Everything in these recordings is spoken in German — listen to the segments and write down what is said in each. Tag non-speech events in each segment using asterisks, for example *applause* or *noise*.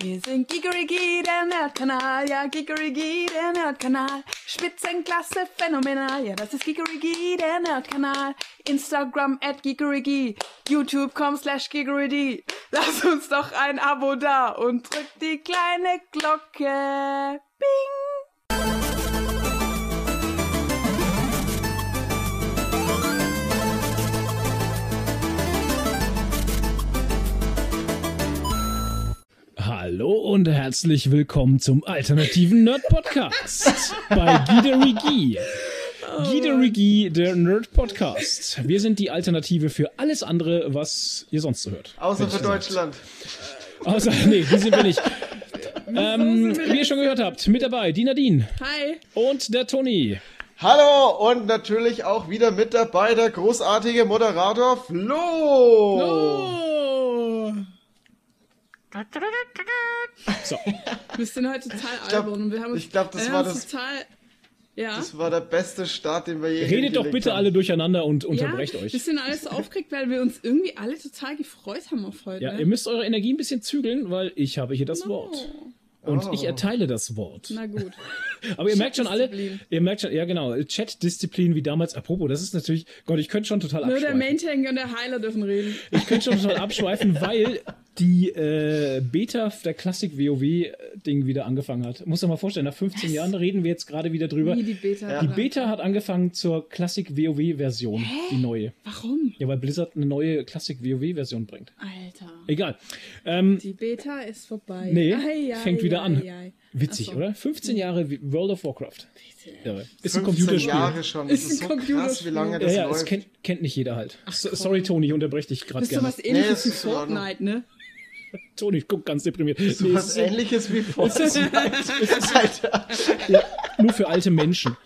Wir sind Gigerigi, der Nerdkanal, ja, Gigerigi, der Nerdkanal. Spitzenklasse, phänomenal, ja, das ist Gigerigi, der Nerdkanal. Instagram at Gigerigi, YouTube.com slash Gigerigi. Lass uns doch ein Abo da und drück die kleine Glocke. Hallo und herzlich willkommen zum alternativen Nerd Podcast bei Giderigi. Giderigi, der Nerd Podcast. Wir sind die Alternative für alles andere, was ihr sonst so hört. Außer für. Deutschland. Außer, nee, die sind wir nicht. *laughs* ähm, wie ihr schon gehört habt, mit dabei die Nadine Hi! und der Toni. Hallo und natürlich auch wieder mit dabei der großartige Moderator Flo. Oh! So, Wir sind heute total albern und wir haben uns, ich glaub, das wir war das- total, ja. Das war der beste Start, den wir je redet doch bitte haben. alle durcheinander und ja, unterbrecht euch. Wir sind alles so aufgeregt, weil wir uns irgendwie alle total gefreut haben auf heute. Ja, ihr müsst eure Energie ein bisschen zügeln, weil ich habe hier das Wort. Und Oh. ich erteile das Wort. Na gut. *laughs* Aber ihr merkt schon alle, ihr merkt schon, ja genau, Chat-Disziplin wie damals. Apropos, das ist natürlich, Gott, ich könnte schon total Nur der abschweifen. Main-Tank und der Heiler dürfen reden. Ich könnte schon total abschweifen, weil die äh, Beta der Classic WoW-Ding wieder angefangen hat. Muss dir mal vorstellen, nach 15 Jahren reden wir jetzt gerade wieder drüber. Wie die Beta. Die Beta hat angefangen zur Classic WoW-Version, die neue. Warum? Ja, weil Blizzard eine neue Classic WoW-Version bringt. Alter. Egal. Ähm, Die Beta ist vorbei. Nee, Ei, ei, fängt wieder ei, an. witzig, Ach so. oder? 15 Jahre wie- World of Warcraft. Irre. Ist ein 15 Computerspiel. Jahre schon. Das Ist ist, ein so krass, wie Computerspiel. lange Ja, das ja, es läuft. kennt, kennt nicht jeder halt. So, sorry, Toni, ich unterbreche dich gerade Das ist so gerne. was ähnliches das wie. Fortnite, ne? Toni, guck ganz deprimiert. so Nee, was *laughs* es ist ähnliches wie Fortnite. Alter. nur für alte Menschen.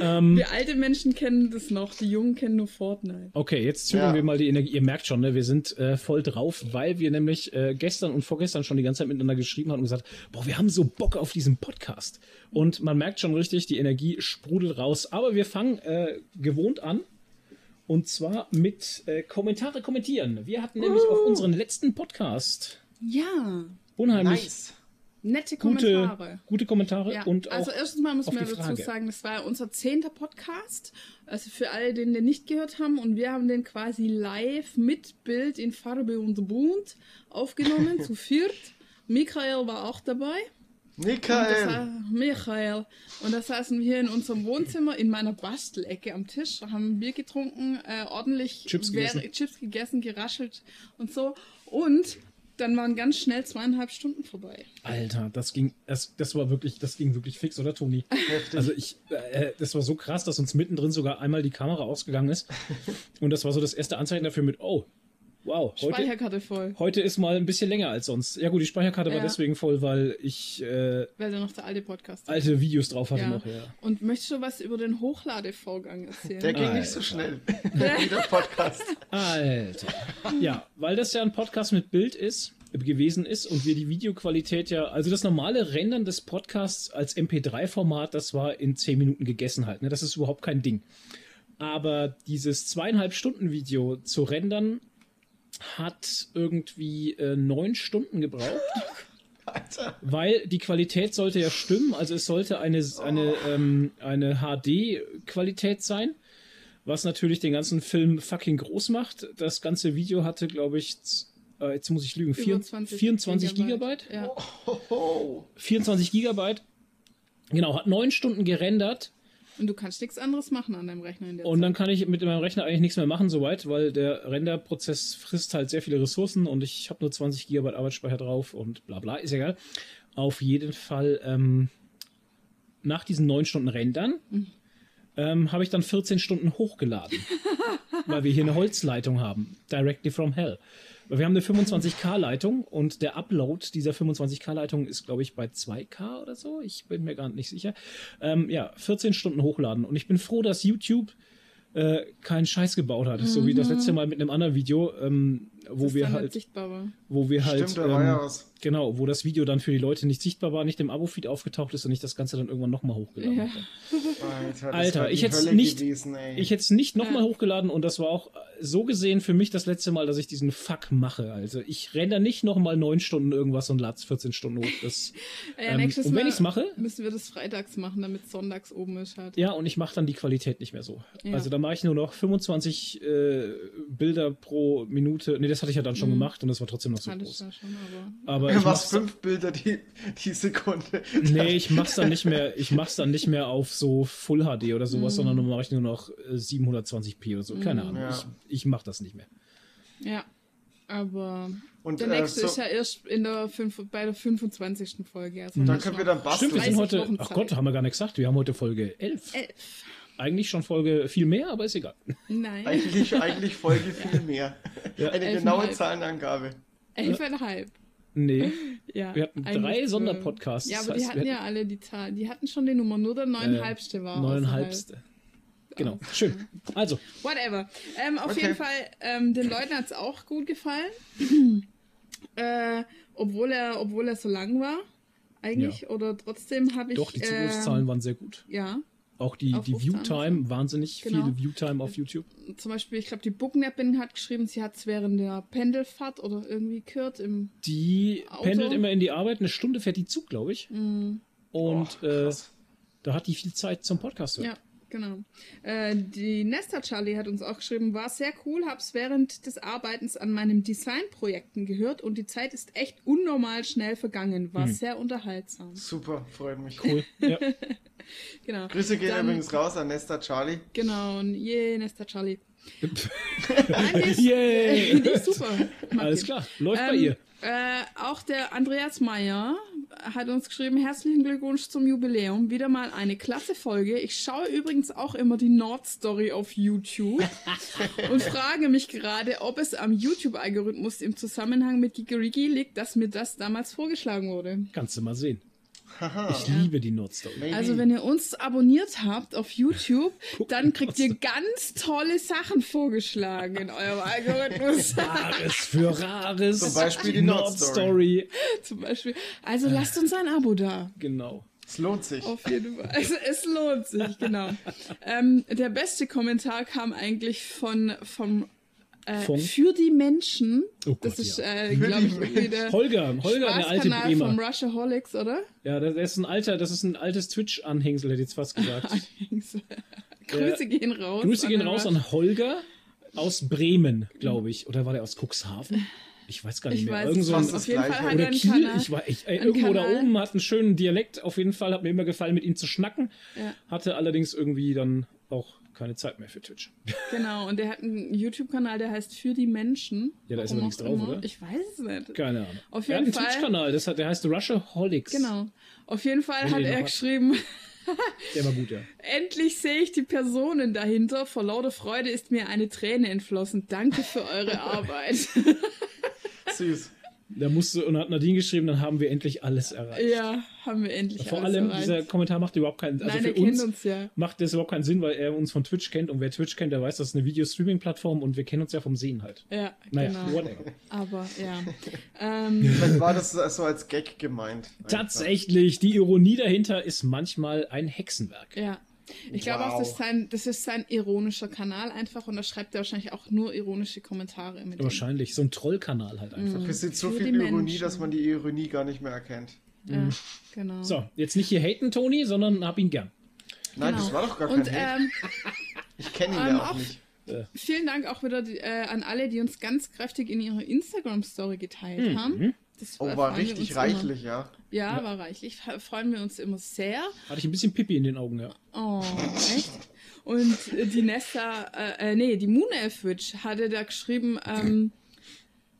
Ähm, Wir alte Menschen kennen das noch, die Jungen kennen nur Fortnite. Okay, jetzt zügeln Ja. wir mal die Energie. Ihr merkt schon, ne, wir sind äh, voll drauf, weil wir nämlich äh, gestern und vorgestern schon die ganze Zeit miteinander geschrieben haben und gesagt, boah, wir haben so Bock auf diesen Podcast. Und man merkt schon richtig, die Energie sprudelt raus. Aber wir fangen äh, gewohnt an. Und zwar mit äh, Kommentare kommentieren. Wir hatten nämlich auf unseren letzten Podcast Ja, unheimlich Nice. nette gute, Kommentare. gute Kommentare Ja, und auch also erstens mal muss man dazu sagen, das war unser zehnter Podcast. Also für alle, die den nicht gehört haben. Und wir haben den quasi live mit Bild in Farbe und Bunt aufgenommen, *laughs* zu viert. Michael war auch dabei. Und Michael. war Michael. Und da saßen wir hier in unserem Wohnzimmer in meiner Bastelecke am Tisch, haben Bier getrunken, äh, ordentlich Chips gegessen. Chips gegessen, geraschelt und so. Und dann waren ganz schnell zweieinhalb Stunden vorbei. Alter, das ging, das, das war wirklich, das ging wirklich fix, oder Toni? Heftig. Also ich, äh, das war so krass, dass uns mittendrin sogar einmal die Kamera ausgegangen ist. Und das war so das erste Anzeichen dafür mit, oh, wow, heute, Speicherkarte voll, heute ist mal ein bisschen länger als sonst. Ja gut, die Speicherkarte war Ja. deswegen voll, weil ich äh, weil da noch der alte Podcast ist. alte Videos drauf hatte Ja. noch. Ja. Und möchtest du was über den Hochladevorgang erzählen? Der ging Alter. nicht so schnell *laughs* wie der Podcast. Alter. Ja, weil das ja ein Podcast mit Bild ist, gewesen ist und wir die Videoqualität ja, also das normale Rendern des Podcasts als MP3-Format, das war in 10 Minuten gegessen halt. Ne? Das ist überhaupt kein Ding. Aber dieses zweieinhalb Stunden Video zu rendern hat irgendwie äh, neun Stunden gebraucht. *laughs* Alter. Weil die Qualität sollte ja stimmen, also es sollte eine, eine, ähm, eine HD-Qualität sein, was natürlich den ganzen Film fucking groß macht. Das ganze Video hatte, glaube ich, äh, jetzt muss ich lügen, Über vier, 20 24 Gigabyte. Ja. Oh. 24 Gigabyte. Genau, hat neun Stunden gerendert Und du kannst nichts anderes machen an deinem Rechner in der und Zeit. dann kann ich mit meinem Rechner eigentlich nichts mehr machen soweit, weil der Renderprozess frisst halt sehr viele Ressourcen und ich habe nur 20 Gigabyte Arbeitsspeicher drauf und bla bla, ist egal. Auf jeden Fall ähm, nach diesen neun Stunden Rendern ähm, habe ich dann 14 Stunden hochgeladen, *laughs* weil wir hier eine Holzleitung haben, directly from hell. Wir haben eine 25K-Leitung und der Upload dieser 25K-Leitung ist, glaube ich, bei 2K oder so. Ich bin mir gar nicht sicher. Ähm, ja, 14 Stunden hochladen. Und ich bin froh, dass YouTube äh, keinen Scheiß gebaut hat. So wie das letzte Mal mit einem anderen Video, ähm, wo Das wir halt, sichtbar war. wo wir halt, Stimmt, ja ähm, was. genau, wo das Video dann für die Leute nicht sichtbar war, nicht im Abo-Feed aufgetaucht ist und ich das Ganze dann irgendwann nochmal hochgeladen Ja. habe. Alter, das Alter, ich hätte Hölle nicht, gewesen, ich hätte es nicht nochmal Ja. hochgeladen und das war auch so gesehen für mich das letzte Mal, dass ich diesen Fuck mache. Also ich renne da nicht nochmal neun Stunden irgendwas und lade 14 Stunden hoch. Das, *laughs* Ja, ähm, und wenn Mal ich's mache, müssen wir das freitags machen, damit sonntags oben ist halt. ja, und ich mache dann die Qualität nicht mehr so. Ja. Also da mache ich nur noch 25 äh, Bilder pro Minute. Nee, das hatte ich ja dann schon gemacht und das war trotzdem noch so groß. schon, aber. Aber Du ich machst mach's, fünf Bilder die, die Sekunde. nee, ich mach's dann nicht mehr, ich mach's dann nicht mehr auf so Full HD oder sowas, sondern dann mache ich nur noch äh, 720p oder so. Keine Ahnung. Ja. Ich, ich mache das nicht mehr. Ja. Aber Und, der äh, nächste so- ist ja erst in der fünf, bei der 25. Folge. Also Dann das können wir dann basteln. Stimmt, wir sind 30 heute, ach. Gott, haben wir gar nicht gesagt, wir haben heute Folge 11. Elf. Eigentlich schon Folge viel mehr, aber ist egal. Nein. Eigentlich, eigentlich Folge viel mehr. Ja. Eine Elfeinhalb. genaue Zahlenangabe. Elfeinhalb. Nee, Ja, wir hatten drei zwölf. Sonderpodcasts. Ja, das aber die heißt, hatten wir ja alle die Zahl. Die hatten schon die Nummer, nur der neuneinhalbste war. Neuneinhalbste. Genau, schön. Also. Whatever. Ähm, auf Okay. jeden Fall, ähm, den Leuten hat es auch gut gefallen. *clears throat* äh, obwohl, er, obwohl er so lang war, eigentlich. Oder trotzdem habe ich. doch, die äh, Zugriffszahlen waren sehr gut. Ja, Auch die, die. Viewtime, wahnsinnig Genau. viel Viewtime auf YouTube. zum Beispiel, ich glaube, die Booknappin hat geschrieben, sie hat es während der Pendelfahrt oder irgendwie gehört im. Die Auto? pendelt immer in die Arbeit, eine Stunde fährt die Zug, glaube ich. Mm, Und Oh, äh, da hat die viel Zeit zum Podcast. hören. ja, genau. Äh, die Nesta Charlie hat uns auch geschrieben, war sehr cool, hab's während des Arbeitens an meinen Designprojekten gehört und die Zeit ist echt unnormal schnell vergangen. War sehr unterhaltsam. Super, freut mich. Cool. *laughs* Ja. Genau. Grüße gehen Dann- übrigens raus an Nesta Charlie. Genau, und je, Nesta Charlie. *laughs* Nein, ist *laughs* super. Alles klar, läuft bei Ähm, ihr. Äh, auch der Andreas Meyer hat uns geschrieben, herzlichen Glückwunsch zum Jubiläum. Wieder mal eine klasse Folge. Ich schaue übrigens auch immer die Nord-Story auf YouTube *laughs* und frage mich gerade, ob es am YouTube-Algorithmus im Zusammenhang mit Gigerigi liegt, dass mir das damals vorgeschlagen wurde. Kannst du mal sehen. Haha. Ich liebe die Nordstory. Maybe. Also wenn ihr uns abonniert habt auf YouTube, *laughs* dann kriegt ihr ganz tolle Sachen vorgeschlagen in eurem Algorithmus. *laughs* Rares für Rares. Zum Beispiel die Nordstory. Zum Beispiel. Also lasst uns ein Abo da. Genau. Es lohnt sich. Auf jeden Fall. Also, es lohnt sich, genau. ähm, der beste Kommentar kam eigentlich von vom äh, Von? für die Menschen. Oh Gott, das ist, ja. äh, glaube ich, irgendwie der Holger, Holger, der alte Spaßkanal vom Bremer. Rushaholics, oder? Ja, das ist ein alter, das ist ein altes Twitch-Anhängsel, hätte ich jetzt fast gesagt. *laughs* Grüße gehen raus. Grüße gehen raus an Holger aus Bremen, glaube ich. Oder war der aus Cuxhaven? Ich weiß gar nicht Ich mehr. weiß Irgend so ein, Auf jeden. Fall hat er oder Kiel, Kanal. ich war ich, ey, irgendwo da Kanal. oben hat einen schönen Dialekt. Auf jeden Fall hat mir immer gefallen, mit ihm zu schnacken. Ja. Hatte allerdings irgendwie dann auch keine Zeit mehr für Twitch. Genau, und der hat einen YouTube-Kanal, der heißt Für die Menschen. Ja, da ist aber nichts drauf, immer. oder? Ich weiß es nicht. Keine Ahnung. Auf er hat jeden einen Twitch-Kanal, der heißt Rushaholics. Genau. Auf jeden Fall Wenn hat er geschrieben, *laughs* Der war gut, ja. endlich sehe ich die Personen dahinter. Vor lauter Freude ist mir eine Träne entflossen. Danke für eure *laughs* Arbeit. Süß. Da musste und hat Nadine geschrieben, dann haben wir endlich alles erreicht. ja, haben wir endlich Vor alles allem, erreicht. dieser Kommentar macht überhaupt keinen also Nein, für er kennt uns, uns ja. macht das überhaupt keinen Sinn, weil er uns von Twitch kennt und wer Twitch kennt, der weiß, das ist eine Video-Streaming-Plattform und wir kennen uns ja vom Sehen halt. Ja, Naja, genau. whatever. Aber ja. *laughs* ähm, Vielleicht war das so als Gag gemeint. Tatsächlich, die Ironie dahinter ist manchmal ein Hexenwerk. ja. Ich glaube auch, das ist, sein, das ist sein ironischer Kanal einfach und da schreibt er wahrscheinlich auch nur ironische Kommentare mit. dem. Wahrscheinlich, so ein Trollkanal halt einfach. Es ist so Für viel Ironie, Menschen. dass man die Ironie gar nicht mehr erkennt. Ja, genau. So, jetzt nicht hier haten, Toni, sondern hab ihn gern. Nein, Genau. das war doch gar kein Und Hate. ähm, *laughs* Ich kenne ihn ähm, ja auch auch- nicht. vielen Dank auch wieder äh, an alle, die uns ganz kräftig in ihre Instagram-Story geteilt haben. Das Oh, war richtig reichlich, ja. Immer. Ja, war reichlich. Freuen wir uns immer sehr. Hatte ich ein bisschen Pipi in den Augen, ja. Oh, echt? Und die Nesta, äh, äh, nee, die Moon Elfwitch hatte da geschrieben, ähm,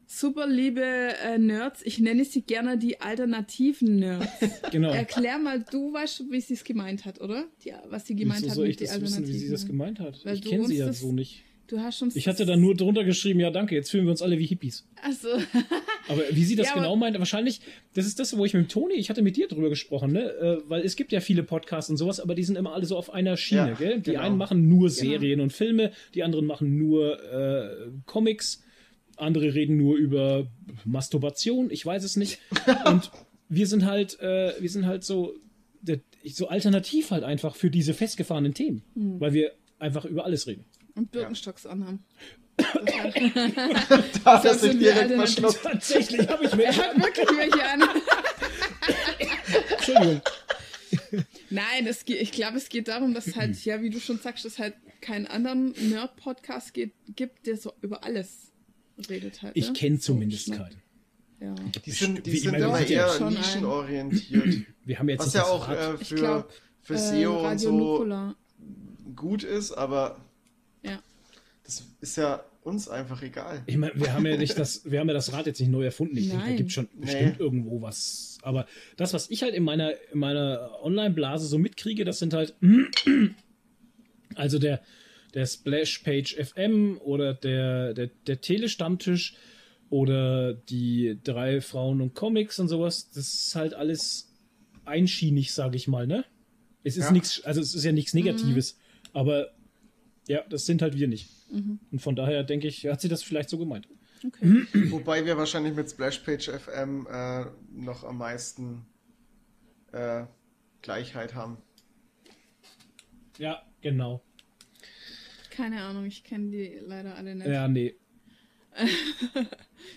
super liebe äh, Nerds, ich nenne sie gerne die alternativen Nerds. *laughs* Genau. Erklär mal, du weißt schon, wie sie es gemeint hat, oder? Die, was sie gemeint Wieso hat soll mit ich die das wissen, wie sie das gemeint hat? Weil ich du kenne sie ja so nicht. Du hast schon. Ich hatte da nur drunter geschrieben, ja danke, jetzt fühlen wir uns alle wie Hippies. Also, *laughs* Aber wie sie das Ja, genau meint, wahrscheinlich, das ist das, wo ich mit dem Toni, ich hatte mit dir drüber gesprochen, ne? Äh, Weil es gibt ja viele Podcasts und sowas, aber die sind immer alle so auf einer Schiene, Ja, gell? Die genau. einen machen nur Serien und Filme, die anderen machen nur äh, Comics, andere reden nur über Masturbation, ich weiß es nicht. *laughs* und wir sind halt, äh, wir sind halt so, so alternativ halt einfach für diese festgefahrenen Themen, Hm. weil wir einfach über alles reden. Und Birkenstocks anhaben. *laughs* Da hat er Das sich sind wir direkt verschluckt. Tatsächlich habe ich mir. Er hat wirklich welche an. Entschuldigung. Nein, es geht, ich glaube, es geht darum, dass halt, ja, wie du schon sagst, es halt keinen anderen Nerd-Podcast gibt, der so über alles redet halt. Ich ne? kenne So zumindest Schnack. keinen. Ja. Die sind, die sind immer eher nischenorientiert. *clears throat* Wir haben jetzt Was ja auch äh, Ich für, glaub, für Äh, SEO und so Nukular. gut ist, aber Ja. Das ist ja uns einfach egal. Ich meine, wir haben ja nicht das, wir haben ja das Rad jetzt nicht neu erfunden. Ich denke, da Nein. gibt schon Nee. bestimmt irgendwo was. Aber das, was ich halt in meiner, in meiner Online-Blase so mitkriege, das sind halt *clears throat* also der, der Splash Page FM oder der, der, der Telestammtisch oder die drei Frauen und Comics und sowas. Das ist halt alles einschienig, sage ich mal, ne? Es ist Ja. nichts, also es ist ja nichts Negatives, aber ja, das sind halt wir nicht. Und von daher denke ich, hat sie das vielleicht so gemeint. Okay. *clears throat* Wobei wir wahrscheinlich mit Splashpage FM äh, noch am meisten äh, Gleichheit haben. Ja, genau. Keine Ahnung, ich kenne die leider alle nicht. Ja, nee. *laughs*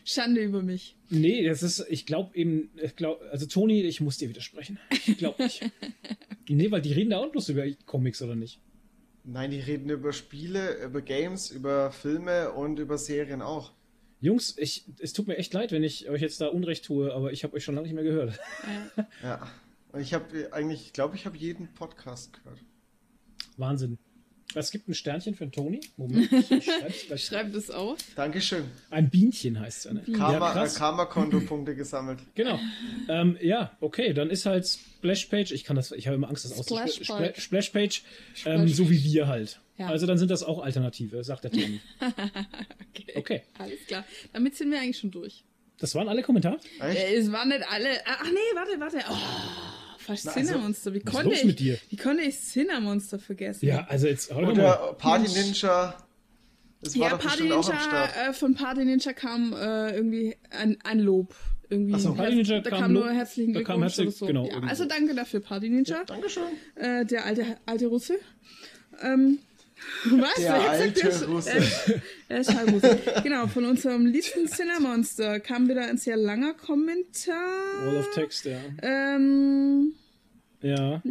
Schande über mich. Nee, das ist, ich glaube eben, ich glaube, also Toni, ich muss dir widersprechen. Ich glaube nicht. *laughs* nee, weil die reden da auch bloß über Comics, oder nicht? Nein, die reden über Spiele, über Games, über Filme und über Serien auch. Jungs, ich, es tut mir echt leid, wenn ich euch jetzt da Unrecht tue, aber ich habe euch schon lange nicht mehr gehört. Ja. Und ich habe eigentlich, ich glaube, ich habe jeden Podcast gehört. Wahnsinn. Es gibt ein Sternchen für Toni. Moment, ich schreib's gleich. *laughs* schreib das auf. Dankeschön. Ein Bienchen heißt es. Ne? Karma, Ja, krass. Karma-Konto-Punkte gesammelt. *laughs* Genau. Ähm, ja, okay, dann ist halt Splashpage, ich kann das, ich habe immer Angst, das auszusprechen. Splashpage. Spla- Splashpage, ähm, so wie wir halt. Ja. Also dann sind das auch Alternative, sagt der Toni. *laughs* Okay. Okay. Alles klar. Damit sind wir eigentlich schon durch. Das waren alle Kommentare? Echt? Äh, es waren nicht alle. Ach nee, warte, warte. Oh, fast Na, also, Cinnamonster. Wie was ist konnte los ich, mit dir? Wie konnte ich Cinnamonster vergessen? Ja, also jetzt, hör Oder mal. Party Ninja. Das war Ja, doch Party bestimmt auch am Ninja, Start. äh, von Party Ninja kam äh, irgendwie ein, ein Lob. Irgendwie. Ach so, Party Ninja da kam kam nur Lob, herzlichen da kam Glückwunsch herzlich- oder so. genau, ja, also danke dafür, Party Ninja. Dankeschön. Äh, der alte, alte Russe. Ähm, *laughs* was? Der Wer alte gesagt, Russe. Er ist, er ist halb Russe. genau, von unserem liebsten Cinnamonster kam wieder ein sehr langer Kommentar. Wall of Text, ja. Ähm, Ja.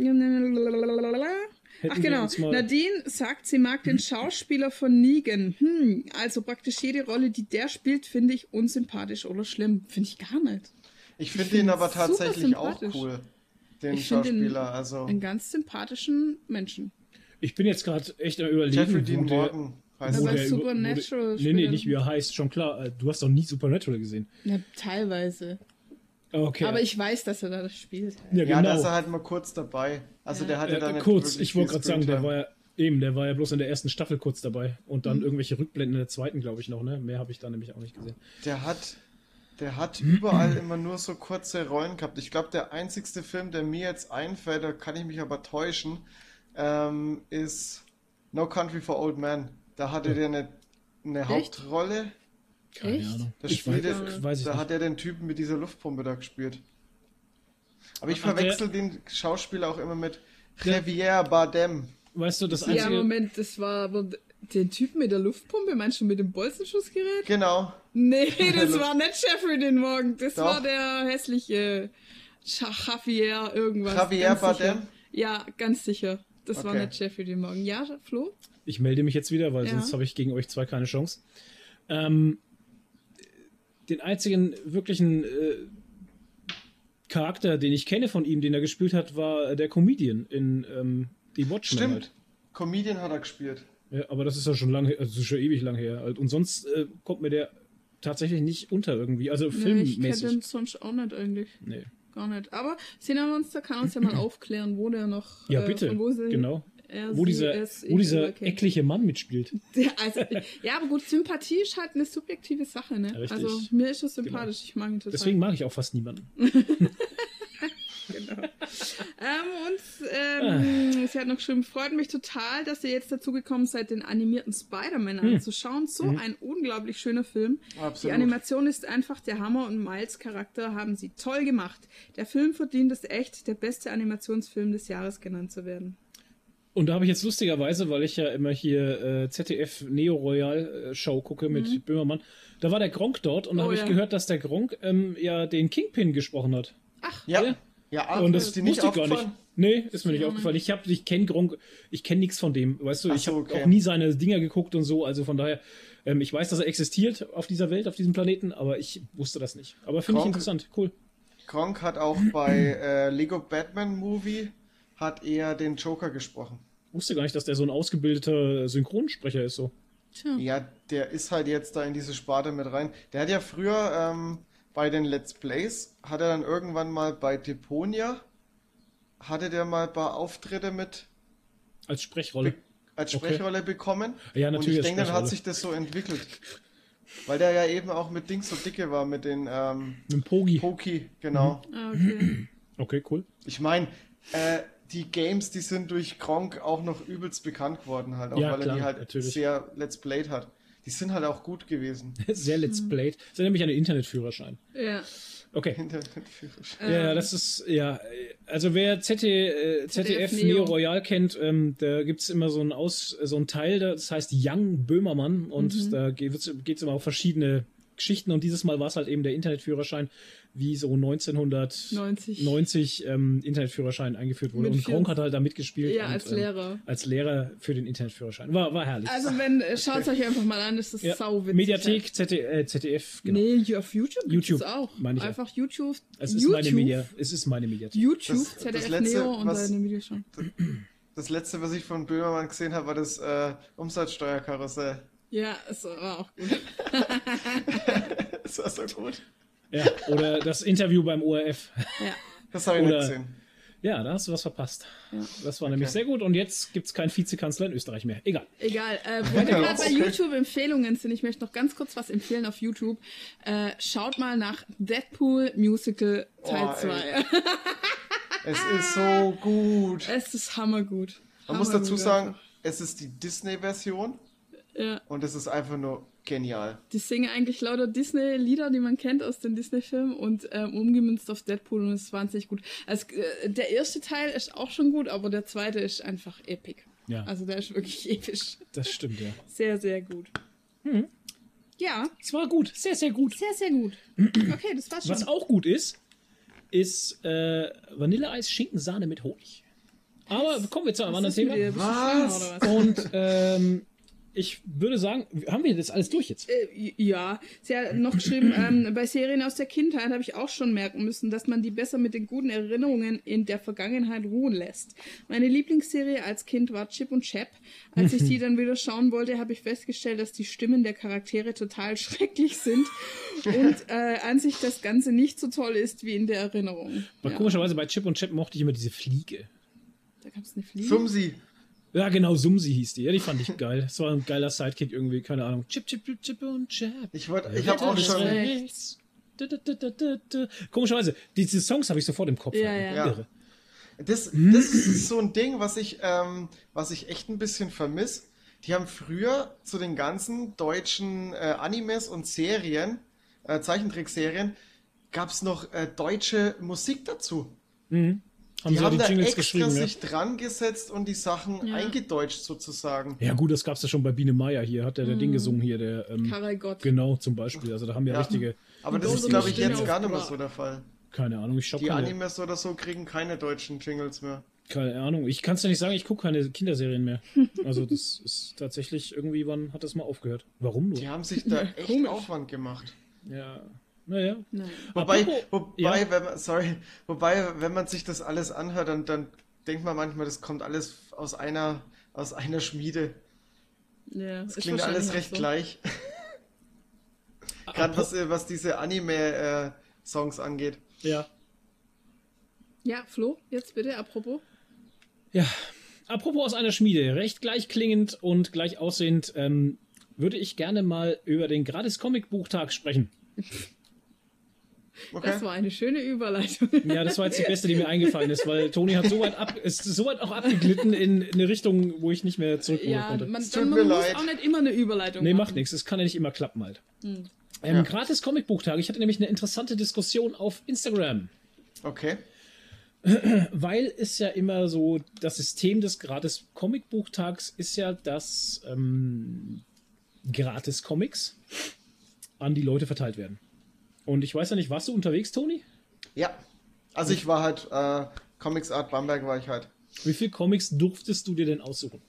Ach wir genau, Nadine sagt, sie mag den Schauspieler von Negan. Hm, also praktisch jede Rolle, die der spielt, finde ich unsympathisch oder schlimm. Finde ich gar nicht. Ich finde find ihn aber tatsächlich auch cool. Den Ich finde ihn Schauspieler. Also einen ganz sympathischen Menschen. Ich bin jetzt gerade echt am überlegen, Jeffrey Dean der, Morgan heißt Aber er. der Supernatural Wo der, nee, nee, nicht wie er heißt, schon klar. Äh, Du hast doch nie Supernatural gesehen. Ja, teilweise. Okay. Aber ich weiß, dass er da das spielt. ja, Ja, da ist genau. er halt mal kurz dabei. Also Ja. der hatte da Äh, nicht kurz, ich wollte gerade sagen, der war ja eben, der war ja bloß in der ersten Staffel kurz dabei und Mhm. dann irgendwelche Rückblenden in der zweiten, glaube ich noch, ne? Mehr habe ich da nämlich auch nicht gesehen. Der hat, der hat überall *clears throat* immer nur so kurze Rollen gehabt. Ich glaube, der einzigste Film, der mir jetzt einfällt, da kann ich mich aber täuschen, ähm, ist No Country for Old Men. Da hatte der eine, eine Hauptrolle. Keine Echt? Ahnung. Da, Ich spielt weiß, weiß ich da nicht. hat er den Typen mit dieser Luftpumpe da gespielt. Aber ich der- verwechsel den Schauspieler auch immer mit Javier Bardem. Weißt du, das Ja, einzige. Moment, das war aber den Typen mit der Luftpumpe, meinst du mit dem Bolzenschussgerät? Genau. Nee, das war nicht Jeffrey den Morgen. Das Doch. war der hässliche Javier irgendwas. Javier ganz sicher. Bardem? Ja, ganz sicher. Das war Okay. nicht Jeffrey den Morgen. Ja, Flo? Ich melde mich jetzt wieder, weil Ja. sonst habe ich gegen euch zwei keine Chance. Ähm, den einzigen wirklichen äh, Charakter, den ich kenne von ihm, den er gespielt hat, war der Comedian in ähm, The Watchmen. Stimmt. Halt. Comedian hat er gespielt. Ja, aber das ist ja schon lange, also das ist schon ewig lang her. halt. Und sonst äh, kommt mir der tatsächlich nicht unter irgendwie, also Nee, ich kenne filmmäßig. den sonst auch nicht eigentlich. Nee. Gar nicht. Aber Cinemonster kann uns ja mal *clears throat* aufklären, wo der noch. Ja, äh, bitte. Von wo sie Genau. R, Wo sie, dieser, es, wo dieser okay. eckliche Mann mitspielt. *laughs* Ja, also, ja, aber gut, Sympathie ist halt eine subjektive Sache, ne? Richtig. Also mir ist es sympathisch, ich mag ihn total. Deswegen mag ich auch fast niemanden. *laughs* Ähm, und ähm, sie hat noch geschrieben, freut mich total, dass ihr jetzt dazu gekommen seid, den animierten Spider-Man Hm. anzuschauen. So Mhm. ein unglaublich schöner Film. Die Absolut. Animation ist einfach der Hammer und Miles Charakter haben sie toll gemacht. Der Film verdient es echt, der beste Animationsfilm des Jahres genannt zu werden. Und da habe ich jetzt lustigerweise, weil ich ja immer hier äh, ZDF Neo Royal äh, Show gucke mit Böhmermann, da war der Gronk dort und da Mhm. Oh, habe ich ja. gehört, dass der Gronk ähm, ja den Kingpin gesprochen hat. Ja, Ja. Ja, ah, und das ist dir nicht wusste ich gar nicht. aufgefallen? Nee, ist mir nicht aufgefallen. Ich habe, ich kenne Gronk, ich kenne nichts von dem, weißt du. Ach ich so, habe okay. auch nie seine Dinger geguckt und so. Also von daher, ähm, ich weiß, dass er existiert auf dieser Welt, auf diesem Planeten, aber ich wusste das nicht. Aber finde ich interessant, cool. Gronk hat auch *clears throat* bei äh, Lego Batman Movie hat er den Joker gesprochen. Wusste gar nicht, dass der so ein ausgebildeter Synchronsprecher ist. So. Tja. Ja, der ist halt jetzt da in diese Sparte mit rein. Der hat ja früher ähm, bei den Let's Plays, hat er dann irgendwann mal bei Deponia, hatte der mal ein paar Auftritte mit Als Sprechrolle. als Okay. Sprechrolle bekommen. Ja, Und natürlich ich als denke, dann hat sich das so entwickelt. Weil der ja eben auch mit Dings so dicke war, mit den ähm, Mit dem Pogi. Poki, genau. Ah, okay. Okay, cool. Ich meine, äh, die Games, die sind durch Gronk auch noch übelst bekannt geworden, halt, auch Ja, weil er klar, die halt natürlich. sehr Let's Played hat. Die sind halt auch gut gewesen. *laughs* Sehr Let's Mhm. Played. Das ist nämlich ein Internetführerschein. ja. Okay. Internetführerschein. Ja, das ist, ja, also wer ZD, äh, ZDF, ZDF Neo. Neo Royal kennt, ähm, da gibt's immer so ein, Aus, so ein Teil, das heißt Young Böhmermann und Mhm. da geht es immer auf verschiedene Geschichten und dieses Mal war es halt eben der Internetführerschein, wie so 1990 90. ähm, Internetführerschein eingeführt wurde. Mit und Gronk hat halt da mitgespielt. Ja, und, als ähm, Lehrer. als Lehrer für den Internetführerschein. War, war herrlich. Also wenn, äh, schaut euch einfach mal an, das ist ja. sau witzig. Mediathek, ZD, äh, ZDF, genau. Nee, auf YouTube YouTube, das auch. meine ich ja. Einfach YouTube. Es ist YouTube, meine Media, es ist meine Mediathek. YouTube, Das- ZDF das letzte, Neo und was- seine Videos schon. Das letzte, was ich von Böhmermann gesehen habe, war das äh, Umsatzsteuerkarussell. Ja, es war auch gut. *laughs* Das war so gut. Ja, oder das Interview beim ORF. Ja. Das habe ich Oder- nicht gesehen. Ja, da hast du was verpasst. Ja. Das war nämlich Okay. sehr gut. Und jetzt gibt es keinen Vizekanzler in Österreich mehr. Egal. Egal. Äh, wo wir gerade bei Okay. YouTube Empfehlungen sind, ich möchte noch ganz kurz was empfehlen auf YouTube. Äh, schaut mal nach Deadpool Musical Teil Oh, 2. Es ist so *laughs* gut. es ist hammergut. Man muss Hammergut dazu sagen, es ist die Disney-Version Ja. und es ist einfach nur genial. Die singen eigentlich lauter Disney-Lieder, die man kennt aus den Disney-Filmen und ähm, umgemünzt auf Deadpool und es ist wahnsinnig gut. Also, äh, der erste Teil ist auch schon gut, aber der zweite ist einfach epic. Ja. Also der ist wirklich *laughs* episch. Das stimmt, ja. Sehr, sehr gut. Mhm. Ja, Es war gut. Sehr, sehr gut. sehr, sehr gut. *clears throat* Okay, das war's schon. Was auch gut ist, ist äh, Vanilleeis, Schinken, Sahne mit Honig. Aber kommen wir zu einem anderen Thema. was? Und ähm, ich würde sagen, haben wir das alles durch jetzt? Äh, ja, sie hat noch geschrieben, *clears throat* ähm, bei Serien aus der Kindheit habe ich auch schon merken müssen, dass man die besser mit den guten Erinnerungen in der Vergangenheit ruhen lässt. Meine Lieblingsserie als Kind war Chip und Chap. Als ich die *laughs* dann wieder schauen wollte, habe ich festgestellt, dass die Stimmen der Charaktere total *laughs* schrecklich sind und äh, an sich das Ganze nicht so toll ist wie in der Erinnerung. Aber ja. komischerweise bei Chip und Chap mochte ich immer diese Fliege. Da gab es eine Fliege. Sumsi. Ja, genau, Sumsi hieß die. Ja, die fand ich geil. Das war ein geiler Sidekick irgendwie, keine Ahnung. Chip, Chip, Chip, Chip und Chap. Ich, wollte, ich habe auch schon. rechts. Du, du, du, du, du, du. Komischerweise, diese Songs habe ich sofort im Kopf. Ja, ja. Irre. Das, das ist so ein Ding, was ich, ähm, was ich echt ein bisschen vermisse. Die haben früher zu den ganzen deutschen äh, Animes und Serien, äh, Zeichentrickserien, gab es noch äh, deutsche Musik dazu. Mhm. Haben Die sie haben die da Jingles extra geschrieben, ja. sich dran gesetzt und die Sachen Ja. eingedeutscht sozusagen. Ja, gut, das gab's ja schon bei Biene Meier hier. Hat der, der Ding gesungen hier, der. Ähm, Karel Gott. genau, zum Beispiel. Also da haben wir Ja. richtige. Aber das Die ist, glaube ich, jetzt gar nicht mehr so der Fall. Keine Ahnung, ich schau Die keine, Animes oder so kriegen keine deutschen Jingles mehr. keine Ahnung. Ich kann es ja nicht sagen, ich gucke keine Kinderserien mehr. *laughs* Also das ist tatsächlich irgendwie, wann hat das mal aufgehört? Warum nur? Die haben sich da *laughs* echt. Aufwand gemacht. Ja. Naja. Nein. Wobei, wobei, ja. wenn man, sorry, wobei, wenn man sich das alles anhört, dann, dann denkt man manchmal, das kommt alles aus einer, aus einer Schmiede. Ja, Das ist klingt alles recht so. gleich. *laughs* Gerade was, äh, was diese Anime-Songs angeht. Ja. Ja, Flo, jetzt bitte, apropos. Ja. apropos aus einer Schmiede, recht gleich klingend und gleich aussehend, ähm, würde ich gerne mal über den Gratis-Comic-Buchtag sprechen. *laughs* Okay. Das war eine schöne Überleitung. Ja, das war jetzt die beste, die mir eingefallen ist, weil Toni hat so weit ab, ist so weit auch abgeglitten in eine Richtung, wo ich nicht mehr zurückholen ja, konnte. Man, man, man muss auch nicht immer eine Überleitung Nee, macht nichts. Es kann ja nicht immer klappen halt. Hm. Ähm, ja. Gratis Comicbuchtag. Ich hatte nämlich eine interessante Diskussion auf Instagram. Okay. Weil es ja immer so, das System des Gratis Comicbuchtags ist ja, dass ähm, Gratis Comics an die Leute verteilt werden. Und ich weiß ja nicht, warst du unterwegs, Toni? Ja. Also ich war halt, äh, Comics Art Bamberg war ich halt. Wie viele Comics durftest du dir denn aussuchen?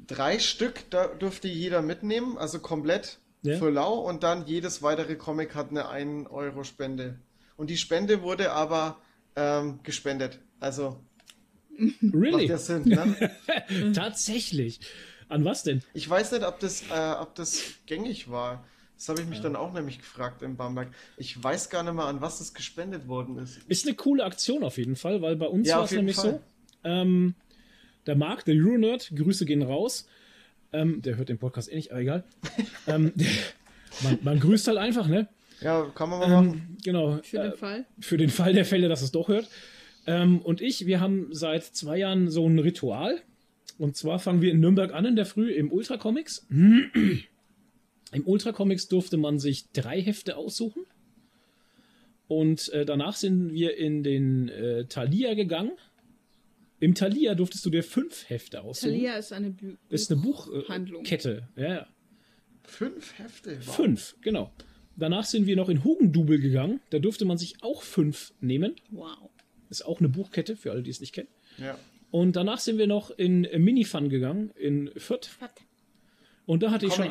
Drei Stück da durfte jeder mitnehmen, also komplett ja. für lau und dann jedes weitere Comic hat eine 1 Euro Spende. Und die Spende wurde aber ähm, gespendet. Also really? macht ja Sinn, ne? *laughs* Tatsächlich. An was denn? Ich weiß nicht, ob das, äh, ob das gängig war. Das habe ich mich ja. dann auch nämlich gefragt in Bamberg. Ich weiß gar nicht mehr, an was es gespendet worden ist. Ist eine coole Aktion auf jeden Fall, weil bei uns ja, war es nämlich Fall. so. Ähm, der Marc, der Euronerd, Grüße gehen raus. Ähm, der hört den Podcast eh nicht, aber egal. *laughs* ähm, man, man, grüßt halt einfach, ne? Ja, kann man mal ähm, machen. Genau. Für den äh, Fall. Für den Fall der Fälle, dass es doch hört. Ähm, und ich, wir haben seit zwei Jahren so ein Ritual. Und zwar fangen wir in Nürnberg an in der Früh im Ultra Comics. *clears throat* Im Ultra Comics durfte man sich drei Hefte aussuchen. Und äh, danach sind wir in den äh, Thalia gegangen. Im Thalia durftest du dir fünf Hefte aussuchen. Thalia ist eine, Bu ist eine Buchkette. Äh, ja, ja. Fünf Hefte? Wow. Fünf, genau. Danach sind wir noch in Hugendubel gegangen. Da durfte man sich auch fünf nehmen. Wow. Ist auch eine Buchkette, für alle, die es nicht kennen. Ja. Und danach sind wir noch in Minifun gegangen, in Fürth. Fürth. Und da hatte ich schon.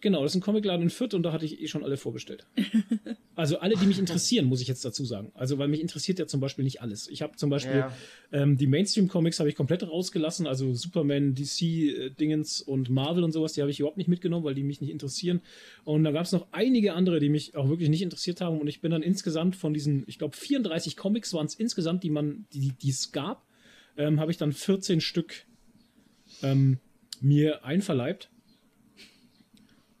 Genau, das ist ein Comicladen in Fürth und da hatte ich eh schon alle vorbestellt. *laughs* also alle, die mich interessieren, muss ich jetzt dazu sagen. Also, weil mich interessiert ja zum Beispiel nicht alles. Ich habe zum Beispiel ja. ähm, die Mainstream-Comics habe ich komplett rausgelassen, also Superman, DC-Dingens und Marvel und sowas, die habe ich überhaupt nicht mitgenommen, weil die mich nicht interessieren. Und da gab es noch einige andere, die mich auch wirklich nicht interessiert haben. Und ich bin dann insgesamt von diesen, ich glaube, 34 Comics waren es insgesamt, die man, die, die es gab, ähm, habe ich dann 14 Stück ähm, mir einverleibt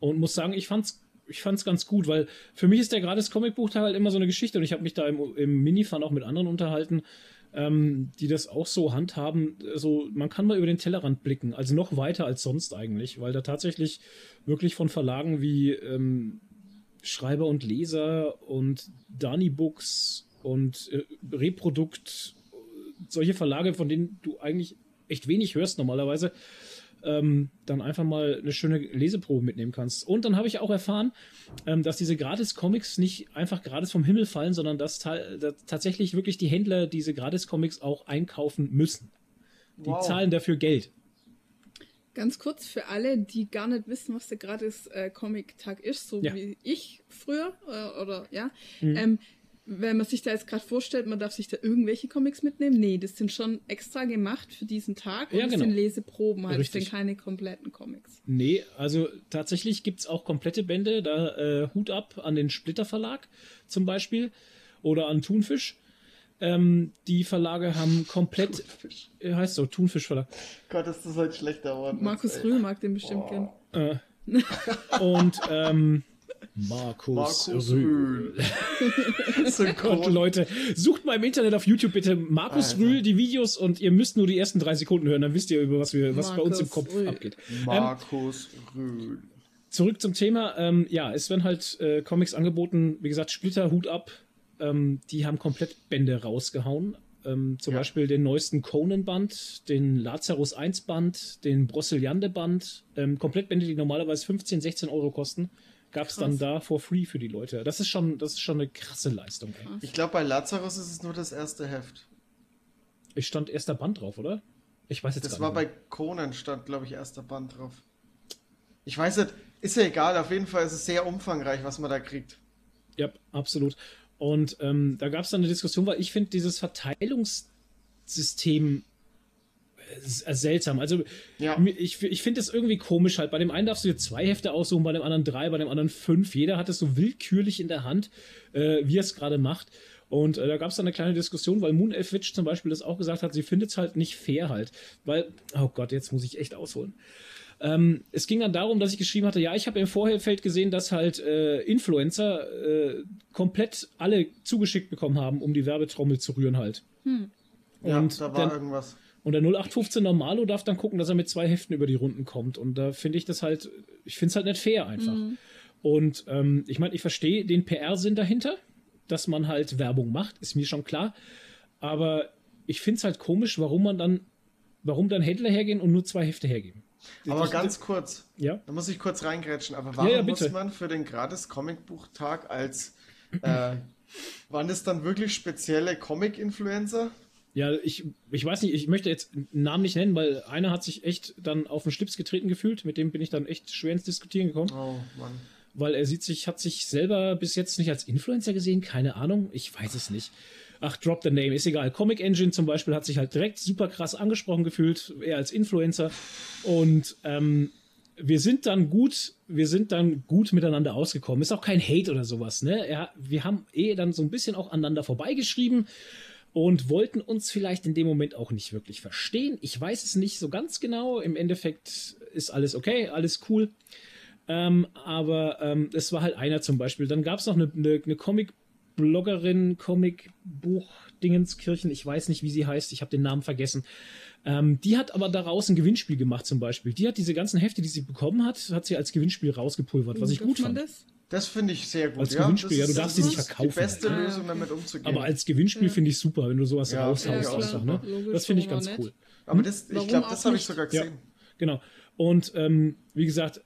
und muss sagen, ich fand's ich fand's ganz gut, weil für mich ist der gratis Comicbuchtag halt immer so eine Geschichte und ich habe mich da im, im Minifan auch mit anderen unterhalten, ähm, die das auch so handhaben. Also man kann mal über den Tellerrand blicken, also noch weiter als sonst eigentlich, weil da tatsächlich wirklich von Verlagen wie ähm, Schreiber und Leser und Dani Books und äh, Reprodukt, solche Verlage, von denen du eigentlich echt wenig hörst normalerweise, ähm, dann einfach mal eine schöne Leseprobe mitnehmen kannst. Und dann habe ich auch erfahren, ähm, dass diese Gratis-Comics nicht einfach gratis vom Himmel fallen, sondern dass, dass tatsächlich wirklich die Händler diese Gratis-Comics auch einkaufen müssen. Die wow. zahlen dafür Geld. Ganz kurz für alle, die gar nicht wissen, was der Gratis-Comic-Tag äh, ist, so ja. wie ich früher, äh, oder ja. Mhm. Ähm, wenn man sich da jetzt gerade vorstellt, man darf sich da irgendwelche Comics mitnehmen. Nee, das sind schon extra gemacht für diesen Tag und ja, genau. das sind Leseproben, halt. das sind keine kompletten Comics. Nee, also tatsächlich gibt es auch komplette Bände, da äh, Hut ab an den Splitter Verlag zum Beispiel oder an Thunfisch. Ähm, die Verlage haben komplett, Thunfisch. Äh, heißt so, Thunfisch Verlag. Gott, ist das halt schlechter geworden. Markus Rühl mag den bestimmt oh. kennen. Äh, und ähm, Markus, Markus Rühl. Gott, *laughs* Leute, sucht mal im Internet auf YouTube bitte Markus Alter. Rühl die Videos und ihr müsst nur die ersten drei Sekunden hören, dann wisst ihr, über was wir, was bei uns im Kopf Rühl. abgeht. Markus ähm, Rühl. Zurück zum Thema. Ähm, ja, es werden halt äh, Comics angeboten. Wie gesagt, Splitter, Hut ab. Ähm, die haben komplett Bände rausgehauen. Ähm, zum ja. Beispiel den neuesten Conan-Band, den Lazarus 1-Band, den Brosiliande-Band. Ähm, Komplettbände, die normalerweise 15, 16 Euro kosten gab es dann da for free für die Leute. Das ist schon, das ist schon eine krasse Leistung. Ey. Ich glaube, bei Lazarus ist es nur das erste Heft. Ich stand erster Band drauf, oder? Ich weiß jetzt Das war bei Conan stand, glaube ich, erster Band drauf. Ich weiß nicht, ist ja egal, auf jeden Fall ist es sehr umfangreich, was man da kriegt. Ja, absolut. Und ähm, da gab es dann eine Diskussion, weil ich finde dieses Verteilungssystem seltsam. Also ja. ich, ich finde es irgendwie komisch halt. Bei dem einen darfst du dir zwei Hefte aussuchen, bei dem anderen drei, bei dem anderen fünf. Jeder hat es so willkürlich in der Hand, äh, wie er es gerade macht. Und äh, da gab es dann eine kleine Diskussion, weil Moon Elf Witch zum Beispiel das auch gesagt hat, sie findet es halt nicht fair halt. Weil, oh Gott, jetzt muss ich echt ausholen. Ähm, es ging dann darum, dass ich geschrieben hatte, ja, ich habe im Vorfeld gesehen, dass halt äh, Influencer äh, komplett alle zugeschickt bekommen haben, um die Werbetrommel zu rühren halt. Hm. Ja, und da war dann, irgendwas. Und der 0815 Normalo darf dann gucken, dass er mit zwei Heften über die Runden kommt. Und da finde ich das halt, ich finde es halt nicht fair einfach. Mhm. Und ähm, ich meine, ich verstehe den PR-Sinn dahinter, dass man halt Werbung macht, ist mir schon klar. Aber ich finde es halt komisch, warum man dann, warum dann Händler hergehen und nur zwei Hefte hergeben. Aber Ich- ganz kurz, Ja. da muss ich kurz reingrätschen. Aber warum Ja, ja, muss man für den gratis Comicbuchtag als äh, *laughs* waren es dann wirklich spezielle Comic-Influencer? Ja, ich, ich weiß nicht, ich möchte jetzt einen Namen nicht nennen, weil einer hat sich echt dann auf den Schlips getreten gefühlt. Mit dem bin ich dann echt schwer ins Diskutieren gekommen. Oh Mann. weil er sieht sich, hat sich selber bis jetzt nicht als Influencer gesehen, keine Ahnung, ich weiß es nicht. Ach, drop the name, ist egal. Comic Engine zum Beispiel hat sich halt direkt super krass angesprochen gefühlt, er als Influencer. Und ähm, wir sind dann gut, wir sind dann gut miteinander ausgekommen. Ist auch kein Hate oder sowas, ne? Er, wir haben eh dann so ein bisschen auch aneinander vorbeigeschrieben und wollten uns vielleicht in dem Moment auch nicht wirklich verstehen. Ich weiß es nicht so ganz genau. Im Endeffekt ist alles okay, alles cool. Ähm, aber ähm, es war halt einer zum Beispiel. Dann gab es noch eine, eine, eine Comic-Bloggerin, Comic-Buch-Dingenskirchen, ich weiß nicht, wie sie heißt, ich habe den Namen vergessen. Ähm, die hat aber daraus ein Gewinnspiel gemacht zum Beispiel. Die hat diese ganzen Hefte, die sie bekommen hat, hat sie als Gewinnspiel rausgepulvert, was ich Darf gut fand. das? Das finde ich sehr gut. Als ja, Gewinnspiel, das ja, du ist- darfst das sie nicht ist verkaufen. Die beste. Lösung, damit umzugehen. Aber als Gewinnspiel Ja. finde ich super, wenn du sowas Ja, raushaust ja, einfach. Ne? Logisch, Das finde ich ganz cool. Aber das, ich glaube, das habe ich sogar Ja. gesehen. Genau. Und ähm, wie gesagt,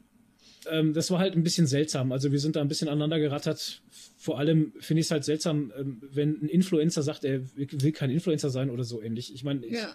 ähm, das war halt ein bisschen seltsam. Also wir sind da ein bisschen aneinander gerattert. Vor allem finde ich es halt seltsam, ähm, wenn ein Influencer sagt, er will kein Influencer sein oder so ähnlich. Ich meine, ich- Ja,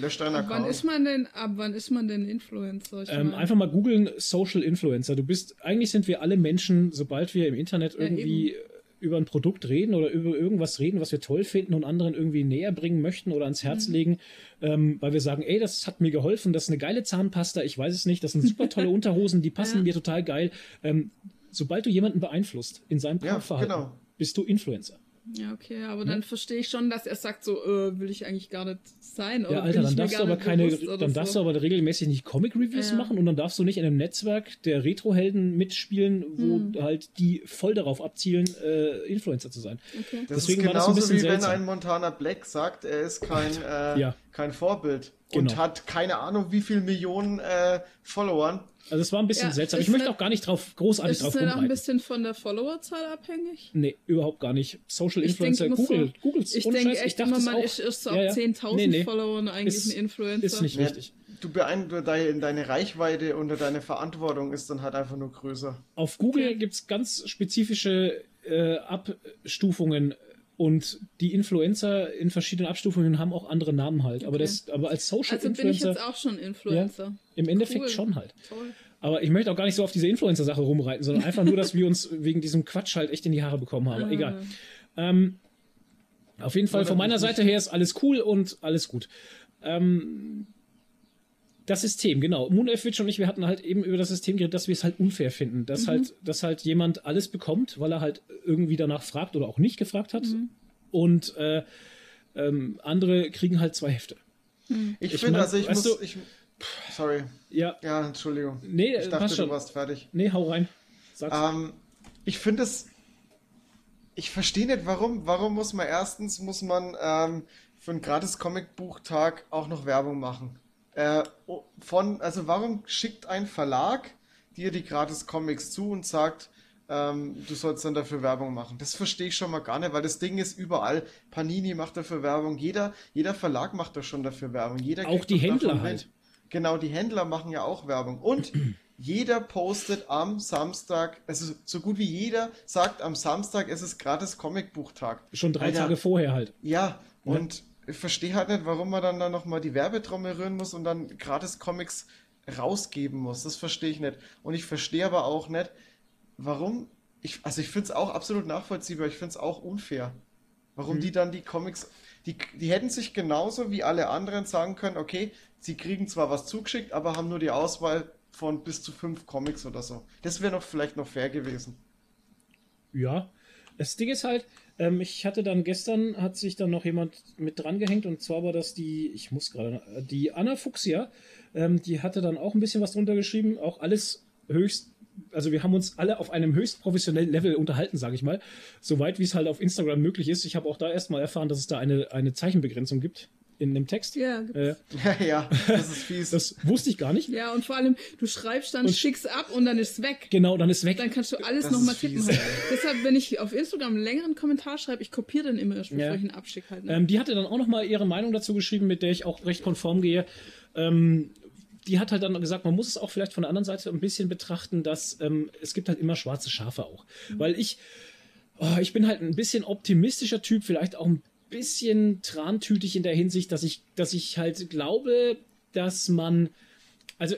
Löscht deinen ab wann ist man denn, ab wann ist man denn Influencer? Ich ähm, einfach mal googeln Social Influencer. Du bist, eigentlich sind wir alle Menschen, sobald wir im Internet Ja, irgendwie über ein Produkt reden oder über irgendwas reden, was wir toll finden und anderen irgendwie näher bringen möchten oder ans Herz Mhm. legen, ähm, weil wir sagen, ey, das hat mir geholfen, das ist eine geile Zahnpasta, ich weiß es nicht, das sind super tolle *laughs* Unterhosen, die passen Ja. mir total geil. Ähm, sobald du jemanden beeinflusst in seinem Ja, Kaufverhalten, genau. bist du Influencer. Ja, okay, aber dann verstehe ich schon, dass er sagt, so äh, will ich eigentlich gar nicht sein. Oder Ja, Alter, dann darfst du aber keine, dann darfst so. du aber regelmäßig nicht Comic-Reviews Ja. machen und dann darfst du nicht in einem Netzwerk der Retro-Helden mitspielen, wo Hm. halt die voll darauf abzielen, äh, Influencer zu sein. Okay. Das Deswegen ist war das ein genauso bisschen wie wenn seltsam. ein Montana Black sagt, er ist kein, äh, Ja. kein Vorbild und Genau. hat keine Ahnung, wie viel Millionen äh, Followern. Also es war ein bisschen Ja, seltsam. ist Ich möchte nicht- auch gar nicht drauf großartig Ist drauf es denn auch ein rumreiten. bisschen von der Followerzahl abhängig? Nee, überhaupt gar nicht. Social Ich Influencer, denk, Google, so- Googles. Ich ohne denke Scheiß, echt dachte immer, man auch. ist erst so ab Ja, ja. 10.000 Nee, nee. Followern eigentlich Ist- ein Influencer. Ist nicht Ja, richtig. du beeindruckst deine, deine Reichweite und deine Verantwortung ist dann halt einfach nur größer. Auf Google Okay. gibt es ganz spezifische äh, Abstufungen und die Influencer in verschiedenen Abstufungen haben auch andere Namen halt. Aber, Okay. das, aber als Social Also bin ich Influencer jetzt auch schon Influencer. im Endeffekt Cool. schon halt. Toll. Aber ich möchte auch gar nicht so auf diese Influencer-Sache rumreiten, sondern einfach nur, dass wir uns wegen diesem Quatsch halt echt in die Haare bekommen haben. Ah. Egal. Ähm, auf jeden Fall von meiner. Seite her ist alles cool und alles gut. Ähm, das System, genau. Moon Witch und ich, wir hatten halt eben über das System geredet, dass wir es halt unfair finden. Mhm. Dass halt, dass halt jemand alles bekommt, weil er halt irgendwie danach fragt oder auch nicht gefragt hat. Mhm. Und äh, ähm, andere kriegen halt zwei Hefte. Ich, Ich finde, also ich muss. du- Ich, sorry. Ja, Ja, Entschuldigung. nee, Ich dachte, du schon. warst fertig. Nee, hau rein. Sag's. Ähm, ich finde es. Ich verstehe nicht, warum. Warum muss man erstens muss man ähm, für einen gratis Comicbuchtag auch noch Werbung machen? Äh, o- von, also warum schickt ein Verlag dir die gratis Comics zu und sagt, ähm, du sollst dann dafür Werbung machen? Das verstehe ich schon mal gar nicht, weil das Ding ist überall. Panini macht dafür Werbung, jeder, jeder Verlag macht da schon dafür Werbung. Jeder Auch die Händler halt. Genau, die Händler machen ja auch Werbung. Und *clears throat* jeder postet am Samstag, also so gut wie jeder sagt am Samstag, es ist gratis Comicbuchtag. Schon drei Alter, Tage vorher halt. Ja, und ich verstehe halt nicht, warum man dann da nochmal die Werbetrommel rühren muss und dann gratis Comics rausgeben muss. Das verstehe ich nicht. Und ich verstehe aber auch nicht, warum. Ich, also ich finde es auch absolut nachvollziehbar, ich finde es auch unfair. Warum die dann die Comics. Die, die hätten sich genauso wie alle anderen sagen können, okay, sie kriegen zwar was zugeschickt, aber haben nur die Auswahl von bis zu fünf Comics oder so. Das wäre noch vielleicht noch fair gewesen. Ja. Das Ding ist halt, ähm, ich hatte dann gestern, hat sich dann noch jemand mit dran gehängt und zwar war das die, ich muss gerade, die Anna Fuchsia, ähm, die hatte dann auch ein bisschen was drunter geschrieben, auch alles höchst also wir haben uns alle auf einem höchst professionellen Level unterhalten, sage ich mal. Soweit wie es halt auf Instagram möglich ist. Ich habe auch da erstmal erfahren, dass es da eine, eine Zeichenbegrenzung gibt in dem Text. Ja, äh, ja, ja, das ist fies. das wusste ich gar nicht. Ja, und vor allem, du schreibst dann, Und- schickst ab und dann ist weg. Genau, dann ist weg. Dann kannst du alles nochmal tippen. Halt. Deshalb, wenn ich auf Instagram einen längeren Kommentar schreibe, ich kopiere den immer erst, bevor Ja. ich ihn abschicke. Halt, ne? Ähm, die hatte dann auch nochmal ihre Meinung dazu geschrieben, mit der ich auch recht konform gehe. Ähm, die hat halt dann gesagt, man muss es auch vielleicht von der anderen Seite ein bisschen betrachten, dass ähm, es gibt halt immer schwarze Schafe auch. Weil ich, oh, ich bin halt ein bisschen optimistischer Typ, vielleicht auch ein bisschen trantütig in der Hinsicht, dass ich, dass ich halt glaube, dass man, also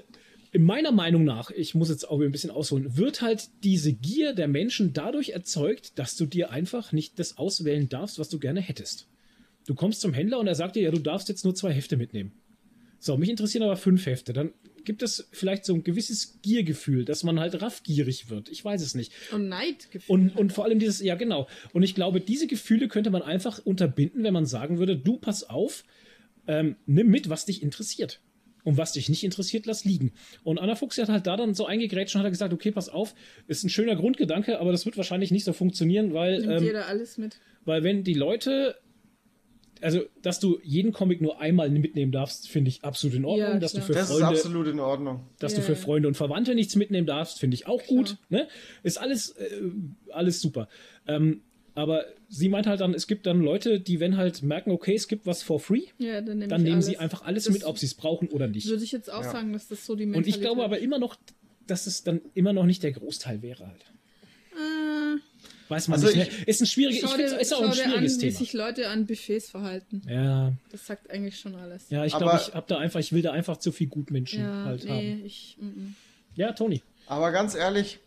in meiner Meinung nach, ich muss jetzt auch ein bisschen ausholen, wird halt diese Gier der Menschen dadurch erzeugt, dass du dir einfach nicht das auswählen darfst, was du gerne hättest. Du kommst zum Händler und er sagt dir, ja, du darfst jetzt nur zwei Hefte mitnehmen. So, mich interessieren aber fünf Hefte. Dann gibt es vielleicht so ein gewisses Giergefühl, dass man halt raffgierig wird. Ich weiß es nicht. Und Neidgefühl. Und, und vor allem dieses, ja genau. Und ich glaube, diese Gefühle könnte man einfach unterbinden, wenn man sagen würde, du pass auf, ähm, nimm mit, was dich interessiert. Und was dich nicht interessiert, lass liegen. Und Anna Fuchs hat halt da dann so eingegrätscht und hat gesagt, okay, pass auf, ist ein schöner Grundgedanke, aber das wird wahrscheinlich nicht so funktionieren, weil, Nimmt ähm, jeder alles mit. weil wenn die Leute, also dass du jeden Comic nur einmal mitnehmen darfst, finde ich absolut in Ordnung. Ja, dass du für Das ist Freunde absolut in Ordnung. dass Ja, du für ja. Freunde und Verwandte nichts mitnehmen darfst, finde ich auch gut. Ne? Ist alles, äh, alles super. Ähm, aber sie meint halt dann, es gibt dann Leute, die, wenn halt merken, okay, es gibt was for free, Ja, dann, nehm dann nehmen alles. sie einfach alles Das mit, ob sie es brauchen oder nicht. Würde ich jetzt auch Ja. sagen, dass das so die Und Mentalität ich glaube aber immer noch, dass es dann immer noch nicht der Großteil wäre halt. Weiß man Also nicht. Ne? ich- Ist ein schwieriges, ich schau finde dir, ist auch ein dir an, schwieriges wie Thema. sich Leute an Buffets verhalten. Ja, Das sagt eigentlich schon alles. ja, ich glaube, ich habe da einfach, ich will da einfach zu viel Gutmenschen Ja, halt nee, haben. ich. mm, mm. Ja, Toni. Aber ganz ehrlich,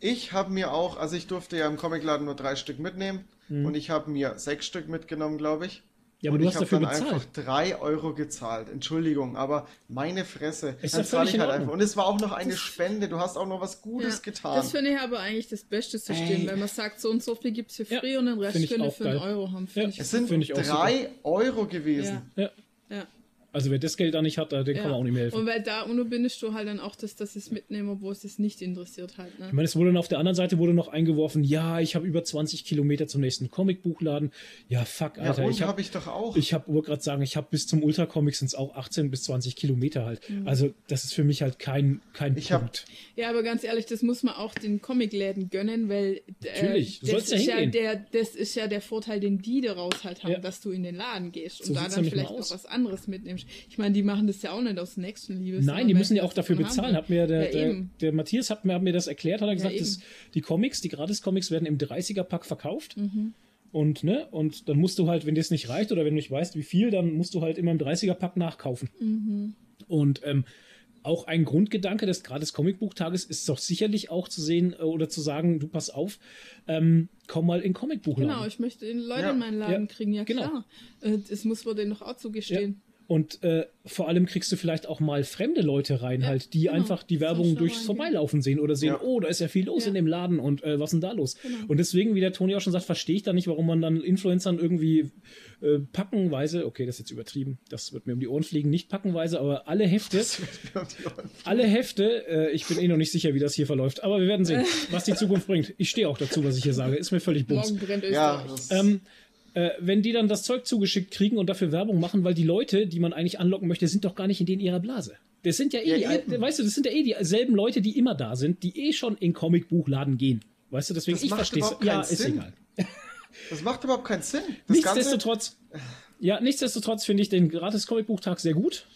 ich habe mir auch, also ich durfte ja im Comicladen nur drei Stück mitnehmen und ich habe mir sechs Stück mitgenommen, glaube ich. Ja, aber und du ich hast dafür dann bezahlt. einfach drei Euro gezahlt. Entschuldigung, aber meine Fresse. Ist dann zahle ich halt einfach. Und es war auch noch eine Spende. Du hast auch noch was Gutes Ja, getan. Das finde ich aber eigentlich das beste System, Ey. wenn man sagt, so und so viel gibt es für Ja, free und den Rest ihr auch für einen geil. Euro haben. Ja. Es sind Finde ich auch drei Euro gewesen. Ja. Ja. Ja. Also wer das Geld da nicht hat, da- dem kann man auch nicht mehr helfen. Und weil da unterbindest du halt dann auch das, dass sie es mitnehmen, obwohl es es nicht interessiert halt. Ne? Ich meine, es wurde dann auf der anderen Seite wurde noch eingeworfen, ja, ich habe über 20 Kilometer zum nächsten Comicbuchladen. Ja, fuck, Ja, Alter. und ich habe habe ich doch auch. ich habe wollte gerade sagen, ich habe bis zum Ultra Comics sind es auch 18 bis 20 Kilometer halt. Also das ist für mich halt kein kein Ich hab- Punkt. Ja, aber ganz ehrlich, das muss man auch den Comicläden gönnen, weil äh, Natürlich, du das, ja ist ja hingehen. der, das ist ja der Vorteil, den die daraus halt haben, Ja. dass du in den Laden gehst So und da dann vielleicht aus. was anderes mitnimmst. Ich meine, die machen das ja auch nicht aus Nächstenliebe. Nein, die müssen ja auch dafür bezahlen. Hat mir der, ja, der, der Matthias hat mir, hat mir das erklärt, hat er gesagt, eben. dass die Comics, die Gratis-Comics werden im 30er-Pack verkauft. Mhm. Und, ne, und dann musst du halt, wenn dir es nicht reicht oder wenn du nicht weißt, wie viel, dann musst du halt immer im 30er-Pack nachkaufen. Mhm. Und ähm, auch ein Grundgedanke des gratis Comicbuchtages ist doch sicherlich auch zu sehen äh, oder zu sagen, du pass auf, ähm, komm mal in Comicbuchladen. Genau, ich möchte den Leute Ja. in meinen Laden Ja, kriegen, ja genau. klar. Äh, Das muss man denen doch auch zugestehen. Und äh, vor allem kriegst du vielleicht auch mal fremde Leute rein, Ja, halt, die genau. einfach die Werbung durchs. Vorbeilaufen sehen oder sehen, Ja. oh, da ist ja viel los Ja. in dem Laden und äh, was ist denn da los? Genau. Und deswegen, wie der Toni auch schon sagt, verstehe ich da nicht, warum man dann Influencern irgendwie äh, packenweise, okay, das ist jetzt übertrieben, das wird mir um die Ohren fliegen, nicht packenweise, aber alle Hefte, um alle Hefte, äh, ich bin eh noch nicht sicher, wie das hier verläuft, aber wir werden sehen, *laughs* was die Zukunft bringt. Ich stehe auch dazu, was ich hier sage, ist mir völlig bums. Morgen brennt Österreich. Ähm, äh, wenn die dann das Zeug zugeschickt kriegen und dafür Werbung machen, weil die Leute, die man eigentlich anlocken möchte, sind doch gar nicht in denen ihrer Blase. Das sind ja eh, Ja, die, weißt du, das sind ja eh dieselben Leute, die immer da sind, die eh schon in Comicbuchladen gehen. Weißt du, deswegen, Das ich verstehe es. Ja, keinen ist Sinn. egal. *laughs* das macht überhaupt keinen Sinn. Das Ganze, Nichtsdestotrotz, ja, nichtsdestotrotz finde ich den gratis Comicbuchtag sehr gut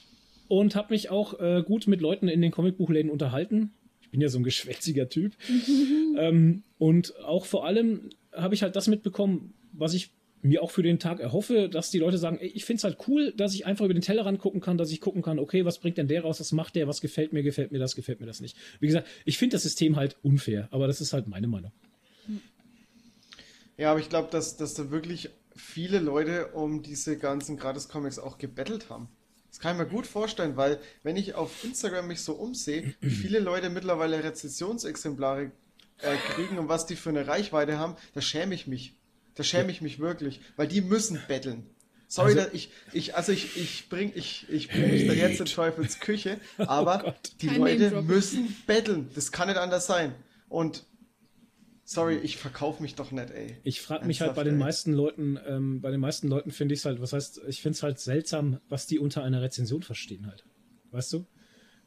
und habe mich auch äh, gut mit Leuten in den Comicbuchläden unterhalten. Ich bin ja so ein geschwätziger Typ. *laughs* ähm, und auch vor allem habe ich halt das mitbekommen, was ich mir auch für den Tag erhoffe, dass die Leute sagen, ey, ich finde es halt cool, dass ich einfach über den Tellerrand gucken kann, dass ich gucken kann, okay, was bringt denn der raus, was macht der, was gefällt mir, gefällt mir das, gefällt mir das nicht. Wie gesagt, ich finde das System halt unfair, aber das ist halt meine Meinung. Ja, aber ich glaube, dass, dass da wirklich viele Leute um diese ganzen Gratis-Comics auch gebettelt haben. Das kann ich mir gut vorstellen, weil wenn ich auf Instagram mich so umsehe, wie viele Leute mittlerweile Rezensionsexemplare äh, kriegen und was die für eine Reichweite haben, da schäme ich mich. Da schäme ich mich wirklich, weil die müssen betteln. Sorry, Also- dass ich, ich, also ich, ich bring, ich, ich bring mich da jetzt in Teufels Küche, *laughs* aber Gott. die Kein Leute müssen betteln. Das kann nicht anders sein. Und sorry, ich verkaufe mich doch nicht, ey. Ich frage mich halt bei den ey. meisten Leuten, ähm, bei den meisten Leuten finde ich es halt, was heißt, ich finde es halt seltsam, was die unter einer Rezension verstehen halt. Weißt du?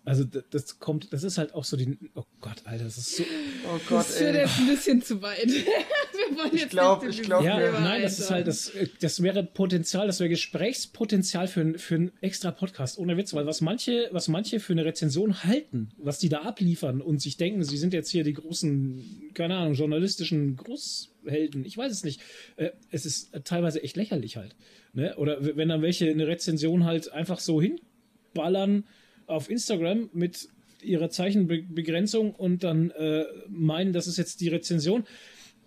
Also das kommt, das ist halt auch so die, oh Gott, Alter, das ist so, Oh Gott, Das führt jetzt ein bisschen zu weit. *laughs* Wir wollen Ich jetzt glaub- nicht in ich glaub, dieses ja, nein, das ist halt, das, äh, das wäre Potenzial, das wäre Gesprächspotenzial für, für einen extra Podcast, ohne Witz, weil was manche, was manche für eine Rezension halten, was die da abliefern und sich denken, sie sind jetzt hier die großen, keine Ahnung, journalistischen Großhelden, ich weiß es nicht. Äh, es ist teilweise echt lächerlich halt. Ne? Oder wenn dann welche eine Rezension halt einfach so hinballern auf Instagram mit ihrer Zeichenbegrenzung und dann äh, meinen, das ist jetzt die Rezension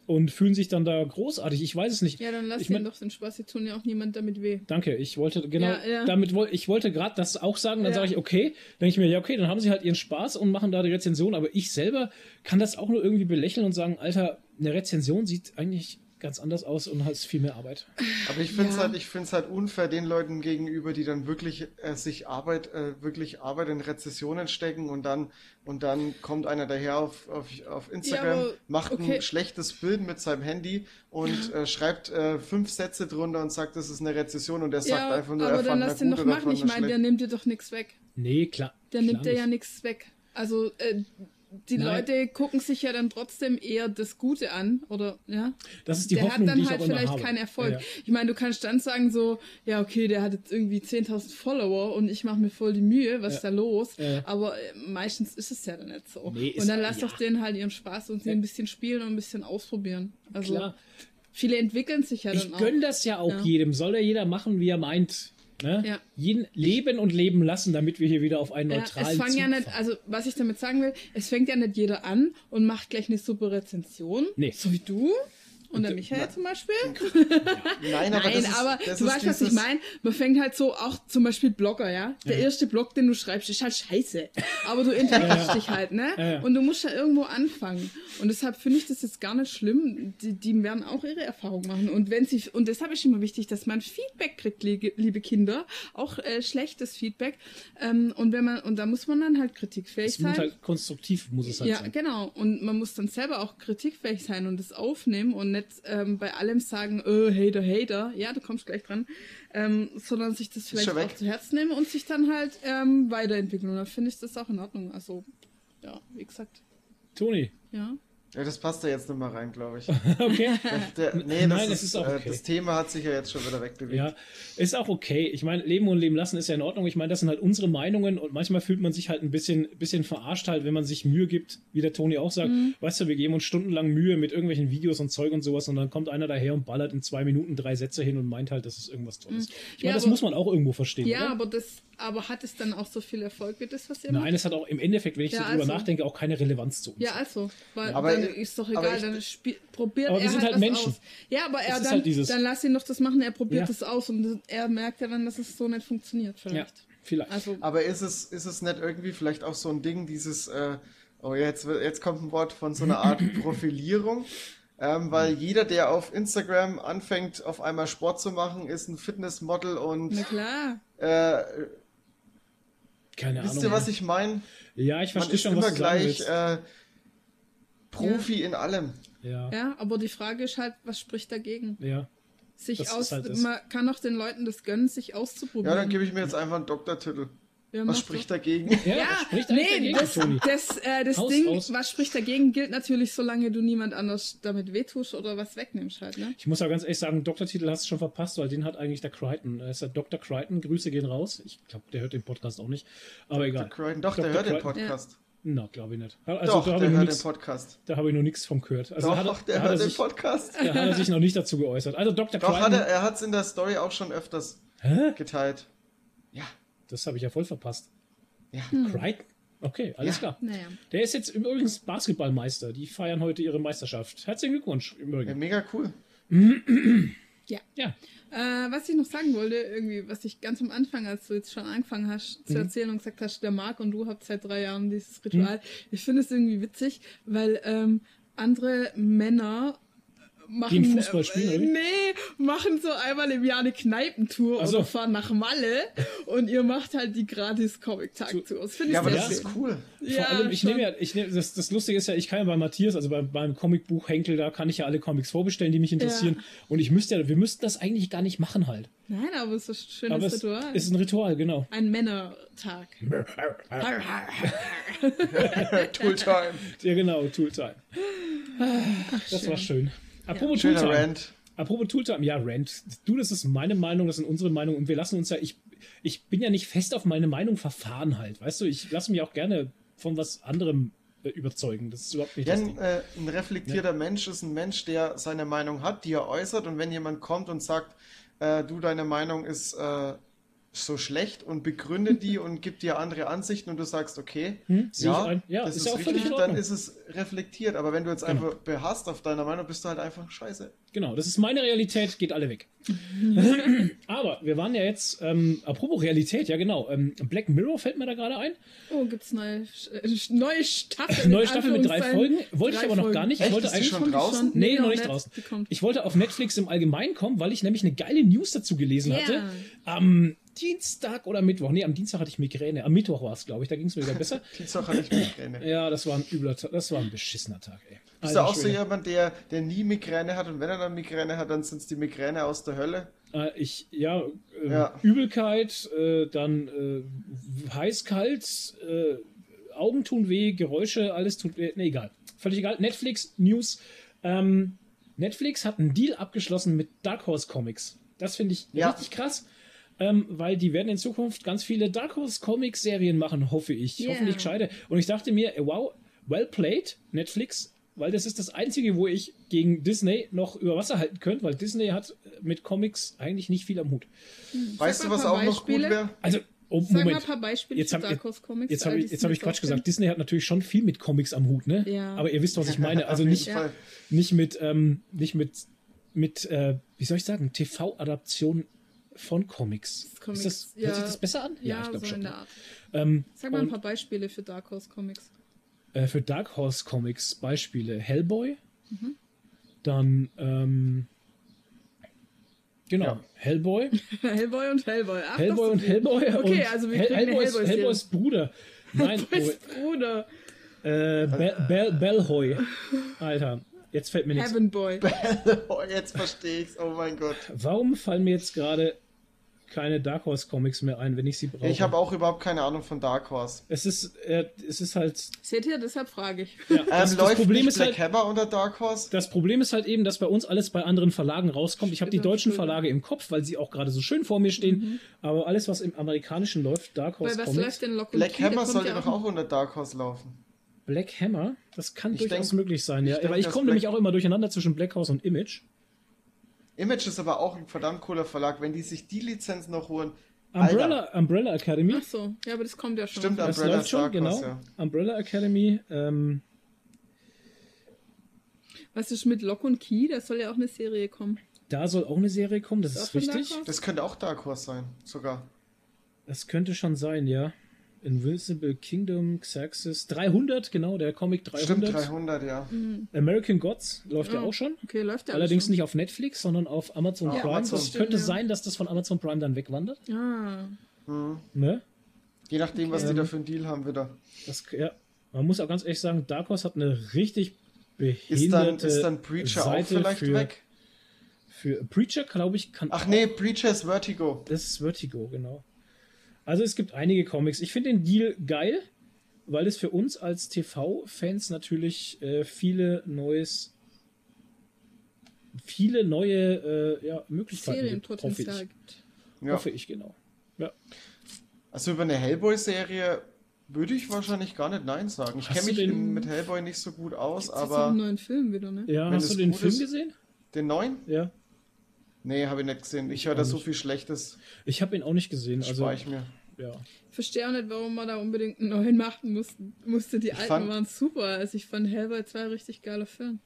und fühlen sich dann da großartig. Ich weiß es nicht. Ja, dann lass ich mein- doch den Spaß, die tun ja auch niemand damit weh. Danke, ich wollte genau Ja, ja. damit woll, ich wollte gerade das auch sagen, dann Ja. sage ich okay, denke ich mir ja okay, dann haben sie halt ihren Spaß und machen da die Rezension, aber ich selber kann das auch nur irgendwie belächeln und sagen, Alter, eine Rezension sieht eigentlich ganz anders aus und hat viel mehr Arbeit. Aber ich finde es Ja. halt, ich find's halt unfair den Leuten gegenüber, die dann wirklich äh, sich Arbeit, äh, wirklich Arbeit in Rezessionen stecken und dann und dann kommt einer daher auf, auf, auf Instagram, aber, macht okay. ein schlechtes Bild mit seinem Handy und äh, schreibt äh, fünf Sätze drunter und sagt, das ist eine Rezession und der sagt Ja, einfach nur, aber er dann fand lass den doch oder machen. Ich meine, der nimmt dir doch nichts weg. Nee, klar. Der klar nimmt dir ja nicht. nichts weg. Also äh, die Nein. Leute gucken sich ja dann trotzdem eher das Gute an, oder ja? Das ist die der Hoffnung, hat dann ich halt vielleicht keinen Erfolg. Ja, ja. Ich meine, du kannst dann sagen so, ja okay, der hat jetzt irgendwie 10.000 Follower und ich mache mir voll die Mühe, was ist da los? Ja. Aber äh, meistens ist es ja dann nicht so. Nee, und dann lass ja. doch denen halt ihren Spaß und sie ein bisschen spielen und ein bisschen ausprobieren. Also Klar. viele entwickeln sich ja dann Ich auch. gönne das ja auch Ja. jedem. Soll ja jeder machen, wie er meint. Ne? Ja. Jeden leben und leben lassen, damit wir hier wieder auf einen Ja, neutralen es fängt ja nicht, also was ich damit sagen will, es fängt ja nicht jeder an und macht gleich eine super Rezension. Nee. So wie du und der Michael zum Beispiel. *laughs* *laughs* Nein, aber Nein, ist, aber du weißt, was ich meine. Man fängt halt so auch zum Beispiel Blogger, ja. Der erste Blog, den du schreibst, ist halt scheiße. Aber du entwickelst dich halt, ne? Ja, ja. Und du musst ja irgendwo anfangen. Und deshalb finde ich das jetzt gar nicht schlimm. Die, die werden auch ihre Erfahrung machen. Und wenn sie, und deshalb ist immer wichtig, dass man Feedback kriegt, liebe, Kinder. Auch äh, schlechtes Feedback. Ähm, und wenn man, und da muss man dann halt kritikfähig sein. halt konstruktiv muss es halt Ja, sein. genau. Und man muss dann selber auch kritikfähig sein und das aufnehmen und nicht ähm, bei allem sagen, oh, Hater, Hater, ja, du kommst gleich dran, ähm, sondern sich das vielleicht auch zu Herzen nehmen und sich dann halt ähm, weiterentwickeln. Und dann finde ich das auch in Ordnung. Also, ja, wie gesagt, Toni, ja. Ja, das passt da jetzt nicht mal rein, glaube ich. *laughs* okay. Der, nee, das, Nein, ist, ist auch äh, okay. das Thema hat sich ja jetzt schon wieder wegbewegt. Ja, ist auch okay. Ich meine, leben und leben lassen ist ja in Ordnung. Ich meine, das sind halt unsere Meinungen und manchmal fühlt man sich halt ein bisschen, bisschen verarscht halt, wenn man sich Mühe gibt, wie der Toni auch sagt. Mhm. Weißt du, wir geben uns stundenlang Mühe mit irgendwelchen Videos und Zeug und sowas und dann kommt einer daher und ballert in zwei Minuten drei Sätze hin und meint halt, das ist irgendwas Tolles. Ich meine, Mhm. Ja, das aber- muss man auch irgendwo verstehen. Ja, oder? aber das, aber hat es dann auch so viel Erfolg wie das, was ihr Nein, macht? es hat auch im Endeffekt, wenn ich Ja, so drüber also. nachdenke, auch keine Relevanz zu uns. Ja, also, weil Aber dann ist doch egal, ich- dann spiel, probiert Aber wir er sind halt halt was Menschen. aus. Ja, aber er ist dann, halt dann lass ihn doch das machen, er probiert Ja. das aus und er merkt ja dann, dass es so nicht funktioniert Ja, vielleicht. vielleicht. Also, Aber ist es, ist es nicht irgendwie vielleicht auch so ein Ding, dieses, äh, oh jetzt, wird- jetzt kommt ein Wort von so einer Art *laughs* Profilierung, ähm, weil jeder, der auf Instagram anfängt, auf einmal Sport zu machen, ist ein Fitnessmodel und na klar. äh, keine wisst Ahnung. ihr, was ich meine? ja, ich verstehe schon, immer was du sagen gleich willst. äh, Profi in allem. ja. Ja, aber die Frage ist halt, was spricht dagegen? ja. Sich Das aus, halt man kann auch den Leuten das gönnen, sich auszuprobieren. Ja, dann gebe ich mir jetzt einfach einen Doktortitel. Ja, Was spricht doch. dagegen? Ja, Ja, was spricht nee, dagegen, das, Toni? das, äh, das Haus Ding, raus. was spricht dagegen, gilt natürlich, solange du niemand anders damit wehtust oder was wegnimmst halt, ne? Ich muss ja ganz ehrlich sagen, Doktortitel hast du schon verpasst, weil den hat eigentlich der Crichton. Er ist der Dr. Crichton. Grüße gehen raus. Ich glaube, der hört den Podcast auch nicht. Aber egal. Crichton. Doch, der Dr. hört den Crichton. Podcast. Na, glaube ich nicht. Also Doch, da habe der ich, noch hört den nix- Podcast. da hab ich noch nichts vom gehört. Also Doch, hat er, der hat er hört den sich, Podcast. da hat er sich noch nicht dazu geäußert. Also Dr. Doch, Crichton. hat er, er hat es in der Story auch schon öfters Hä? geteilt. Das habe ich ja voll verpasst. ja. Crichton? Okay, alles Ja. klar. Naja. Der ist jetzt übrigens Basketballmeister. Die feiern heute ihre Meisterschaft. Herzlichen Glückwunsch im ja Übrigen. mega cool. Ja. Ja. Äh, was ich noch sagen wollte, irgendwie, was ich ganz am Anfang, als du jetzt schon angefangen hast zu Mhm. erzählen und gesagt hast, der Marc und du habt seit drei Jahren dieses Ritual. Ich finde es irgendwie witzig, weil ähm, andere Männer machen. Die Fußball spielen, äh? Nee, machen so einmal im Jahr eine Kneipentour Ach so. oder fahren nach Malle und ihr macht halt die gratis Comic-Tag-Tour. Das finde ich Ja, aber das schön. ist cool. Vor allem, ich schon. nehme ja, ich nehme, das, das Lustige ist ja, ich kann ja bei Matthias, also beim, beim Comicbuch Henkel, da kann ich ja alle Comics vorbestellen, die mich interessieren. Ja. Und ich müsste ja, wir müssten das eigentlich gar nicht machen halt. Nein, aber es ist ein schönes Aber es Ritual. ist ein Ritual, genau. ein Männertag. *laughs* Tooltime. Ja, genau, Tooltime. Das war schön. Apropos Schöner Tooltime. Rant. Apropos Tooltime, ja, Rant. Du, das ist meine Meinung, das sind unsere Meinung und wir lassen uns ja, ich, ich bin ja nicht fest auf meine Meinung verfahren halt, weißt du, ich lasse mich auch gerne von was anderem äh, überzeugen. Das ist überhaupt nicht Ja, Ding. äh, ein reflektierter Mensch ist ein Mensch, der seine Meinung hat, die er äußert. Und wenn jemand kommt und sagt, äh, du, deine Meinung ist äh, so schlecht und begründet die und gibt dir andere Ansichten und du sagst, okay, Hm, ich ja, ein. Ja, das ist ist, ja auch völlig richtig, dann ist es reflektiert. Aber wenn du jetzt Genau. einfach behasst auf deiner Meinung, bist du halt einfach scheiße. Genau, das ist meine Realität, geht alle weg. *laughs* Aber wir waren ja jetzt, ähm, apropos Realität, ja genau, ähm, Black Mirror fällt mir da gerade ein. Oh, gibt's neue, äh, neue Staffel? Neue Staffel mit drei Folgen. Wollte ich Drei aber noch Folgen. gar nicht. Ich Echt? wollte Ist eigentlich schon draußen? Nee, noch noch nicht draußen. Ich wollte auf Netflix im Allgemeinen kommen, weil ich nämlich eine geile News dazu gelesen Ja. hatte. Am Dienstag oder Mittwoch. Nee, am Dienstag hatte ich Migräne. Am Mittwoch war es, glaube ich. Da ging es mir wieder besser. *laughs* Dienstag hatte ich Migräne. Ja, das war ein übler Tag. Das war ein beschissener Tag, ey. Bist du auch so jemand, der, der nie Migräne hat und wenn er dann Migräne hat, dann sind es die Migräne aus der Hölle? Äh, ich, ja, äh, Ja. Übelkeit, äh, dann äh, heiß, kalt, äh, Augen tun weh, Geräusche, alles tut weh. Nee, egal. Völlig egal. Netflix News. Ähm, Netflix hat einen Deal abgeschlossen mit Dark Horse Comics. Das finde ich Ja. richtig krass. Ähm, weil die werden in Zukunft ganz viele Dark Horse Comics Serien machen, hoffe ich. Yeah. Hoffentlich gescheite. Und ich dachte mir, äh, wow, well played, Netflix, weil das ist das Einzige, wo ich gegen Disney noch über Wasser halten könnte, weil Disney hat mit Comics eigentlich nicht viel am Hut. Weißt Sag du, was auch paar noch gut Beispiele. wäre? Also, oh, Sag mal ein Moment. paar Beispiele Jetzt für hab- Dark Horse Comics. Jetzt habe ich, jetzt hab ich Quatsch gesagt. Disney hat natürlich schon viel mit Comics am Hut, ne? Ja. Aber ihr wisst, was ich *laughs* meine. Also nicht, nicht mit, ähm, nicht mit, mit, äh, wie soll ich sagen, TV-Adaption von Comics. Comics, ist das, ja. hört sich das besser an? Ja, ich glaube so schon. in der Art. Ähm, Sag mal ein paar Beispiele für Dark Horse Comics. äh, für Dark Horse Comics Beispiele Hellboy, Mhm. dann ähm, genau Ja. Hellboy, *laughs* Hellboy und Hellboy. Ach, Hellboy und Hellboy Okay, und also wir Hell- Hellboys, Hellboy-Serie. Hellboys Bruder. *laughs* Nein, Hellboys Bruder. Äh, Bell, Bell, Bellhoy. *laughs* Alter, jetzt fällt mir nichts. Heaven Boy. *laughs* Jetzt verstehe ich's. Oh mein Gott. Warum fallen mir jetzt gerade keine Dark Horse Comics mehr ein, wenn ich sie brauche? Ich habe auch überhaupt keine Ahnung von Dark Horse. Es ist, äh, es ist halt. Seht ihr, deshalb frage ich. Ja, Ähm, das, das läuft Problem nicht ist Black halt. Hammer unter Dark Horse? Das Problem ist halt eben, dass bei uns alles bei anderen Verlagen rauskommt. Ich habe die deutschen Entschuldigung. Verlage im Kopf, weil sie auch gerade so schön vor mir stehen. Aber alles, was im amerikanischen läuft, Dark Horse Weil was Comics, läuft denn Lock Black Key? Der Hammer sollte ja doch auch unter Dark Horse laufen. Black Hammer, das kann Ich durchaus denk- möglich sein, ja. ich denk, Aber ich dass komme nämlich auch immer durcheinander zwischen Black Horse und Image. Image ist aber auch ein verdammt cooler Verlag. Wenn die sich die Lizenz noch holen. Umbrella, Umbrella Academy. Ach so, ja, aber das kommt ja schon. Stimmt, Das Umbrella läuft schon, genau. Ja. Umbrella Academy. Ähm, Was ist mit Lock und Key? Da soll ja auch eine Serie kommen. da soll auch eine Serie kommen, das Ist ist richtig. Das könnte auch Dark Horse sein, sogar. Das könnte schon sein, ja. Invincible Kingdom, Xerxes, 300, genau, der Comic 300. Stimmt, 300, ja. American Gods läuft ja Oh, auch schon. Okay, läuft ja Allerdings alles nicht auf Netflix, sondern auf Amazon Auf Prime. Amazon. Das könnte ja. sein, dass das von Amazon Prime dann wegwandert. schon. Ah, Ne? Je nachdem, was Okay. die da für einen Deal haben wieder. Das, ja. Man muss auch ganz ehrlich sagen, Dark Horse hat eine richtig Ist dann, behinderte ist dann Preacher auch Seite vielleicht für, weg? Für Preacher, glaube ich, kann Ach nee, Preacher ist Vertigo. Das ist Vertigo, genau. Also es gibt einige Comics. Ich finde den Deal geil, weil es für uns als TV-Fans natürlich äh, viele neues, viele neue äh, ja, Möglichkeiten gibt. Hoffe Serienpotenzial ich. gibt. Ja. Hoffe ich, genau. Ja. Also über eine Hellboy-Serie würde ich wahrscheinlich gar nicht Nein sagen. Ich kenne mich den- mit Hellboy nicht so gut aus, Jetzt ist auch aber einen neuen Film wieder, ne? ja Wenn hast du den Film ist- gesehen? den neuen? Ja. Nee, habe ich nicht gesehen. Ich höre da so viel Schlechtes. Ich habe ihn auch nicht gesehen. Also, spare ich mir. Ja. Ich verstehe auch nicht, warum man da unbedingt einen neuen machen musste. musste. Die alten fand- waren super. Also ich fand Hellboy 2 ein richtig geiler Film.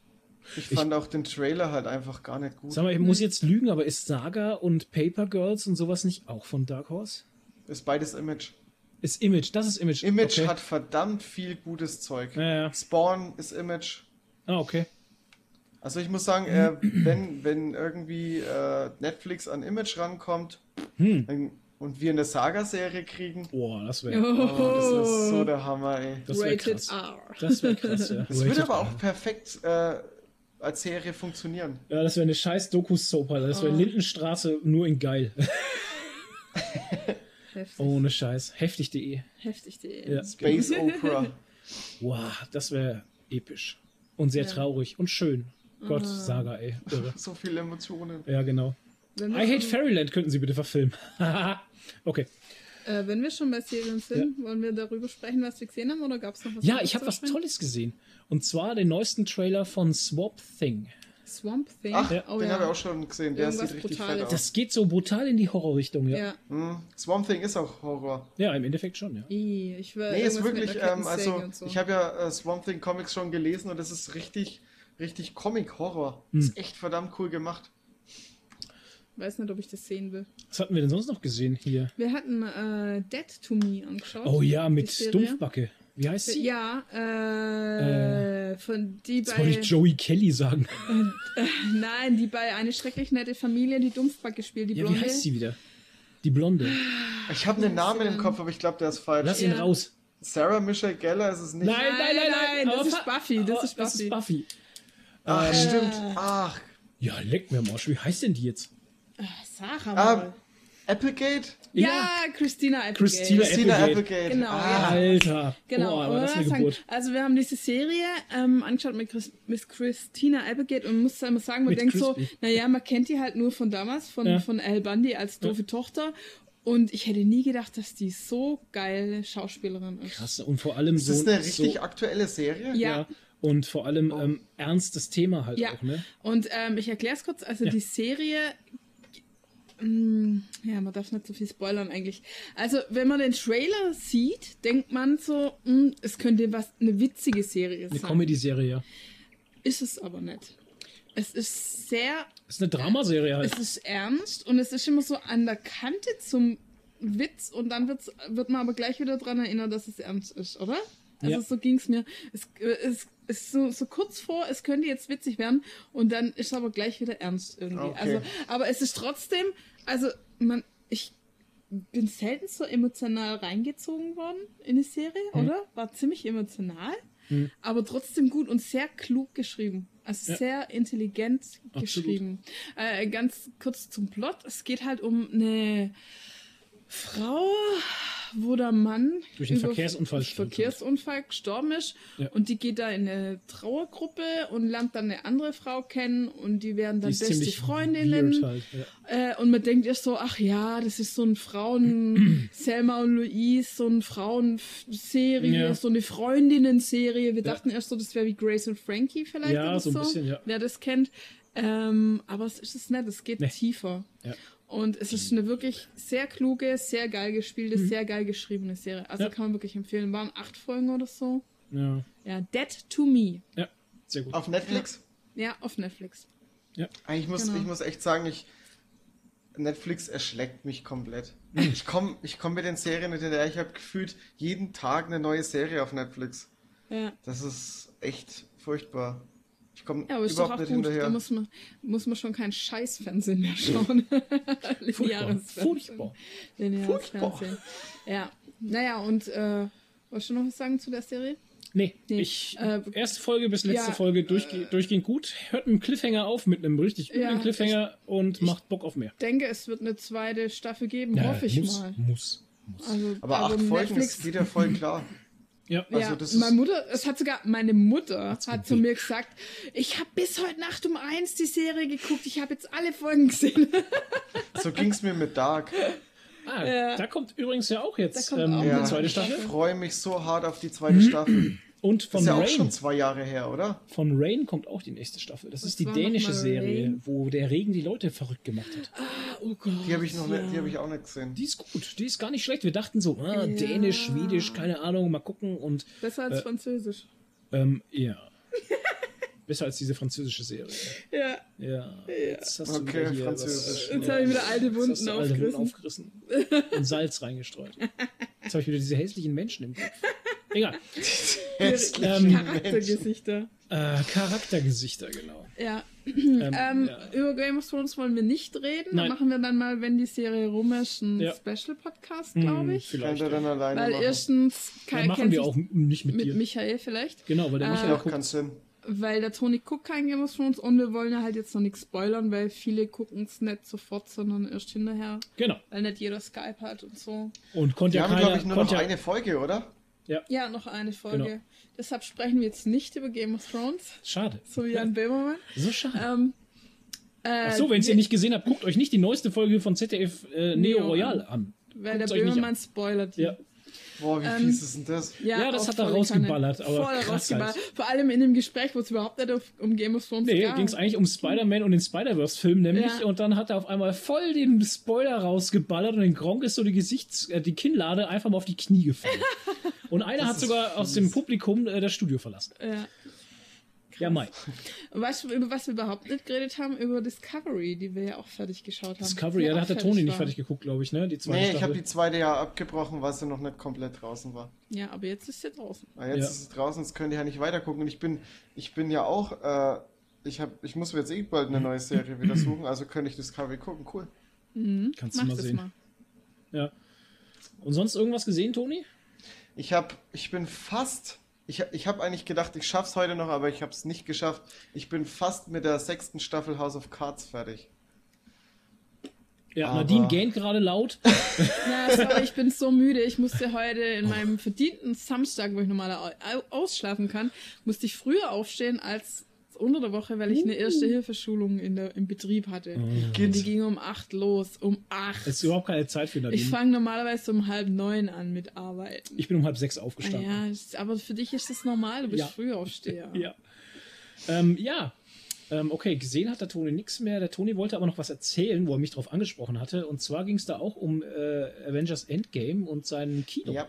Ich fand auch den Trailer halt einfach gar nicht gut. Sag mal, ich muss jetzt lügen, aber ist Saga und Paper Girls und sowas nicht auch von Dark Horse? Ist beides Image. Ist Image, das ist Image. Image okay. hat verdammt viel gutes Zeug. Ja, ja. Spawn ist Image. Ah, okay. Also ich muss sagen, äh, wenn, wenn irgendwie äh, Netflix an Image rankommt Hm. dann, und wir eine Saga-Serie kriegen, Boah, das wäre oh, das ist so der Hammer, ey. das wär Rated krass. R. Das wäre krass, ja. *laughs* Das würde aber R. auch perfekt äh, als Serie funktionieren. Ja, das wäre eine scheiß Doku-Soap, Alter. Das wäre Oh. Lindenstraße nur in geil. *laughs* Heftig. Ohne Scheiß. Heftig.de. Heftig.de. Ja. Space Opera. *laughs* Wow, das wäre episch. Und sehr Ja. traurig und schön. Gott, Saga, ey. Irre. So viele Emotionen. Ja, genau. Wenn I Hate Fairyland könnten Sie bitte verfilmen. *laughs* okay. äh, wenn wir schon bei Serien sind, wollen wir darüber sprechen, was wir gesehen haben, oder gab es noch was Ja, ich habe was? Tolles gesehen. Und zwar den neuesten Trailer von Swamp Thing. Swamp Thing. Ach, oh, den ja. habe ich auch schon gesehen. Der Irgendwas sieht richtig Brutales. fett aus. Das geht so brutal in die Horrorrichtung, ja. Ja. Hm, Swamp Thing ist auch Horror. Ja, im Endeffekt schon, ja. I, ich will Nee, ist wirklich, ähm, also so. ich habe ja äh, Swamp Thing Comics schon gelesen und das ist richtig, richtig Comic-Horror. Hm. Ist echt verdammt cool gemacht. Weiß nicht, ob ich das sehen will. Was hatten wir denn sonst noch gesehen hier? Wir hatten äh, Dead to Me angeschaut. Oh ja, mit Serie. Dumpfbacke. Wie heißt sie? Ja, äh, von die Das bei wollte ich Joey Kelly sagen. *laughs* Nein, die bei eine schrecklich nette Familie die Dumpfbacke spielt, die Ja, wie Blonde. heißt sie wieder? Die Blonde. Ich habe einen Namen im Kopf, aber ich glaube, der ist falsch. Lass ihn Ja. raus. Sarah Michelle Gellar ist es nicht. Nein, nein, nein, nein. das aber ist Buffy, das Oh, ist Das ist Buffy. Buffy. Ach, Äh. stimmt. Ach, Ja, leck mir am Arsch. Wie heißt denn die jetzt? Sarah Ah, mal. Applegate? Ja, Christina Applegate. Christina Christina Applegate. Applegate. Genau, Ah, Alter. Genau, Oh, aber das ist eine Sagen- Geburt. Also wir haben diese Serie ähm, angeschaut mit Chris, Miss Christina Applegate und man muss immer sagen, man Mit denkt so, Crispy. naja, man kennt die halt nur von damals, von, Ja. von Al Bundy als doofe Tochter. Und ich hätte nie gedacht, dass die so geile Schauspielerin ist. Krass. Und vor allem ist so. das eine richtig so, aktuelle Serie? Ja. ja. Und vor allem ähm, ernstes Thema halt Ja, auch, ne? und ähm, ich erkläre es kurz. Also Ja. die Serie, ja, man darf nicht so viel spoilern eigentlich. Also wenn man den Trailer sieht, denkt man so, mm, es könnte was eine witzige Serie Eine sein. Comedy-Serie, ja. Ist es aber nicht. Es ist sehr, Das ist eine Dramaserie halt. es ist ernst und es ist immer so an der Kante zum Witz und dann wird's, wird man aber gleich wieder daran erinnern, dass es ernst ist, oder? Also Ja. so ging es mir. Es, äh, es ist so, so kurz vor, es könnte jetzt witzig werden und dann ist es aber gleich wieder ernst irgendwie. Okay. Also, aber es ist trotzdem, also man, ich bin selten so emotional reingezogen worden in die Serie, Hm. oder? War ziemlich emotional, aber trotzdem gut und sehr klug geschrieben. Also Ja. sehr intelligent Absolut. geschrieben. Äh, ganz kurz zum Plot. Es geht halt um eine Frau, wo der Mann Durch einen Verkehrsunfall. Verkehrsunfall gestorben ist Ja. und die geht da in eine Trauergruppe und lernt dann eine andere Frau kennen und die werden Die dann ist beste Freundinnen. halt. Ja. Äh, und man denkt erst so, ach ja, das ist so ein Frauen, *clears throat* Selma und Louise, so eine Frauenserie, Ja. so eine Freundinnen-Serie. Wir dachten erst so, das wäre wie Grace und Frankie vielleicht Ja, oder so ein bisschen, ja. wer das kennt. Ähm, aber es ist es nicht, es geht Nee. tiefer. Ja. Und es ist eine wirklich sehr kluge, sehr geil gespielte, sehr geil geschriebene Serie. Also Mhm. Ja. kann man wirklich empfehlen. Waren acht Folgen oder so. Ja. Ja, Dead to Me. ja, sehr gut. Auf Netflix? Ja, auf Netflix. Ich muss, Genau. ich muss echt sagen, ich, Netflix erschlägt mich komplett. Hm. Ich komme ich komm mit den Serien hinterher. Ich habe gefühlt jeden Tag eine neue Serie auf Netflix. Ja. Das ist echt furchtbar. Ich komme Ja, überhaupt auch nicht gut. Da hinterher. muss man, muss man schon kein Scheißfernsehen mehr schauen. *laughs* Lineares. Furchtbar. Furchtbar. Fernsehen. Ja. Naja, und äh, wolltest du noch was sagen zu der Serie? Nee, Nee, ich äh, erste Folge bis letzte ja, Folge durchge durchgehend gut. Hört mit einem Cliffhanger auf, mit einem richtig üblen Ja, Cliffhanger und macht Bock auf mehr. denke, es wird eine zweite Staffel geben, Ja, hoffe ich muss, mal. Muss. muss. Also, Aber acht Folgen Netflix, ist wieder voll klar. *laughs* Ja, also ja, das ist- meine Mutter, es hat sogar meine Mutter hat zu mir gesagt, ich habe bis heute Nacht um eins die Serie geguckt, ich habe jetzt alle Folgen gesehen. *laughs* So ging es mir mit Dark. ah, Ja. da kommt übrigens ja auch jetzt ähm, auch eine Ja, zweite ich Staffel. freue mich so hart auf die zweite Staffel. Und Das von ist ja auch Rain. schon zwei Jahre her, oder? Von Rain kommt auch die nächste Staffel. Das Was ist die dänische Serie, Rain? wo der Regen die Leute verrückt gemacht hat. oh Gott. Die habe ich noch nicht, die habe ich auch nicht gesehen. Die ist gut, die ist gar nicht schlecht. Wir dachten so, ah, Ja. dänisch, schwedisch, keine Ahnung, mal gucken. Und Besser als Äh, Französisch. ähm, ja. *laughs* Besser als diese französische Serie. Ja, Ja. Jetzt hast du Okay, wieder hier Französisch. Was, jetzt habe ich wieder alte Jetzt Wunden du alte Wunden aufgerissen. Und Salz reingestreut. Jetzt habe ich wieder diese hässlichen Menschen im Kopf. *laughs* Egal. *laughs* Ähm. Charaktergesichter. Äh, Charaktergesichter, genau. Ja. Ähm, Ähm, ja. Über Game of Thrones wollen wir nicht reden. Da Nein. machen wir dann mal, wenn die Serie rum ist, einen Ja. Special-Podcast, Hm, glaube ich. Vielleicht. Könnt ihr dann alleine Weil machen. erstens Ja, Kai machen wir auch nicht mit, mit dir. Michael vielleicht. Genau, weil der Äh, Michael auch guckt. keinen Sinn. Weil der Toni guckt kein Game of Thrones und wir wollen ja halt jetzt noch nichts spoilern, weil viele gucken es nicht sofort, sondern erst hinterher, Genau. weil nicht jeder Skype hat und so. Und konnte Wir ja haben, keiner. glaube ich, nur noch eine Folge, oder? Ja, noch eine Folge. Genau. Deshalb sprechen wir jetzt nicht über Game of Thrones, Schade. so wie Jan Böhmermann. So schade. Ähm, äh, Ach so, wenn ihr wir- nicht gesehen habt, guckt euch nicht die neueste Folge von ZDF äh, Neo Neo Royal an. Weil der Guckt's nicht Böhmermann an. spoilert die. Ja. Boah, wie Ähm, fies ist denn das? Ja, das auf hat er rausgeballert, Kanne. aber Voll krass rausgeballert. halt. Vor allem in dem Gespräch, wo es überhaupt nicht um Game of Thrones Nee, ging. ging es eigentlich um Spider-Man und den Spider-Verse-Film nämlich. Ja. Und dann hat er auf einmal voll den Spoiler rausgeballert und den Gronk ist so die Gesichts-, äh, die Kinnlade einfach mal auf die Knie gefallen. *laughs* und einer Das hat sogar aus fies. dem Publikum äh, das Studio verlassen. Ja. Ja, Mai. Weißt du, über was wir überhaupt nicht geredet haben? Über Discovery, die wir ja auch fertig geschaut haben. Discovery, ja, da hat der Toni nicht fertig geguckt, glaube ich, ne? Die zweite Nee, ich habe die zweite ja abgebrochen, weil sie noch nicht komplett draußen war. Ja, aber jetzt ist sie draußen. Aber jetzt Ja. ist es draußen, jetzt könnt ihr ja nicht weitergucken. Und ich bin, ich bin ja auch, äh, ich, hab, ich muss mir jetzt eh bald eine neue Serie wieder suchen, also könnte ich Discovery gucken. Cool. Kannst du Mach mal das sehen. mal. Ja. Und sonst irgendwas gesehen, Toni? Ich hab, ich bin fast, ich, ich habe eigentlich gedacht, ich schaff's heute noch, aber ich habe es nicht geschafft. Ich bin fast mit der sechsten Staffel House of Cards fertig. Ja, Aber- Nadine gähnt gerade laut. *laughs* Ja, sorry, ich bin so müde. Ich musste heute in meinem verdienten Samstag, wo ich normal au- ausschlafen kann, musste ich früher aufstehen als unter der Woche, weil ich eine Erste-Hilfe-Schulung in der, im Betrieb hatte. Und die ging um acht los. Um acht. Es ist überhaupt keine Zeit für Nadine. Ich fange normalerweise um halb neun an mit Arbeiten. Ich bin um halb sechs Ah, aufgestanden. ja, ist- aber für dich ist das normal. Du bist Ja. Frühaufsteher. *laughs* Ja. Ähm, ja. Ähm, okay, gesehen hat der Toni nichts mehr. Der Toni wollte aber noch was erzählen, wo er mich drauf angesprochen hatte. Und zwar ging es da auch um äh, Avengers Endgame und sein Kino. Ja.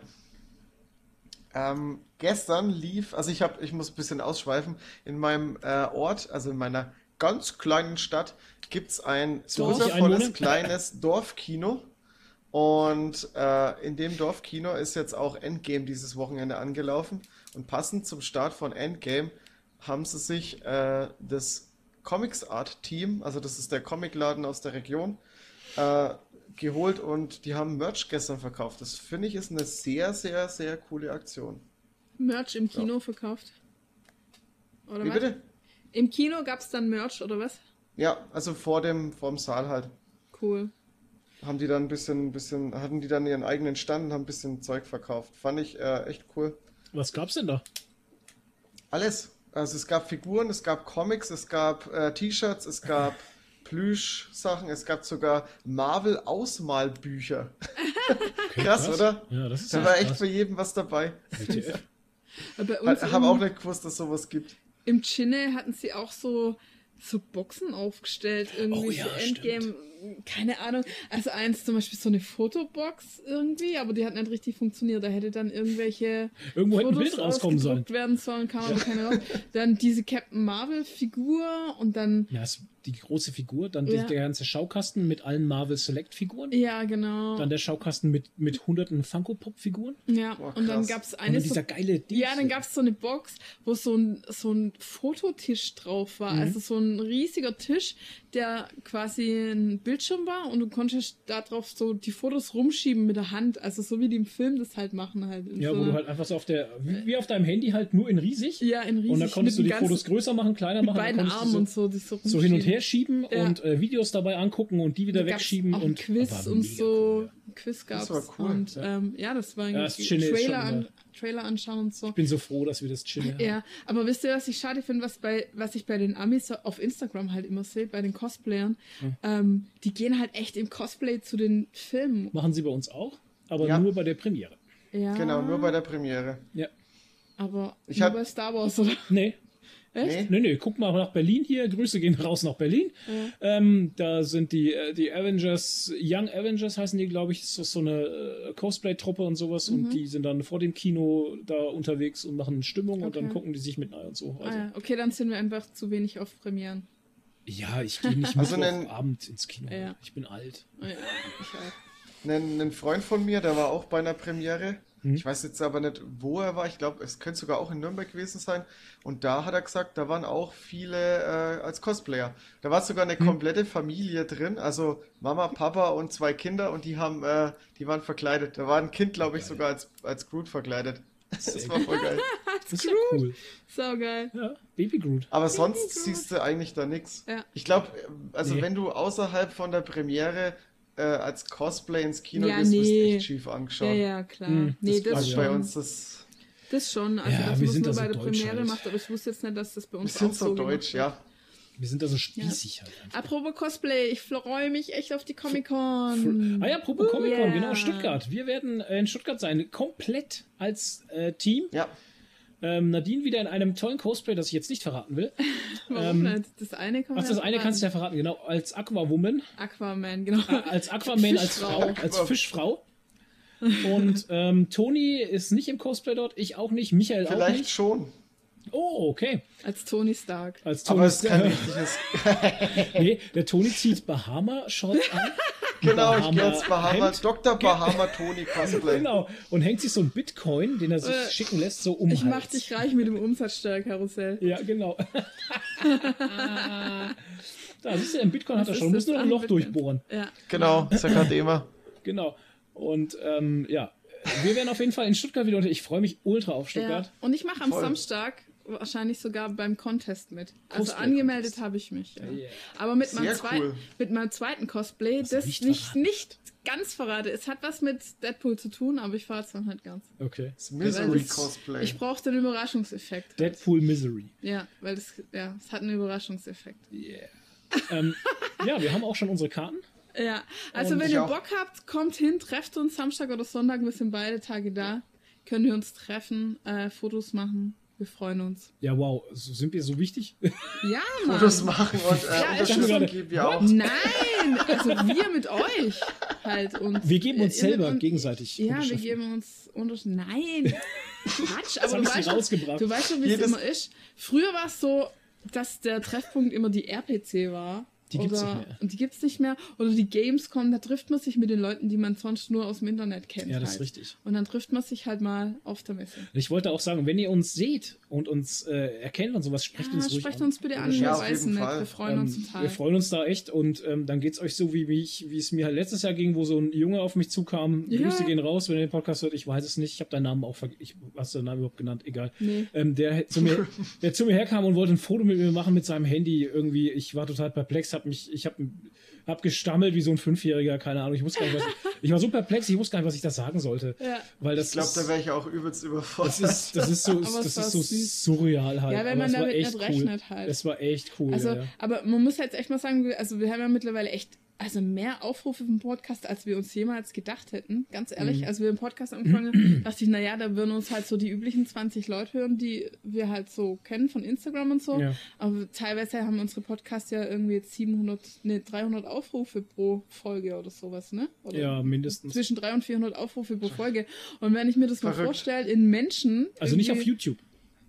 Ähm, gestern lief, also ich habe, ich muss ein bisschen ausschweifen, in meinem äh, Ort, also in meiner ganz kleinen Stadt, gibt es ein Dorf? wundervolles kleines Dorfkino. Und äh, in dem Dorfkino ist jetzt auch Endgame dieses Wochenende angelaufen. Und passend zum Start von Endgame haben sie sich äh, das Comics Art Team, also das ist der Comicladen aus der Region, äh, geholt und die haben Merch gestern verkauft. Das finde ich ist eine sehr, sehr, sehr coole Aktion. Merch im Kino verkauft. Oder Wie was? bitte? Im Kino gab es dann Merch, oder was? Ja, also vor dem, vor dem Saal halt. Cool. Haben die dann ein bisschen, bisschen, hatten die dann ihren eigenen Stand und haben ein bisschen Zeug verkauft. Fand ich äh, echt cool. Was gab's denn da? Alles. Also es gab Figuren, es gab Comics, es gab äh, T-Shirts, es gab *laughs* Plüsch-Sachen, es gab sogar Marvel-Ausmalbücher. Okay, *laughs* Krass, oder? Ja, das ist Da echt war echt krass. für jeden was dabei. Bei uns Ich habe im, auch nicht gewusst, dass sowas gibt. im Chinne hatten sie auch so, so Boxen aufgestellt, irgendwie Oh ja, Endgame. Keine Ahnung. Also eins zum Beispiel so eine Fotobox irgendwie, aber die hat nicht richtig funktioniert. Da hätte dann irgendwelche Irgendwo hätte ein Fotos Bild rauskommen sollen. werden sollen, kam aber keine raus. Dann diese Captain Marvel Figur und dann Ja, ist die große Figur, dann Ja. der ganze Schaukasten mit allen Marvel Select Figuren, ja genau. dann der Schaukasten mit, mit hunderten Funko Pop Figuren ja Boah, und dann gab es und eine dann so dieser geile Ding. Ja, dann gab es so eine Box, wo so ein, so ein Fototisch drauf war. Mhm. Also so ein riesiger Tisch, der quasi ein Bildschirm war und du konntest da drauf so die Fotos rumschieben mit der Hand. Also so wie die im Film das halt machen halt. Ja, so wo du halt einfach so auf der, wie, auf deinem Handy halt nur in riesig. ja, in riesig und dann konntest du mit die dem ganzen- Fotos größer machen, kleiner mit machen. dann beiden du Armen so, und so, die so, so hin und her schieben Ja. und äh, Videos dabei angucken und die wieder Da wegschieben auch und Quiz und so. cool. Ein Quiz gab's. war cool, Und ja. ähm, ja, das war Ja, ein das ist schon Trailer, an, Trailer anschauen und so. Ich bin so froh, dass wir das chillen. *laughs* Ja, aber wisst ihr, was ich schade finde, was, bei, was ich bei den Amis auf Instagram halt immer sehe, bei den Cosplayern? Hm. Ähm, die gehen halt echt im Cosplay zu den Filmen. Machen sie bei uns auch, aber Ja. nur bei der Premiere. Ja, Genau, nur bei der Premiere. Ja. Aber Ich nur hab- bei Star Wars, oder? Nee, Echt? Nee? nee, nee, guck mal nach Berlin hier. Grüße gehen raus nach Berlin. Ähm, da sind die, äh, die Avengers, Young Avengers heißen die, glaube ich, ist das so eine äh, Cosplay-Truppe und sowas. Mhm. Und die sind dann vor dem Kino da unterwegs und machen Stimmung und dann Okay. gucken die sich mit und so. Ah, Also, ja. Okay, dann sind wir einfach zu wenig auf Premieren. ja, ich gehe nicht *laughs* Also also nen- Abend ins Kino. Ja. Ich bin alt. Ah, ja, ich auch. Ein, ein Freund von mir, der war auch bei einer Premiere. Ich weiß jetzt aber nicht, wo er war. Ich glaube, es könnte sogar auch in Nürnberg gewesen sein. Und da hat er gesagt, da waren auch viele äh, als Cosplayer. Da war sogar eine komplette Familie drin, also Mama, Papa und zwei Kinder und die haben, äh, die waren verkleidet. Da war ein Kind, glaube ich, sogar als, als Groot verkleidet. Das war voll geil. *laughs* Das ist ja cool. So geil. Ja, Baby Groot. Aber sonst Groot. siehst du eigentlich da nichts. Ja. Ich glaube, also Nee. wenn du außerhalb von der Premiere äh, als Cosplay ins Kino Ja, gehst, wirst du nee. echt schief angeschaut. Ja, ja, klar. Hm, nee, das Also ich bei schon. uns das. Das schon. Also Ja, das wir muss sind nur da bei so der deutsch Premiere halt. macht, aber ich wusste jetzt nicht, dass das bei Wir uns sind auch so so deutsch, ja. Wir sind da so spießig halt einfach. Apropos Cosplay, ich freue mich echt auf die Comic-Con. Ah ja, apropos Comic-Con, Yeah. genau, Stuttgart. Wir werden in Stuttgart sein, komplett als äh, Team. Ja, Ähm, Nadine wieder in einem tollen Cosplay, das ich jetzt nicht verraten will. *laughs* Warum ähm? Das eine kann Ach, man das ja eine kannst du ja verraten. genau, als Aquawoman, Aquaman, genau. äh, als Aquaman, als Fischfrau. Frau, als Fischfrau. *laughs* Und ähm, Toni ist nicht im Cosplay dort, ich auch nicht, Michael auch vielleicht nicht. schon. Oh, okay. Als Tony Stark. Als Toni Aber es *laughs* ist kein richtiges. nee, der Toni zieht Bahama-Shorts an. Genau, ich gehe als Bahama, Hemd. Dr. Bahama Tony *laughs* Cosplay. Genau. Und hängt sich so ein Bitcoin, den er sich Äh, schicken lässt, so um. Ich mach Hals. dich reich mit dem Umsatzsteuerkarussell. Ja, genau. *laughs* da siehst du, ein Bitcoin hat er schon. Muss nur ein Loch Bitcoin. durchbohren. Ja. Genau, ist ja gerade immer. Genau. Und ähm, ja, wir werden auf jeden Fall in Stuttgart wieder unter. Ich freue mich ultra auf ja. Stuttgart. Und ich mache am Voll. Samstag wahrscheinlich sogar beim Contest mit. Also Cosplay angemeldet habe ich mich. Ja. Yeah. Aber mit meinem, zweit- cool. mit meinem zweiten Cosplay, du das nicht nicht, verraten? nicht ganz verrate. Es hat was mit Deadpool zu tun, aber ich verrate es dann halt ganz. Okay. Das Misery das- Cosplay. Ich brauche den Überraschungseffekt. Deadpool Misery. Ja, weil es, ja, es hat einen Überraschungseffekt. Yeah. ähm, ja, wir haben auch schon unsere Karten. Ja, also Und wenn ihr auch. Bock habt, kommt hin, trefft uns Samstag oder Sonntag, wir sind beide Tage da. Können wir uns treffen, äh, Fotos machen. Wir freuen uns. Ja, wow. So, sind wir so wichtig? Ja, *laughs* Mann. Fotos machen und äh, Ja, Unterstützung geben wir auch. Nein, also wir mit euch halt und Wir geben uns mit selber uns- gegenseitig. Ja, wir geben uns unter Nein, *laughs* Quatsch, aber du weißt, schon, rausgebracht. du weißt schon, wie es immer ist. Früher war es so, dass der Treffpunkt immer die RPC war. Die gibt's oder, nicht mehr. Und die gibt's nicht mehr. Oder die Gamescom, da trifft man sich mit den Leuten, die man sonst nur aus dem Internet kennt. Ja, das ist halt. richtig. Und dann trifft man sich halt mal auf der Messe. Ich wollte auch sagen, wenn ihr uns seht und uns äh, erkennt und sowas, sprecht Ja, uns ruhig sprecht an. uns bitte an, Ja, wir. Fall. Wir freuen uns Ähm, total. Wir freuen uns da echt und ähm, dann geht's euch so, wie, wie, ich, wie es mir halt letztes Jahr ging, wo so ein Junge auf mich zukam. Ja. Grüße gehen raus, wenn ihr den Podcast hört. Ich weiß es nicht. Ich habe deinen Namen auch vergessen. Ich hast du deinen Namen überhaupt genannt? Egal. Nee. Ähm, der, zu mir, *laughs* der zu mir herkam und wollte ein Foto mit mir machen mit seinem Handy. Irgendwie, ich war total perplex, hab mich, ich habe hab gestammelt wie so ein Fünfjähriger, keine Ahnung. Ich wusste gar nicht, was *laughs* ich, ich war so perplex, ich wusste gar nicht, was ich da sagen sollte. Ja. Weil das Ich glaube, da wäre ich auch übelst überfordert. das ist, das ist so, das ist so süß. surreal halt. Ja, wenn man damit nicht cool. rechnet halt. Es war echt cool. Also, ja, ja. aber man muss jetzt echt mal sagen, also wir haben ja mittlerweile echt also mehr Aufrufe vom Podcast, als wir uns jemals gedacht hätten. Ganz ehrlich, Mhm. als wir den Podcast angefangen dachte ich, naja, da würden uns halt so die üblichen 20 Leute hören, die wir halt so kennen von Instagram und so. Ja. Aber teilweise haben unsere Podcasts ja irgendwie jetzt 700, nee, 300 Aufrufe pro Folge oder sowas, ne? Oder Ja, mindestens. Zwischen 300 und 400 Aufrufe pro Folge. Und wenn ich mir das mal Verrückt. vorstelle, in Menschen. Also nicht auf YouTube.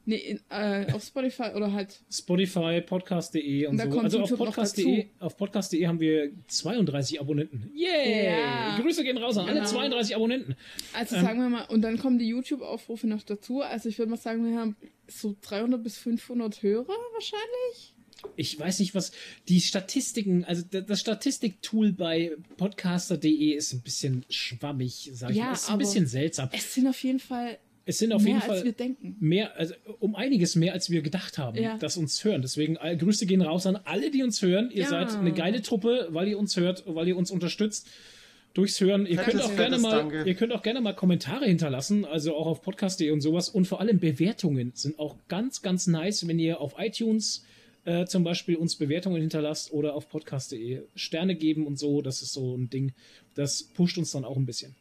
Nee, in, äh, auf Spotify oder halt Spotify, podcast.de und Und so. Also auf YouTube noch podcast.de, auf podcast.de haben wir 32 Abonnenten. Yeah! Ja. Grüße gehen raus an alle Genau. 32 Abonnenten. Also Ähm. sagen wir mal, und dann kommen die YouTube-Aufrufe noch dazu. Also ich würde mal sagen, wir haben so 300 bis 500 Hörer wahrscheinlich. Ich weiß nicht, was die Statistiken, also da- das Statistiktool bei podcaster.de ist ein bisschen schwammig, sag ich Ja, mal. Ist ein bisschen seltsam. Es sind auf jeden Fall Es sind auf mehr, jeden als Fall wir denken. mehr, also um einiges mehr, als wir gedacht haben, Ja. dass uns hören. Deswegen äh, Grüße gehen raus an alle, die uns hören. Ihr Ja. seid eine geile Truppe, weil ihr uns hört, weil ihr uns unterstützt durchs Hören. Ihr Fettes, könnt auch gerne fettes mal, Danke. ihr könnt auch gerne mal Kommentare hinterlassen, also auch auf podcast.de und sowas. Und vor allem Bewertungen sind auch ganz, ganz nice, wenn ihr auf iTunes äh, zum Beispiel uns Bewertungen hinterlasst oder auf podcast.de Sterne geben und so. Das ist so ein Ding. Das pusht uns dann auch ein bisschen.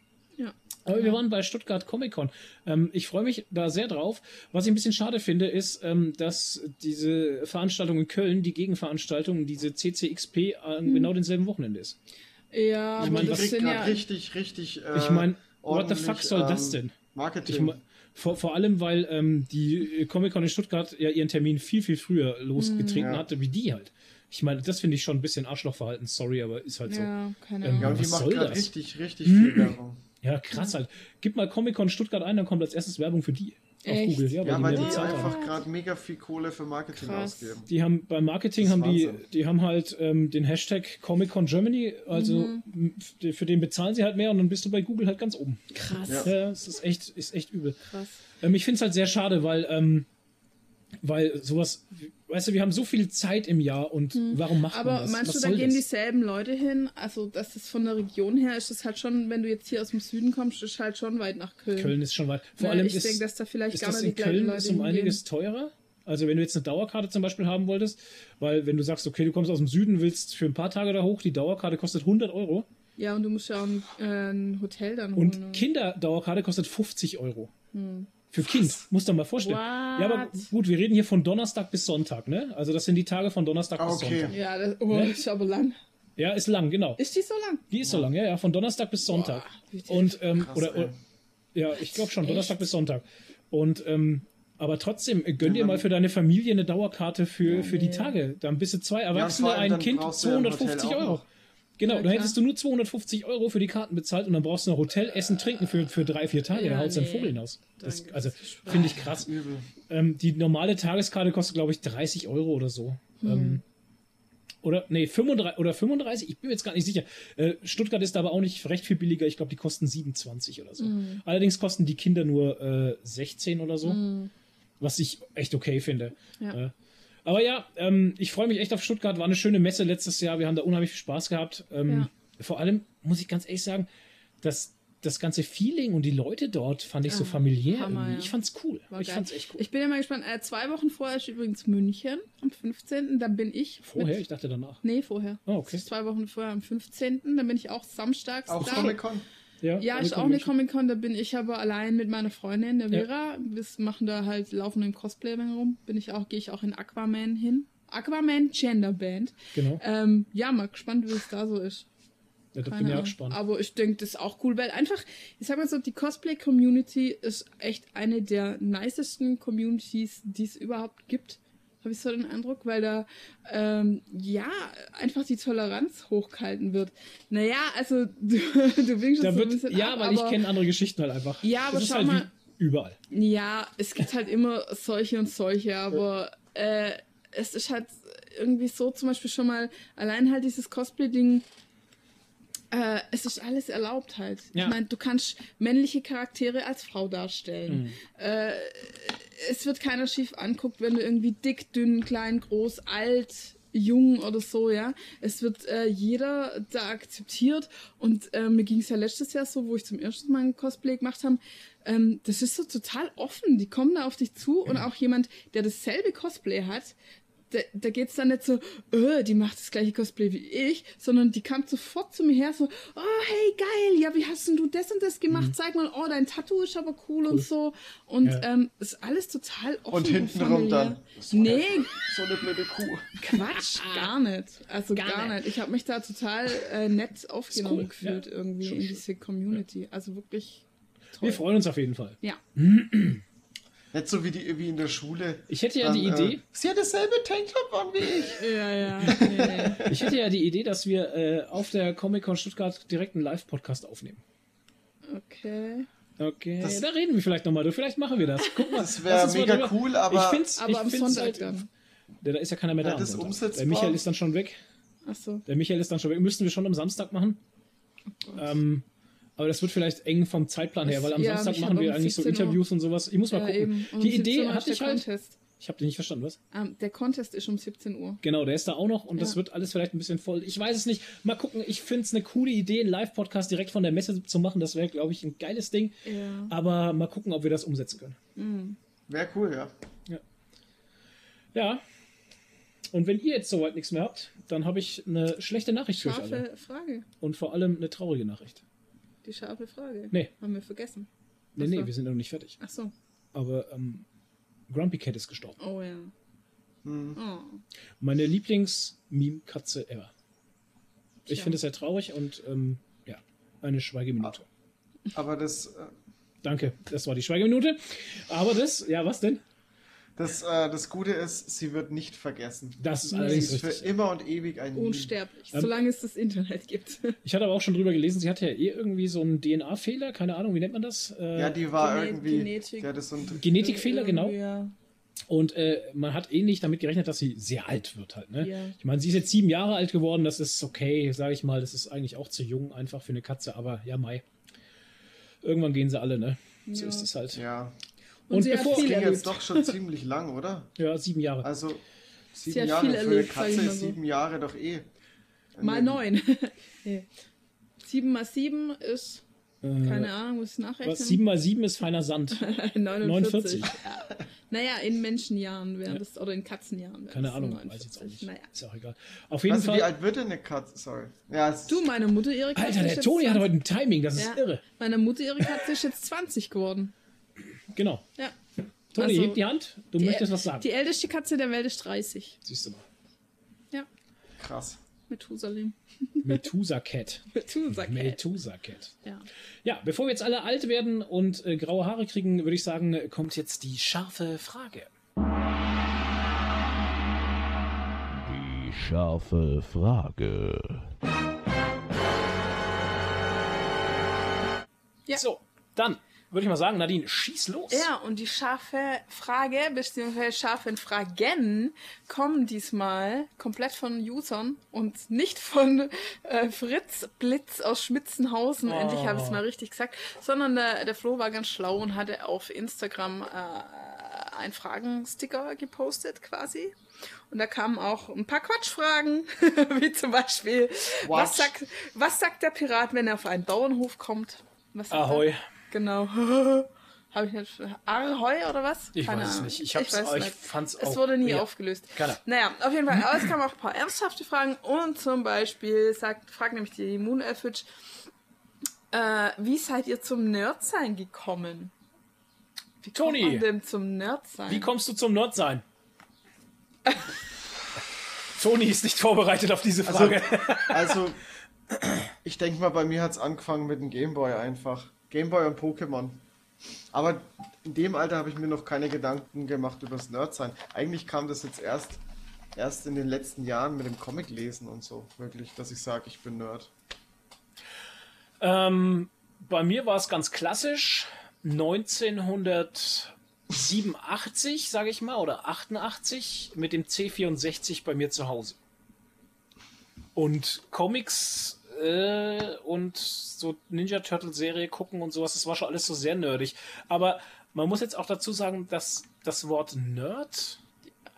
Aber wir waren bei Stuttgart Comic Con. Ähm, ich freue mich da sehr drauf. Was ich ein bisschen schade finde, ist, ähm, dass diese Veranstaltung in Köln, die Gegenveranstaltung, diese CCXP an genau denselben Wochenende ist. Ja, Ich aber mein, die das gerade ja. richtig, richtig. Äh, Ich meine, what the fuck soll das ähm, denn? Marketing. Ich mein, vor, vor allem, weil ähm, die Comic Con in Stuttgart ja ihren Termin viel, viel früher losgetreten Ja. hatte, wie die halt. Ich meine, das finde ich schon ein bisschen Arschlochverhalten, sorry, aber ist halt so. Ja, keine Ähm, Ahnung. ja, und die was macht soll gerade das? richtig, richtig viel Werbung. Ja, krass halt. Gib mal Comic-Con Stuttgart ein, dann kommt als erstes Werbung für die. Auf Echt? Google. Ja, Ja, weil weil die die einfach gerade mega viel Kohle für Marketing Krass. ausgeben. Die haben beim Marketing Das haben die, Wahnsinn. die haben halt ähm, den Hashtag Comic Con Germany, also Mhm. für den bezahlen sie halt mehr und dann bist du bei Google halt ganz oben. Krass. Ja. Ja, es ist echt, ist echt übel. Krass. Ähm, ich finde es halt sehr schade, weil, ähm, weil sowas, weißt du, wir haben so viel Zeit im Jahr und warum macht man Mhm. Aber das? meinst du, da gehen das? dieselben Leute hin? Also, dass es von der Region her ist, das halt schon, wenn du jetzt hier aus dem Süden kommst, ist halt schon weit nach Köln. Köln ist schon weit. Vor Ja, allem ich ist, denke, dass da vielleicht ist gar das nicht in Köln Leute ist um hingehen. einiges teurer. Also wenn du jetzt eine Dauerkarte zum Beispiel haben wolltest, weil wenn du sagst, okay, du kommst aus dem Süden, willst für ein paar Tage da hoch, die Dauerkarte kostet 100 Euro Ja, und du musst ja auch ein, äh, ein Hotel dann holen. und? Kinderdauerkarte kostet 50 Euro. Für Kind, musst du dir mal vorstellen. What? Ja, aber gut, wir reden hier von Donnerstag bis Sonntag, ne? Also das sind die Tage von Donnerstag Ah, bis okay. Sonntag. Ja, das oh, Ne? ist aber lang. Ja, ist lang, genau. Ist die so lang? Die ist so lang, ja, ja, von Donnerstag bis Sonntag. tief. Und ähm, Krass, oder, oder ja, ich glaube schon, Echt? Donnerstag bis Sonntag. Und ähm, aber trotzdem, äh, gönn dir Ja, mal für deine Familie eine Dauerkarte für, für die Tage. Dann bist du zwei Erwachsene, allem ein Kind, brauchst du ja im Hotel 250 auch Euro. Genau, Ja, dann hättest du nur 250 Euro für die Karten bezahlt und dann brauchst du noch Hotel, Essen, Trinken für, für drei, vier Tage. Ja, da haut nee. Vogel hinaus. Das, also finde ich *laughs* krass. Ähm, die normale Tageskarte kostet, glaube ich, 30 Euro oder so. Hm. Ähm, oder, nee, 35, oder 35, ich bin mir jetzt gar nicht sicher. Äh, Stuttgart ist aber auch nicht recht viel billiger. Ich glaube, die kosten 27 oder so. Hm. Allerdings kosten die Kinder nur äh, 16 oder so. Was ich echt okay finde. Ja. Äh, aber ja, ähm, ich freue mich echt auf Stuttgart. War eine schöne Messe letztes Jahr. Wir haben da unheimlich viel Spaß gehabt. Ähm, Vor allem muss ich ganz ehrlich sagen, dass das ganze Feeling und die Leute dort fand ich so Ah, familiär. Hammer, irgendwie. ja. Ich fand's cool. War ich geil. fand's echt cool. Ich bin ja mal gespannt. Äh, zwei Wochen vorher ist übrigens München am 15. Dann bin ich. Vorher, Mit, ich dachte danach. nee, vorher. Oh, okay. Zwei Wochen vorher am 15. Dann bin ich auch samstags Auch da. Comic-Con? Ja, ist auch eine Comic-Con, da bin ich aber allein mit meiner Freundin, der Ja. Vera. Wir machen da halt, laufen im Cosplay rum. Bin ich auch, gehe ich auch in Aquaman hin. Aquaman Gender Band. Genau. Ähm, ja, mal gespannt, wie es da so ist. Ja, da Keine bin ich auch gespannt. Aber ich denke, das ist auch cool, weil einfach, ich sag mal so, die Cosplay-Community ist echt eine der nicesten Communities, die es überhaupt gibt. Habe ich so den Eindruck, weil da, ähm, ja, einfach die Toleranz hochgehalten wird. Naja, also, *laughs* du, du winkst schon so ein bisschen ja, ab, weil ich aber- kenne andere Geschichten halt einfach. Ja, aber das schau halt mal- überall. Ja, es gibt halt immer solche und solche, aber äh, es ist halt irgendwie so zum Beispiel schon mal allein halt dieses Cosplay-Ding. Äh, es ist alles erlaubt halt. Ja. Ich meine, du kannst männliche Charaktere als Frau darstellen. Mhm. Äh, es wird keiner schief anguckt, wenn du irgendwie dick, dünn, klein, groß, alt, jung oder so, ja. Es wird äh, jeder da akzeptiert und äh, mir ging es ja letztes Jahr so, wo ich zum ersten Mal ein Cosplay gemacht habe, ähm, das ist so total offen. Die kommen da auf dich zu und auch jemand, der dasselbe Cosplay hat, da, da geht es dann nicht so, äh, die macht das gleiche Cosplay wie ich, sondern die kam sofort zu mir her, so, oh, hey, geil, ja, wie hast denn du das und das gemacht? Zeig mal, oh, dein Tattoo ist aber cool, und so. Und Ja. ähm, ist alles total offen. Und hintenrum familiär. dann. So Nee, So eine blöde Kuh. Quatsch, *laughs* gar nicht. Also gar, Gar nicht. Ich habe mich da total äh, nett aufgenommen cool, gefühlt ja. irgendwie Schon in diese Community. Also wirklich toll. Wir freuen uns auf jeden Fall. ja. *clears throat* Nicht so wie, die, wie in der Schule. Ich hätte ja Dann, die Idee, Äh, sie hat dasselbe Tanktop an wie ich. *laughs* Ja, ja. Nee. ich hätte ja die Idee, dass wir äh, auf der Comic-Con Stuttgart direkt einen Live-Podcast aufnehmen. Okay. Okay, Das- da reden wir vielleicht nochmal. Vielleicht machen wir das. Guck mal. Das wäre mega cool, aber- ich find's, Aber ich am find's Sonntag halt, dann. Ja, da ist ja keiner mehr Ja, da. am das umsetzbar. Der Michael ist dann schon weg. Ach so. Der Michael ist dann schon weg. Müssten wir schon am Samstag machen. ähm, aber das wird vielleicht eng vom Zeitplan her, weil am Ja, Samstag machen wir um eigentlich so 17 Uhr. Interviews und sowas. Ich muss mal Ja, gucken. um Die 17 Idee Uhr hatte ich halt. Contest. Ich habe den nicht verstanden, was? Ähm, der Contest ist um 17 Uhr. Genau, der ist da auch noch und das Ja. wird alles vielleicht ein bisschen voll. Ich weiß es nicht. Mal gucken. Ich finde es eine coole Idee, einen Live-Podcast direkt von der Messe zu machen. Das wäre, glaube ich, ein geiles Ding. Ja. Aber mal gucken, ob wir das umsetzen können. Wäre cool, ja. Ja. Und wenn ihr jetzt soweit nichts mehr habt, dann habe ich eine schlechte Nachricht für euch alle. Scharfe Frage. Und vor allem eine traurige Nachricht. Die scharfe Frage. Nee. Haben wir vergessen. Nee, Ach so. nee, wir sind noch nicht fertig. Ach so. Aber ähm, Grumpy Cat ist gestorben. Oh ja. Hm. Oh. Meine Lieblings-Meme-Katze ever. Ich Tja. finde es sehr traurig und ähm, ja, eine Schweigeminute. Aber das, äh, Danke, das war die Schweigeminute. Aber das, ja, was denn? Das, äh, das Gute ist, sie wird nicht vergessen. Das ist Sie allerdings ist für richtig. immer und ewig ein. Unsterblich, Ähm, solange es das Internet gibt. Ich hatte aber auch schon drüber gelesen, sie hatte ja eh irgendwie so einen DNA-Fehler, keine Ahnung, wie nennt man das? Äh, Ja, die war Gene- irgendwie. Genetik. Die hatte so ein, Genetikfehler, genau. Ja. Und äh, man hat eh nicht damit gerechnet, dass sie sehr alt wird halt. Ne? Ja. Ich meine, sie ist jetzt sieben Jahre alt geworden, das ist okay, sage ich mal. Das ist eigentlich auch zu jung einfach für eine Katze, aber ja, Mai. Irgendwann gehen sie alle, ne? So Ja. ist es halt. ja. Und, Und sie bevor- hat viel Ging erlebt. jetzt doch schon ziemlich lang, oder? *laughs* Ja, sieben Jahre. Also, sieben hat Jahre viel für eine erlebt, ich Katze ist so. sieben Jahre doch eh. Mal neun. *laughs* Sieben mal sieben ist, keine Ahnung, muss ich nachrechnen? Was? Sieben mal sieben ist feiner Sand. *laughs* 49. 49. Ja. Naja, in Menschenjahren wären das, oder in Katzenjahren wären Keine das Ahnung, 49. weiß ich jetzt auch nicht. Naja. Ist ja auch egal. Auf jeden Weißt du, wie Fall. alt wird denn eine Katze? Sorry. Ja, Du, meine Mutter, ihre Katze Alter, ist der jetzt Toni hat 20. heute ein Timing, das ist ja. irre. Meine Mutter, ihre Katze ist jetzt 20 geworden. Genau. Ja. Toni, Also, heb die Hand. Du Die- möchtest was sagen. Die älteste Katze der Welt ist 30. Siehst du mal. Ja, krass. Methusalem. *laughs* Methusa Cat. Methusalem. Methusa Cat. Ja. Ja, bevor wir jetzt alle alt werden und äh, graue Haare kriegen, würde ich sagen, kommt jetzt die scharfe Frage. Die scharfe Frage. Ja. So, dann würde ich mal sagen, Nadine, schieß los. Ja, und die scharfe Frage, beziehungsweise scharfen Fragen, kommen diesmal komplett von Usern und nicht von äh, Fritz Blitz aus Schmitzenhausen, endlich habe ich es mal richtig gesagt, sondern der, der Flo war ganz schlau und hatte auf Instagram äh, einen Fragensticker gepostet quasi. Und da kamen auch ein paar Quatschfragen, *laughs* wie zum Beispiel, was sagt, was sagt der Pirat, wenn er auf einen Bauernhof kommt? Was sagt er? Genau. *laughs* Habe ich nicht. Ahoi oder was? Ich Keine weiß es Ahnung. nicht. Ich hab's- weiß aber ich nicht. fand's Es auch- wurde nie ja. aufgelöst. Keine Ahnung. Naja, auf jeden Fall. Aber es *laughs* kamen auch ein paar ernsthafte Fragen. Und zum Beispiel sagt, fragt nämlich die Moon Elfitch, äh, wie seid ihr zum Nerdsein gekommen? Wie kommt Toni, man denn zum Nerdsein? Wie kommst du zum Nerdsein? *laughs* Toni ist nicht vorbereitet auf diese Frage. Also, ich denke mal, bei mir hat es angefangen mit dem Gameboy einfach. Gameboy und Pokémon. Aber in dem Alter habe ich mir noch keine Gedanken gemacht über das Nerdsein. Eigentlich kam das jetzt erst, erst in den letzten Jahren mit dem Comic lesen und so. Wirklich, dass ich sage, ich bin Nerd. Ähm, bei mir war es ganz klassisch. 1987, sage ich mal, oder 88 mit dem C64 bei mir zu Hause. Und Comics äh, und so Ninja Turtle Serie gucken und sowas, das war schon alles so sehr nerdig. Aber man muss jetzt auch dazu sagen, dass das Wort Nerd,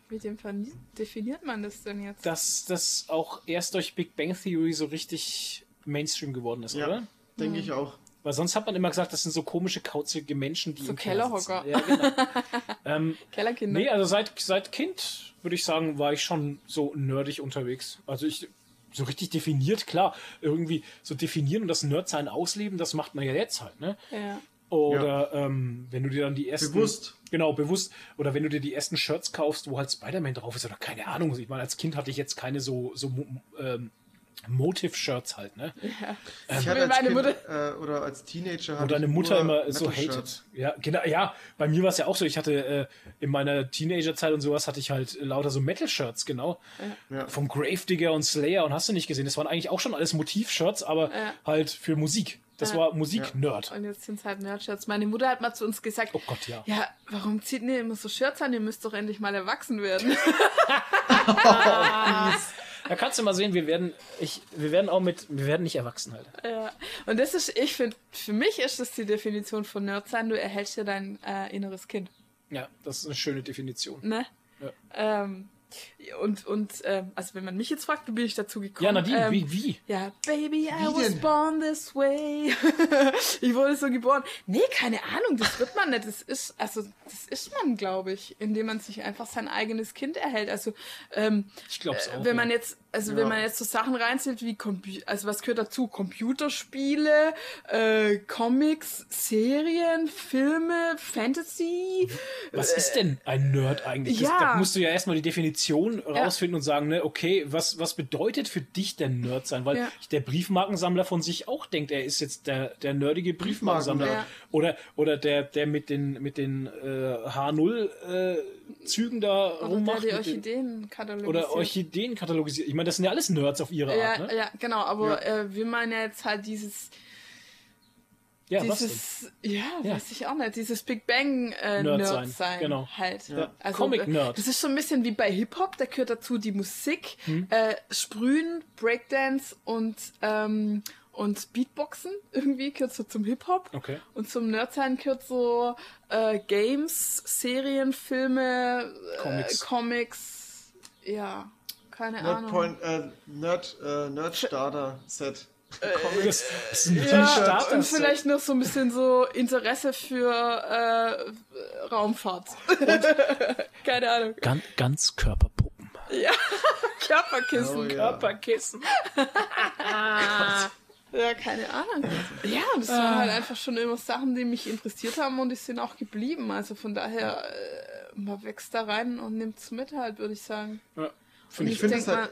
Wie defini- definiert man das denn jetzt? dass das auch erst durch Big Bang Theory so richtig Mainstream geworden ist, oder? Mhm. denke ich auch. Weil sonst hat man immer gesagt, das sind so komische, kauzige Menschen, die So Kellerhocker. Ja, genau. *laughs* ähm, Kellerkinder. nee, also seit, seit Kind, würde ich sagen, war ich schon so nerdig unterwegs. Also ich, so richtig definiert, klar, irgendwie so definieren und das Nerdsein ausleben, das macht man ja jetzt halt, ne? ja. Oder ähm, wenn du dir dann die ersten... Bewusst. Genau, bewusst. Oder wenn du dir die ersten Shirts kaufst, wo halt Spider-Man drauf ist oder keine Ahnung. Ich meine, als Kind hatte ich jetzt keine so, so ähm, Motive-Shirts halt, ne? Ich Wie hatte als meine kind, Mutter. äh, oder als Teenager hatte deine ich Mutter nur immer so hatet. Ja, genau, ja, bei mir war es ja auch so. Ich hatte äh, in meiner Teenagerzeit und sowas hatte ich halt lauter so Metal-Shirts, genau. Ja. Vom Gravedigger und Slayer und hast du nicht gesehen. Das waren eigentlich auch schon alles Motiv-Shirts, aber Ja. halt für Musik. Das Ja. war Musik-Nerd. Und jetzt sind es halt Nerdshirts. Meine Mutter hat mal zu uns gesagt, Oh Gott, ja. ja, warum zieht ihr immer so Shirts an? Ihr müsst doch endlich mal erwachsen werden. *laughs* Da kannst du mal sehen, wir werden, ich, wir werden auch mit, wir werden nicht erwachsen halt. ja. Und das ist, ich finde, für mich ist das die Definition von Nerd sein. Du erhältst ja dein äh, inneres Kind. Ja, das ist eine schöne Definition. Ne? Ja. Ähm, und, und ähm, also wenn man mich jetzt fragt, wie bin ich dazu gekommen? Ja, Nadine, ähm, wie, wie? Ja, Baby, I Wie was denn? born this way. *laughs* ich wurde so geboren. Nee, keine Ahnung, das wird man nicht. Das ist, also, das ist man, glaube ich, indem man sich einfach sein eigenes Kind erhält. Also, ähm, Ich glaub's äh, auch. wenn ja. man jetzt, also Ja. wenn man jetzt so Sachen reinzählt wie Compu also was gehört dazu? Computerspiele, äh, Comics, Serien, Filme, Fantasy. Was ist denn ein Nerd eigentlich? Das, Ja. da musst du ja erstmal die Definition rausfinden und sagen, ne, okay, was, was bedeutet für dich denn Nerd sein? Weil Ja. der Briefmarkensammler von sich auch denkt, er ist jetzt der, der nerdige Briefmarkensammler. Ja. Oder, oder der, der mit den, mit den äh, H0 äh, Zügen da Oder rummacht. der die Orchideen katalogisiert. Oder Orchideen katalogisiert. Ich meine, das sind ja alles Nerds auf ihre Ja, Art, ne? ja, genau, aber Äh, wir meinen ja jetzt halt dieses, Ja, dieses, ja, Ja. weiß ich auch nicht, dieses Big Bang äh, Nerd Nerd, sein, sein, genau. halt. Ja. Also, Comic-Nerd. äh, Das ist so ein bisschen wie bei Hip-Hop, da gehört dazu die Musik, Hm. äh, Sprühen, Breakdance und, ähm, und Beatboxen *laughs* irgendwie gehört so zum Hip-Hop. Okay. Und zum Nerdsein gehört so äh, Games, Serien, Filme, Comics. Äh, Comics, ja, keine Ahnung. Nerdpoint, äh, Nerd, äh, Nerdstarter Set. Das, das ist ein Ja, Starter. und vielleicht noch so ein bisschen so Interesse für äh, Raumfahrt. *laughs* Keine Ahnung. Ganz, Ganzkörperpuppen. *laughs* Körperkissen. Oh, ja. Körperkissen. *laughs* Ja, keine Ahnung. Ja, das waren halt einfach schon immer Sachen, die mich interessiert haben und die sind auch geblieben. Also von daher, äh, man wächst da rein und nimmt es mit halt, würde ich sagen. Ja, Und Ich ich. finde es halt,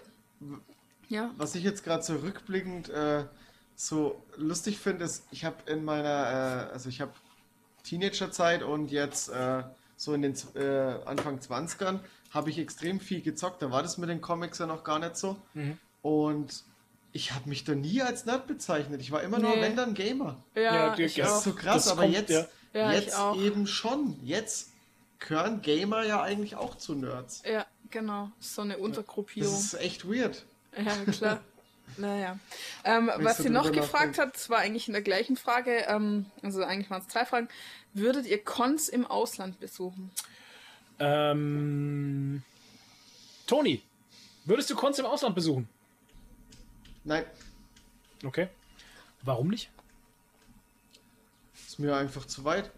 Ja. was ich jetzt gerade so rückblickend äh, so lustig finde, ist, ich habe in meiner, äh, also ich habe Teenagerzeit und jetzt äh, so in den äh, Anfang 20ern habe ich extrem viel gezockt. Da war das mit den Comics ja noch gar nicht so. Mhm. Und ich habe mich da nie als Nerd bezeichnet. Ich war immer nur, Nee. wenn dann Gamer. Ja, Ja, ich Das auch. ist so krass, Das aber kommt, jetzt, ja. Ja, jetzt eben schon. Jetzt gehören Gamer ja eigentlich auch zu Nerds. Ja, genau. So eine Das Untergruppierung. ist echt weird. Ja, klar. *laughs* Naja. Ähm, was sie noch gefragt hat, das war eigentlich in der gleichen Frage, ähm, also eigentlich waren es zwei Fragen. Würdet ihr Cons im Ausland besuchen? Ähm, Toni, würdest du Cons im Ausland besuchen? Nein, Okay. Warum nicht? ist mir einfach zu weit.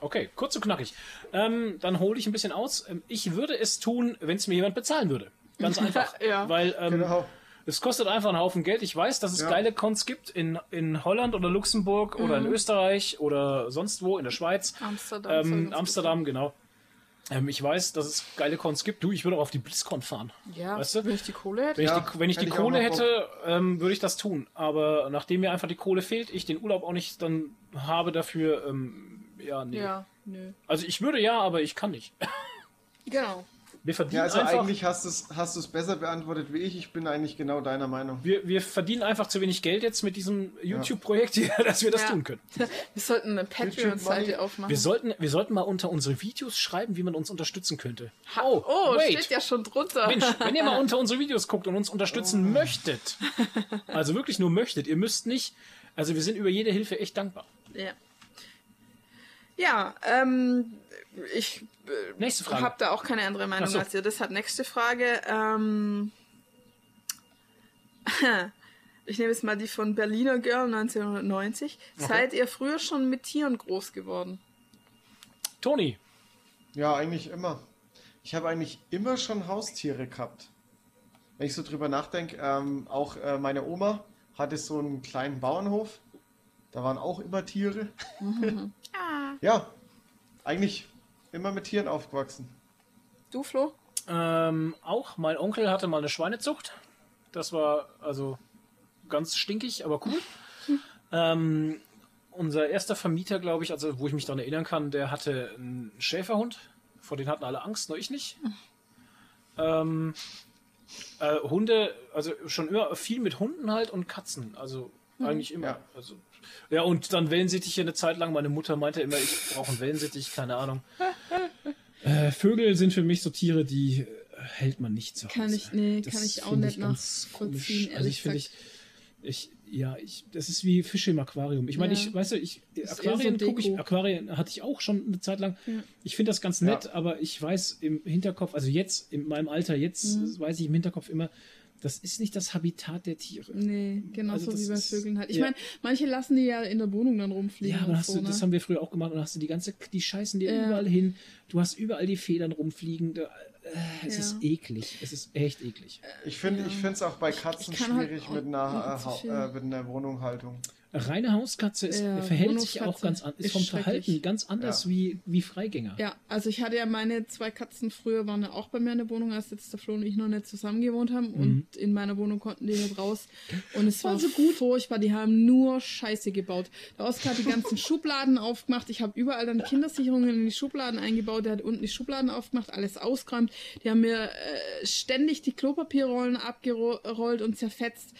Okay, kurz und knackig. Ähm, dann hole ich ein bisschen aus. Ähm, Ich würde es tun, wenn es mir jemand bezahlen würde. Ganz *laughs* einfach. Ja. Weil ähm, Genau. es kostet einfach einen Haufen Geld. Ich weiß, dass es Ja. geile Cons gibt in, in Holland oder Luxemburg oder in Österreich oder sonst wo, in der Schweiz. Amsterdam. Ähm, Amsterdam, genau. Ähm, ich weiß, dass es geile Cons gibt. Du, ich würde auch auf die BlizzCon fahren. Ja, Weißt du? wenn ich die Kohle hätte. Wenn Ja, ich die, wenn ich die ich Kohle hätte, ähm, würde ich das tun. Aber nachdem mir einfach die Kohle fehlt, ich den Urlaub auch nicht dann habe dafür, ähm, ja, nee. Ja, nö. Also ich würde ja, aber ich kann nicht. *laughs* Genau. Wir verdienen Ja, also einfach, eigentlich hast du es hast du's besser beantwortet wie ich. Ich bin eigentlich genau deiner Meinung. wir, wir verdienen einfach zu wenig Geld jetzt mit diesem YouTube-Projekt hier, *laughs* dass wir das Ja. tun können. *laughs* Wir sollten eine Patreon-Seite aufmachen. Wir sollten, wir sollten mal unter unsere Videos schreiben, wie man uns unterstützen könnte. oh, oh wait. steht ja schon drunter. Mensch, wenn ihr mal unter unsere Videos guckt und uns unterstützen Oh. möchtet, also wirklich nur möchtet, ihr müsst nicht, also wir sind über jede Hilfe echt dankbar. Ja. Ja, ähm, ich Frage. habe da auch keine andere Meinung so. als ihr. Deshalb nächste Frage. Ähm, *laughs* ich nehme jetzt mal die von Berliner Girl 1990. Seid ihr früher schon mit Tieren groß geworden? Toni, Ja, eigentlich immer. Ich habe eigentlich immer schon Haustiere gehabt. Wenn ich so drüber nachdenke, ähm, auch äh, meine Oma hatte so einen kleinen Bauernhof. Da waren auch immer Tiere. *laughs* ja, eigentlich immer mit Tieren aufgewachsen. Du, Flo? ähm, auch mein Onkel hatte mal eine Schweinezucht. Das war also ganz stinkig, aber cool. ähm, unser erster Vermieter, glaube ich, also wo ich mich daran erinnern kann, der hatte einen Schäferhund. Vor den hatten alle Angst, nur ich nicht. Ähm, äh, Hunde, also schon immer viel mit Hunden halt und Katzen. Also eigentlich immer. Ja. Also, ja, und dann Wellensittiche eine Zeit lang. Meine Mutter meinte immer, ich brauche einen Wellensittich, keine Ahnung. *laughs* Äh, Vögel sind für mich so Tiere, die äh, hält man nicht zu Hause. Kann ich- nee, Das kann ich auch nicht nachvollziehen, komisch. Also ich finde, ich, ich, ja, ich, das ist wie Fische im Aquarium. Ich meine, Ja. ich, weißt du, ich, Aquarien so gucke ich. Aquarien hatte ich auch schon eine Zeit lang. Ich finde das ganz nett, aber ich weiß im Hinterkopf, also jetzt, in meinem Alter, jetzt Mhm. weiß ich im Hinterkopf immer, das ist nicht das Habitat der Tiere. Nee, genauso Also wie bei Vögeln halt. Ich ja. meine, manche lassen die ja in der Wohnung dann rumfliegen. Ja, aber hast so, du, ne? das haben wir früher auch gemacht und hast du die ganze, die scheißen dir Ja. überall hin. Du hast überall die Federn rumfliegen. Da, äh, es Ja. ist eklig. Es ist echt eklig. Ich finde Ja. ich finde es auch bei Katzen halt schwierig auch mit einer, äh, mit einer Wohnungshaltung. Reine Hauskatze ist, Ja, verhält sich auch ganz an, ist ist vom Verhalten ganz anders Ja. wie, wie Freigänger. Ja, also ich hatte ja meine zwei Katzen früher, waren ja auch bei mir in der Wohnung, als jetzt der Flo und ich noch nicht zusammen gewohnt haben. Mhm. Und in meiner Wohnung konnten die nicht raus. Und es war so so gut. furchtbar. Die haben nur Scheiße gebaut. Der Oskar hat die ganzen *laughs* Schubladen aufgemacht. Ich habe überall dann Kindersicherungen in die Schubladen eingebaut. Der hat unten die Schubladen aufgemacht, alles ausgeräumt. Die haben mir äh, ständig die Klopapierrollen abgerollt und zerfetzt.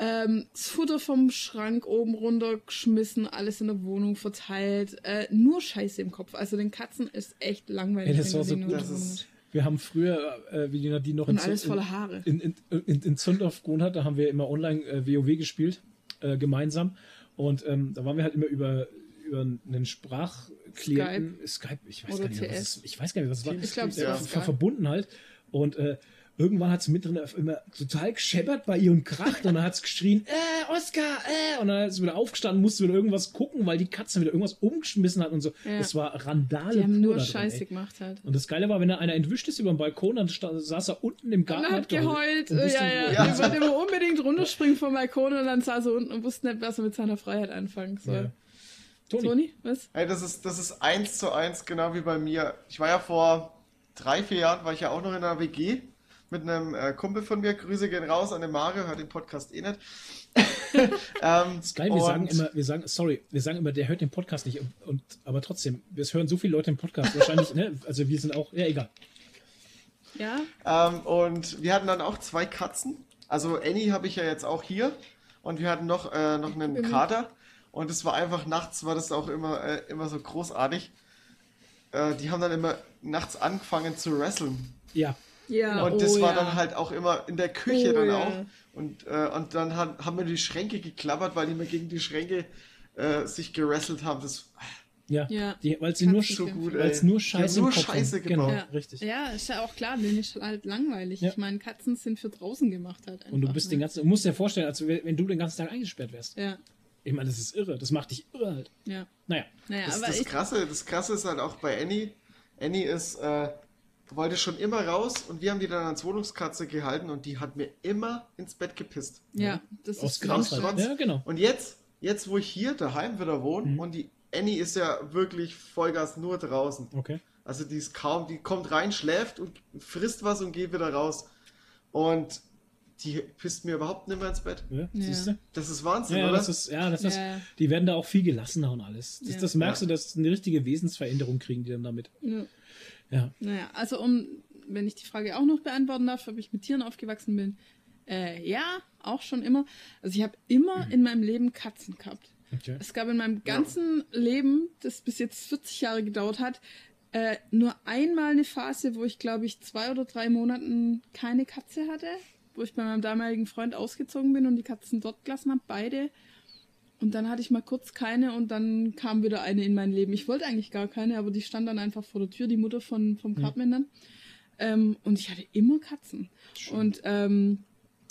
Ähm, das Futter vom Schrank oben runtergeschmissen, alles in der Wohnung verteilt. Äh, nur Scheiße im Kopf. Also den Katzen ist echt langweilig. Ja, das war so gut. Das in ist- Wir haben früher, äh, wie die Nadine noch in, alles Haare. in, in, in, in Zundorf gewohnt hat, da haben wir immer online äh, WoW gespielt, äh, gemeinsam. Und ähm, da waren wir halt immer über, über einen Sprachklienten, Skype, ich weiß Oder gar nicht, was es, ich weiß gar nicht, was es war. Ich glaub, es Der war ver- Skype. verbunden halt. Und äh, irgendwann hat es mittendrin auf immer total gescheppert bei ihr und kracht und dann hat es geschrien, äh, Oscar, äh, und dann ist sie wieder aufgestanden, musste wieder irgendwas gucken, weil die Katze wieder irgendwas umgeschmissen hat und so. Ja. Das war Randale. Die haben nur drin, Scheiße ey. gemacht halt. Und das Geile war, wenn da einer entwischt ist über den Balkon, dann saß er unten im Garten Und hat geheult. und Ja, ja. Ja. Er wollte immer unbedingt runterspringen vom Balkon und dann saß er unten und wusste nicht, was er mit seiner Freiheit anfangen soll. Ja. Toni. Toni, was? Ey, das ist, das ist eins zu eins genau wie bei mir. Ich war ja vor drei, vier Jahren, war ich ja auch noch in einer WG mit einem äh, Kumpel von mir. Grüße gehen raus an den Mario, hört den Podcast eh nicht. *laughs* ähm, Das ist geil, wir sagen immer, wir sagen, sorry, wir sagen immer, der hört den Podcast nicht, und, und aber trotzdem, es hören so viele Leute den Podcast, wahrscheinlich, ne? Also wir sind auch, ja egal. Ja? Ähm, und wir hatten dann auch zwei Katzen. Also Annie habe ich ja jetzt auch hier. Und wir hatten noch, äh, noch einen Kater. Und es war einfach nachts, war das auch immer, äh, immer so großartig. Äh, die haben dann immer nachts angefangen zu wresteln. Ja, Ja. Und das oh, war ja. dann halt auch immer in der Küche Oh, dann ja. auch. Und, äh, und dann hat, haben wir die Schränke geklappert, weil die immer gegen die Schränke äh, sich gerasselt haben. Das ja, Ja. Die, weil sie nur, so Ja. gut, weil es ey. nur Scheiße nur im Kopf Scheiße haben. Genau, gebaut. Ja. richtig. Ja, ist ja auch klar, denen ist halt langweilig. Ja. Ich meine, Katzen sind für draußen gemacht halt einfach. Und du bist ne? den ganzen, du musst dir vorstellen, als wenn wenn du den ganzen Tag eingesperrt wärst. Ja, Ich meine, das ist irre, das macht dich irre halt. ja. Naja, Naja, Das, aber das, ich, Krasse, das Krasse ist halt auch bei Annie. Annie ist, äh, wollte schon immer raus und wir haben die dann als Wohnungskatze gehalten und die hat mir immer ins Bett gepisst. ja, das aus ist Gras halt. Ja, genau. Und jetzt, jetzt wo ich hier daheim wieder wohne Mhm. und die Annie ist ja wirklich Vollgas nur draußen. Okay. Also die ist kaum, die kommt rein, schläft und frisst was und geht wieder raus. Und die pisst mir überhaupt nicht mehr ins Bett. Ja, siehst du? Das ist Wahnsinn, Ja, ja, oder? das ist, ja, das ist, Ja. die werden da auch viel gelassener und alles. Das, Ja. das merkst Ja. du, dass eine richtige Wesensveränderung kriegen die dann damit. Ja. Ja. Naja, also um, wenn ich die Frage auch noch beantworten darf, ob ich mit Tieren aufgewachsen bin. Äh, ja, auch schon immer. Also ich habe immer in meinem Leben Katzen gehabt. Okay. Es gab in meinem ganzen Leben, das bis jetzt 40 Jahre gedauert hat, äh, nur einmal eine Phase, wo ich glaube ich zwei oder drei Monaten keine Katze hatte, wo ich bei meinem damaligen Freund ausgezogen bin und die Katzen dort gelassen habe, beide. Und dann hatte ich mal kurz keine und dann kam wieder eine in mein Leben. Ich wollte eigentlich gar keine, aber die stand dann einfach vor der Tür, die Mutter von, vom Cartman dann. Ähm, und ich hatte immer Katzen. Und ähm,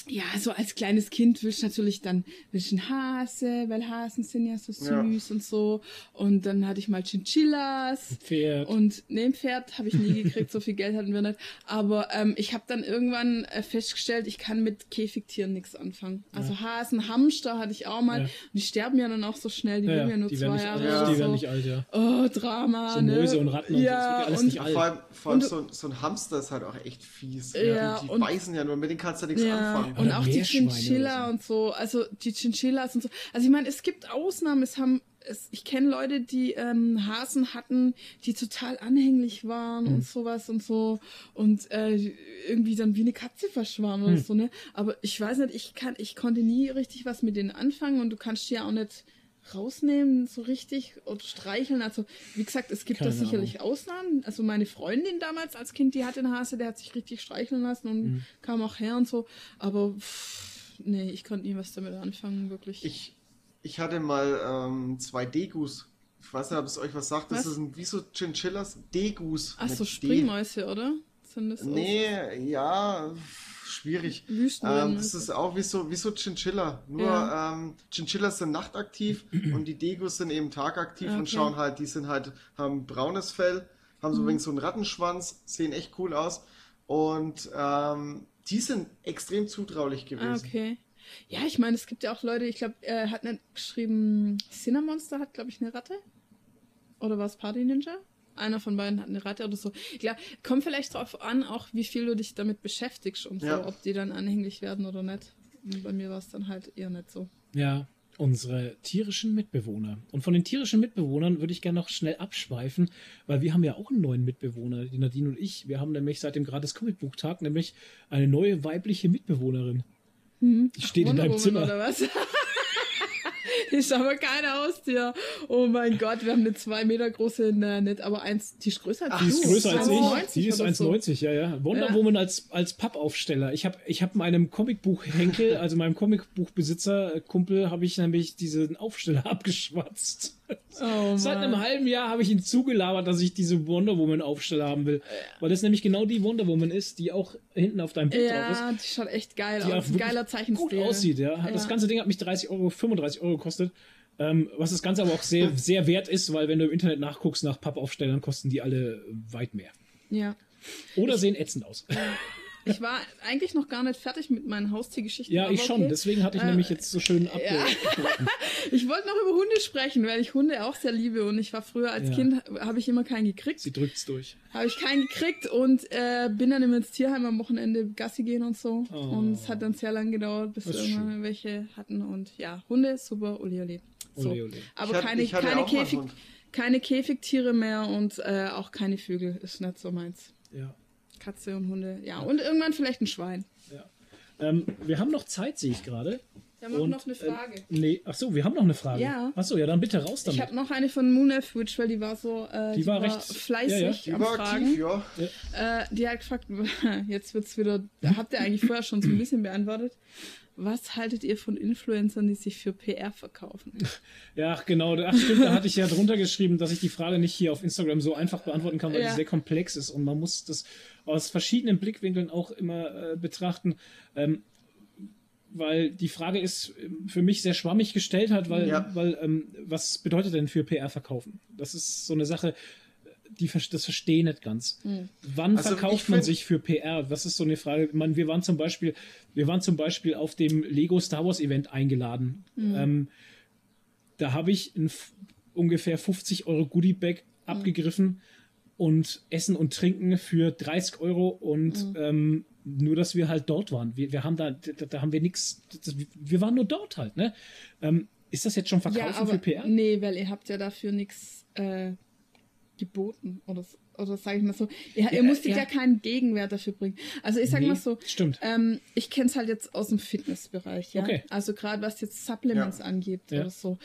ja, so als kleines Kind willst du natürlich dann willst du einen Hase, weil Hasen sind ja so Ja. süß und so. Und dann hatte ich mal Chinchillas. Pferd. Und ne, ein Pferd habe ich nie gekriegt, so viel Geld hatten wir nicht. Aber ähm, ich habe dann irgendwann äh, festgestellt, ich kann mit Käfigtieren nichts anfangen. Also Hasen, Hamster hatte ich auch mal. Ja. Und die sterben ja dann auch so schnell, die ja, leben ja, ja nur zwei werden Jahre alt, Ja. die werden so. nicht alt, ja. Oh, Drama. So ne? Mäuse und Ratten und so, ja, ja alles und, nicht alt. Vor allem, vor allem Und- so, ein- so ein Hamster ist halt auch echt fies. Ja, die die und- beißen ja nur, mit denen kannst du ja nichts Ja, anfangen. Und auch die Chinchilla oder und so, also die Chinchillas und so. Also ich meine, es gibt Ausnahmen, es haben, es, ich kenne Leute, die ähm, Hasen hatten, die total anhänglich waren Hm. und sowas und so und äh, irgendwie dann wie eine Katze verschwaren Hm. oder so, ne? Aber ich weiß nicht, ich kann, ich konnte nie richtig was mit denen anfangen und du kannst ja auch nicht rausnehmen so richtig oder streicheln. Also wie gesagt, es gibt da Keine sicherlich Ausnahmen. Also meine Freundin damals als Kind, die hatte einen Hase, der hat sich richtig streicheln lassen und Mhm. kam auch her und so. Aber pff, nee, ich konnte nie was damit anfangen, wirklich. Ich, ich hatte mal ähm, zwei Degus. Ich weiß nicht, ob es euch was sagt. Das Was? sind wie so Chinchillas. Degus. Ach so, mit D. Springmäuse, oder? Sind das Nee, ja, schwierig. Wüstenrennmäuse. Ähm, das ist auch wie so, wie so Chinchilla. Nur Ja. ähm, Chinchillas sind nachtaktiv *clears throat* und die Degus sind eben tagaktiv und Okay. schauen halt, die sind halt, haben braunes Fell, haben so Mhm. übrigens so einen Rattenschwanz, sehen echt cool aus. Und ähm, die sind extrem zutraulich gewesen. Ah, okay. Ja, ich meine, es gibt ja auch Leute, ich glaube, er hat nicht geschrieben, Cinnamonster hat, glaube ich, eine Ratte. Oder war es Party Ninja? Einer von beiden hat eine Ratte oder so. Ja, kommt vielleicht drauf an, auch wie viel du dich damit beschäftigst und Ja. so, ob die dann anhänglich werden oder nicht. Und bei mir war es dann halt eher nicht so. Ja, unsere tierischen Mitbewohner. Und von den tierischen Mitbewohnern würde ich gerne noch schnell abschweifen, weil wir haben ja auch einen neuen Mitbewohner, die Nadine und ich. Wir haben nämlich seit dem gratis Comicbuchtag nämlich eine neue weibliche Mitbewohnerin. Die steht in Wonder deinem Zimmer. Oder was? *laughs* ist aber kein Haustier. Oh mein Gott, wir haben eine zwei Meter große, na, nicht, aber eins, die ist größer als Die ist du. größer als ich. 1,90 Die ist oder so. 1,90, ja, ja. Wonder Ja. Woman als, als Pappaufsteller. Ich habe ich hab meinem Comicbuchhenkel, also meinem Comicbuchbesitzer, äh, Kumpel, habe ich nämlich diesen Aufsteller *laughs* abgeschwatzt. Oh Seit einem halben Jahr habe ich ihn zugelabert, dass ich diese Wonder Woman Aufsteller haben will. Weil das nämlich genau die Wonder Woman ist, die auch hinten auf deinem Bild drauf ist. Ja, die schaut echt geil Die aus. geiler gut Zeichenstil. aussieht, ja. Das Ja. ganze Ding hat mich 30 Euro, 35 Euro gekostet. Ähm, was das Ganze aber auch sehr, *laughs* sehr wert ist, weil wenn du im Internet nachguckst nach Pappaufstellern, kosten die alle weit mehr. Ja. Oder sehen ätzend aus. *laughs* Ich war eigentlich noch gar nicht fertig mit meinen Haustiergeschichten. Ja, ich schon. okay. Deswegen hatte ich Äh, nämlich jetzt so schön ab. ja. *laughs* Ich wollte noch über Hunde sprechen, weil ich Hunde auch sehr liebe und ich war früher als Ja. Kind, habe ich immer keinen gekriegt. Sie drückt's durch. Habe ich keinen gekriegt und äh, bin dann immer ins Tierheim am Wochenende Gassi gehen und so. Oh. Und es hat dann sehr lang gedauert, bis wir irgendwann welche hatten. Und ja, Hunde, super, ole ole. So. Ole, ole. Aber Ich hatte- keine, keine, Käfig, keine Käfigtiere mehr und äh, auch keine Vögel. Ist nicht so meins. Ja. Katze und Hunde. Ja, und irgendwann vielleicht ein Schwein. Ähm, wir haben noch Zeit, sehe ich gerade. Wir haben auch Und, noch eine Frage. Äh, nee, ach so, wir haben noch eine Frage. Ja. Ach so, ja, dann bitte raus damit. Ich habe noch eine von Moonelf Witch, weil die war so äh, Die war recht- fleißig ja, ja. Die am war Fragen. aktiv, ja. Äh, die hat gefragt, *laughs* jetzt wird's wieder, habt ihr eigentlich vorher schon so ein bisschen beantwortet. Was haltet ihr von Influencern, die sich für PR verkaufen? *laughs* Ja, genau. Ach, stimmt, da hatte ich ja drunter geschrieben, dass ich die Frage nicht hier auf Instagram so einfach beantworten kann, weil Ja. die sehr komplex ist und man muss das aus verschiedenen Blickwinkeln auch immer äh, betrachten. Ähm, weil die Frage ist ähm, für mich sehr schwammig gestellt hat, weil, Ja. weil ähm, was bedeutet denn für PR verkaufen? Das ist so eine Sache, die das verstehe ich nicht ganz. Wann Also, verkauft man sich für PR? Das ist so eine Frage. Man, wir waren zum Beispiel, wir waren zum Beispiel auf dem Lego Star Wars Event eingeladen. Ähm, da habe ich ein ungefähr 50 Euro Goodie Bag abgegriffen und Essen und Trinken für 30 Euro und ähm, nur, dass wir halt dort waren. Wir, wir haben da, da, da haben wir nichts, wir waren nur dort halt, ne? Ähm, ist das jetzt schon Verkaufen für PR? nee, weil ihr habt ja dafür nichts äh, geboten oder, s- oder sage ich mal so. Ihr, ihr Ja, musstet ja. ja. keinen Gegenwert dafür bringen. Also ich sage Nee, mal so, stimmt. ähm, ich kenne es halt jetzt aus dem Fitnessbereich, ja. Okay. Also gerade was jetzt Supplements Ja. angeht Ja. oder so.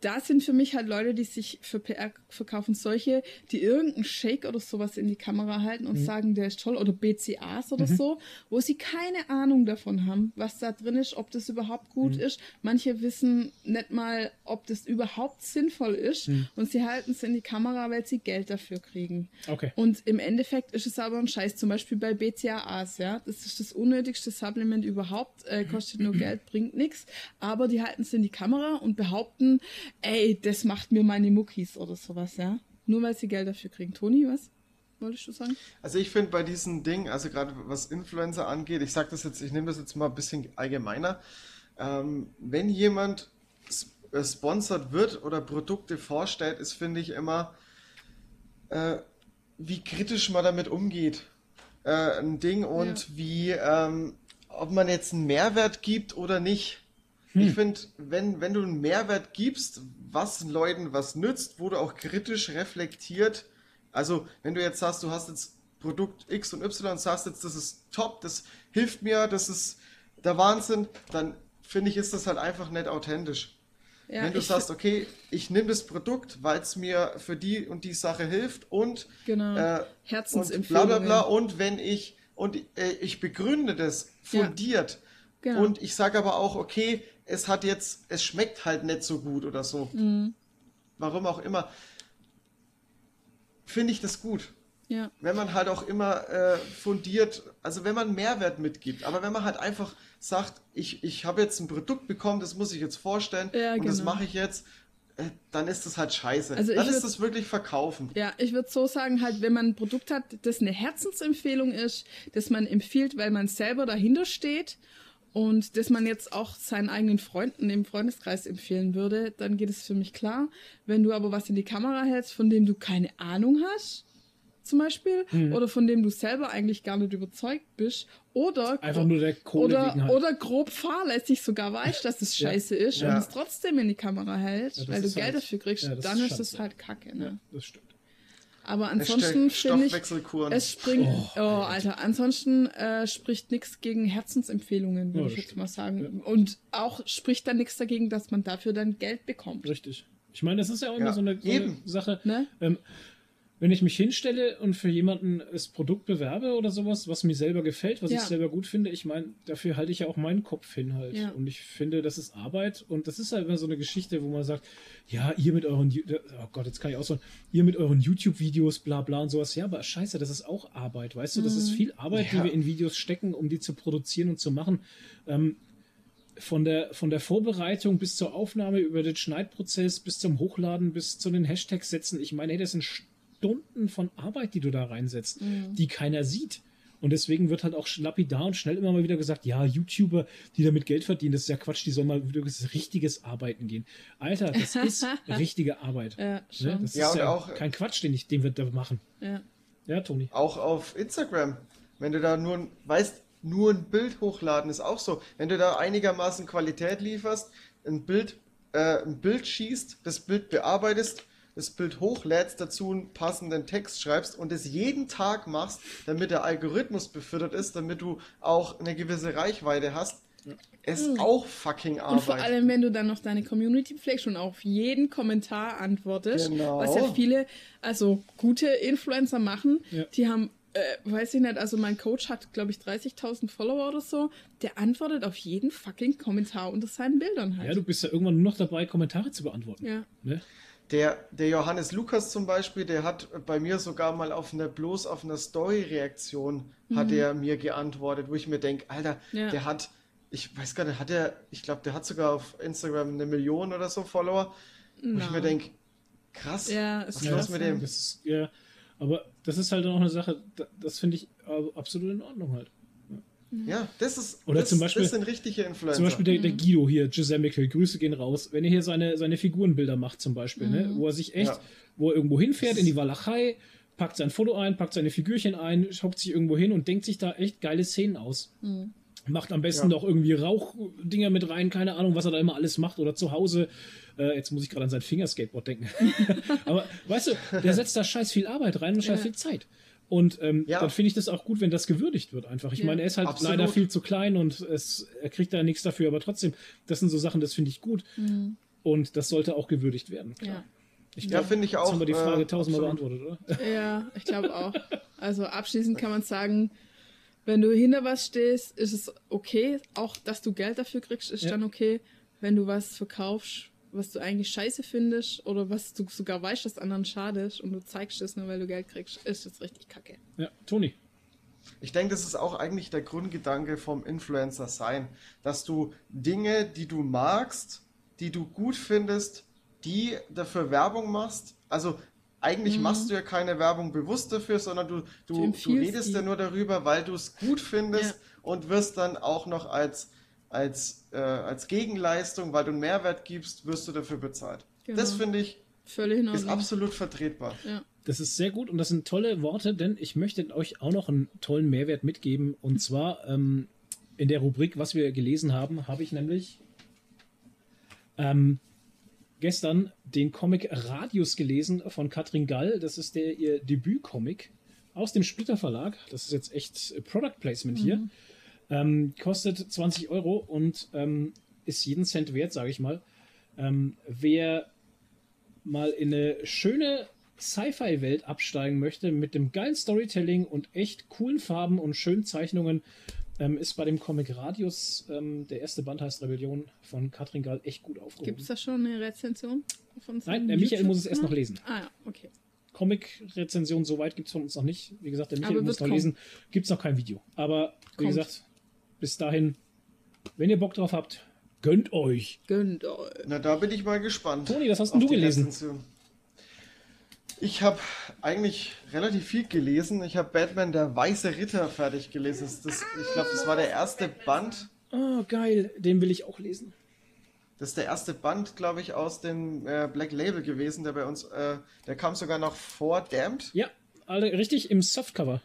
Da sind für mich halt Leute, die sich für PR verkaufen, solche, die irgendeinen Shake oder sowas in die Kamera halten Mhm. und sagen, der ist toll, oder BCAs oder so, wo sie keine Ahnung davon haben, was da drin ist, ob das überhaupt gut Mhm. ist. Manche wissen nicht mal, ob das überhaupt sinnvoll ist Mhm. und sie halten es in die Kamera, weil sie Geld dafür kriegen. Okay. Und im Endeffekt ist es aber ein Scheiß, zum Beispiel bei BCAAs, ja. Das ist das unnötigste Supplement überhaupt, äh, kostet nur Geld, bringt nichts. Aber die halten es in die Kamera und behaupten, ey, das macht mir meine Muckis oder sowas, ja. Nur weil sie Geld dafür kriegen. Toni, was wolltest du sagen? Also ich finde bei diesen Dingen, also gerade was Influencer angeht, ich sage das jetzt, ich nehme das jetzt mal ein bisschen allgemeiner. Ähm, wenn jemand äh, sponsert wird oder Produkte vorstellt, ist finde ich immer, äh, wie kritisch man damit umgeht. Äh, ein Ding und wie, ähm, ob man jetzt einen Mehrwert gibt oder nicht. Ich finde, wenn, wenn du einen Mehrwert gibst, was Leuten was nützt, wo du auch kritisch reflektiert, also wenn du jetzt sagst, du hast jetzt Produkt X und Y und sagst jetzt, das ist top, das hilft mir, das ist der Wahnsinn, dann finde ich, ist das halt einfach nicht authentisch. Ja, wenn du sagst, okay, ich nehme das Produkt, weil es mir für die und die Sache hilft und Genau. äh, und bla bla bla und wenn ich und äh, ich begründe das Ja. fundiert Genau. und ich sage aber auch, okay, es hat jetzt, es schmeckt halt nicht so gut oder so. Mhm. Warum auch immer, finde ich das gut. Ja. Wenn man halt auch immer äh, fundiert, also wenn man Mehrwert mitgibt, aber wenn man halt einfach sagt, ich, ich habe jetzt ein Produkt bekommen, das muss ich jetzt vorstellen Ja, und das genau. mache ich jetzt, äh, dann ist das halt scheiße. Also dann ich ist würd- das wirklich verkaufen. Ja, ich würde so sagen, halt, wenn man ein Produkt hat, das eine Herzensempfehlung ist, das man empfiehlt, weil man selber dahinter steht und das man jetzt auch seinen eigenen Freunden im Freundeskreis empfehlen würde, dann geht es für mich klar. Wenn du aber was in die Kamera hältst, von dem du keine Ahnung hast, zum Beispiel, Mhm. oder von dem du selber eigentlich gar nicht überzeugt bist, oder Einfach nur der Kohle oder, halt. oder grob fahrlässig sogar weißt, dass es Ja. scheiße ist Ja. und es trotzdem in die Kamera hältst, Ja, weil du Geld halt- dafür kriegst, ja, dann ist ist es halt kacke. Ne? ja, das stimmt. Aber ansonsten finde ich, es springt, Oh, oh, Alter, ansonsten äh, spricht nichts gegen Herzensempfehlungen, würde Ja, ich jetzt stimmt. mal sagen. Und auch spricht da nichts dagegen, dass man dafür dann Geld bekommt. Richtig. Ich meine, das ist ja auch immer Ja, so, eine, so eine. Sache. Ne? Ähm, wenn ich mich hinstelle und für jemanden das Produkt bewerbe oder sowas, was mir selber gefällt, was Ja. ich selber gut finde, ich meine, dafür halte ich ja auch meinen Kopf hin halt. Ja. Und ich finde, das ist Arbeit und das ist halt immer so eine Geschichte, wo man sagt, ja, ihr mit euren, oh Gott, jetzt kann ich ausholen, ihr mit euren YouTube-Videos, bla bla und sowas, ja, aber scheiße, das ist auch Arbeit, weißt du, das Mhm. ist viel Arbeit, Ja. die wir in Videos stecken, um die zu produzieren und zu machen. Ähm, von der, von der Vorbereitung bis zur Aufnahme, über den Schneidprozess, bis zum Hochladen, bis zu den Hashtags setzen. Ich meine, hey, das sind Stunden von Arbeit, die du da reinsetzt, die keiner sieht. Und deswegen wird halt auch lapidar und schnell immer mal wieder gesagt, ja, YouTuber, die damit Geld verdienen, das ist ja Quatsch, die sollen mal wieder das richtiges Arbeiten gehen. Alter, das *laughs* ist richtige Arbeit. Ja, Ne? Das Ja, ist und ja auch- kein Quatsch, den, ich, den wir da machen. Ja. Ja, Toni. Auch auf Instagram. Wenn du da nur, ein- weißt, nur ein Bild hochladen ist auch so. Wenn du da einigermaßen Qualität lieferst, ein Bild, äh, ein Bild schießt, das Bild bearbeitest, das Bild hochlädst, dazu einen passenden Text schreibst und es jeden Tag machst, damit der Algorithmus befüttert ist, damit du auch eine gewisse Reichweite hast, ist auch fucking Arbeit. Und vor allem, wenn du dann noch deine Community pflegst und auf jeden Kommentar antwortest, Genau. was ja viele, also gute Influencer machen, Ja. die haben, äh, weiß ich nicht, also mein Coach hat, glaube ich, 30.000 Follower oder so, der antwortet auf jeden fucking Kommentar unter seinen Bildern halt. Ja, du bist ja irgendwann nur noch dabei, Kommentare zu beantworten. Ja. Ne? Der, der Johannes Lukas zum Beispiel, der hat bei mir sogar mal auf einer, bloß auf einer Story-Reaktion hat er mir geantwortet, wo ich mir denke, Alter, Mhm. Ja. der hat, ich weiß gar nicht, hat er, ich glaube, der hat sogar auf Instagram eine Million oder so Follower, wo ich mir denke, krass, Ja, ist was ist los mit dem? Das ist, ja, aber das ist halt auch eine Sache, da- das finde ich absolut in Ordnung halt. Ja, das ist, Oder das, zum Beispiel- das sind richtige Influencer. Zum Beispiel der, Mhm. der Guido hier, Giuseppe, Grüße gehen raus. Wenn er hier seine, seine Figurenbilder macht zum Beispiel, ne, Mhm. wo er sich echt, Ja. wo er irgendwo hinfährt in die Walachei, packt sein Foto ein, packt seine Figürchen ein, hockt sich irgendwo hin und denkt sich da echt geile Szenen aus. Mhm. Macht am besten Ja. noch irgendwie Rauchdinger mit rein, keine Ahnung, was er da immer alles macht oder zu Hause. Äh, jetzt muss ich gerade an sein Fingerskateboard denken. *laughs* Aber weißt du, der *laughs* setzt da scheiß viel Arbeit rein und scheiß Ja. viel Zeit. Und ähm, Ja. dann finde ich das auch gut, wenn das gewürdigt wird einfach. Ich Ja. meine, er ist halt Absolut. leider viel zu klein und es, er kriegt da nichts dafür, aber trotzdem, das sind so Sachen, das finde ich gut. Und das sollte auch gewürdigt werden. Klar. Ja. Ich Ja, glaub, finde ich Jetzt auch, haben wir die Frage äh, tausendmal beantwortet, oder? Ja, ich glaube auch. Also abschließend kann man sagen, wenn du hinter was stehst, ist es okay. Auch, dass du Geld dafür kriegst, ist Ja. dann okay. Wenn du was verkaufst, was du eigentlich scheiße findest oder was du sogar weißt, dass anderen schadest und du zeigst es nur, weil du Geld kriegst, ist das richtig kacke. Ja, Toni. Ich denke, das ist auch eigentlich der Grundgedanke vom Influencer sein, dass du Dinge, die du magst, die du gut findest, die dafür Werbung machst. Also eigentlich machst du ja keine Werbung bewusst dafür, sondern du, Mhm. Du du, du redest die. ja nur darüber, weil du es gut findest Ja. und wirst dann auch noch als, als, äh, als Gegenleistung, weil du einen Mehrwert gibst, wirst du dafür bezahlt. Genau. Das finde ich ist absolut vertretbar. Ja. Das ist sehr gut und das sind tolle Worte, denn ich möchte euch auch noch einen tollen Mehrwert mitgeben. Und zwar ähm, in der Rubrik, was wir gelesen haben, habe ich nämlich ähm, gestern den Comic Radius gelesen von Katrin Gall. Das ist der ihr Debütcomic aus dem Splitter Verlag. Das ist jetzt echt Product Placement hier. Ähm, kostet 20 Euro und ähm, ist jeden Cent wert, sage ich mal. Ähm, wer mal in eine schöne Sci-Fi-Welt absteigen möchte mit dem geilen Storytelling und echt coolen Farben und schönen Zeichnungen, ähm, ist bei dem Comic Radius, ähm, der erste Band heißt Rebellion von Katrin Gall, echt gut aufgehoben. Gibt es da schon eine Rezension? Von Nein, seinem der Michael muss es erst noch lesen. Ah ja, okay. Comic-Rezension, soweit gibt es von uns noch nicht. Wie gesagt, der Michael muss noch kommen. lesen. Gibt es noch kein Video. Aber wie Kommt. gesagt, bis dahin, wenn ihr Bock drauf habt, gönnt euch. Gönnt euch. Na, da bin ich mal gespannt. Toni, was hast denn du gelesen? Rezension. Ich habe eigentlich relativ viel gelesen. Ich habe Batman der Weiße Ritter fertig gelesen. Das, das, ich glaube, das war der erste Band Oh, geil. Den will ich auch lesen. Das ist der erste Band, glaube ich, aus dem äh, Black Label gewesen, der bei uns, äh, der kam sogar noch vor Damned. Ja, alle richtig im Softcover.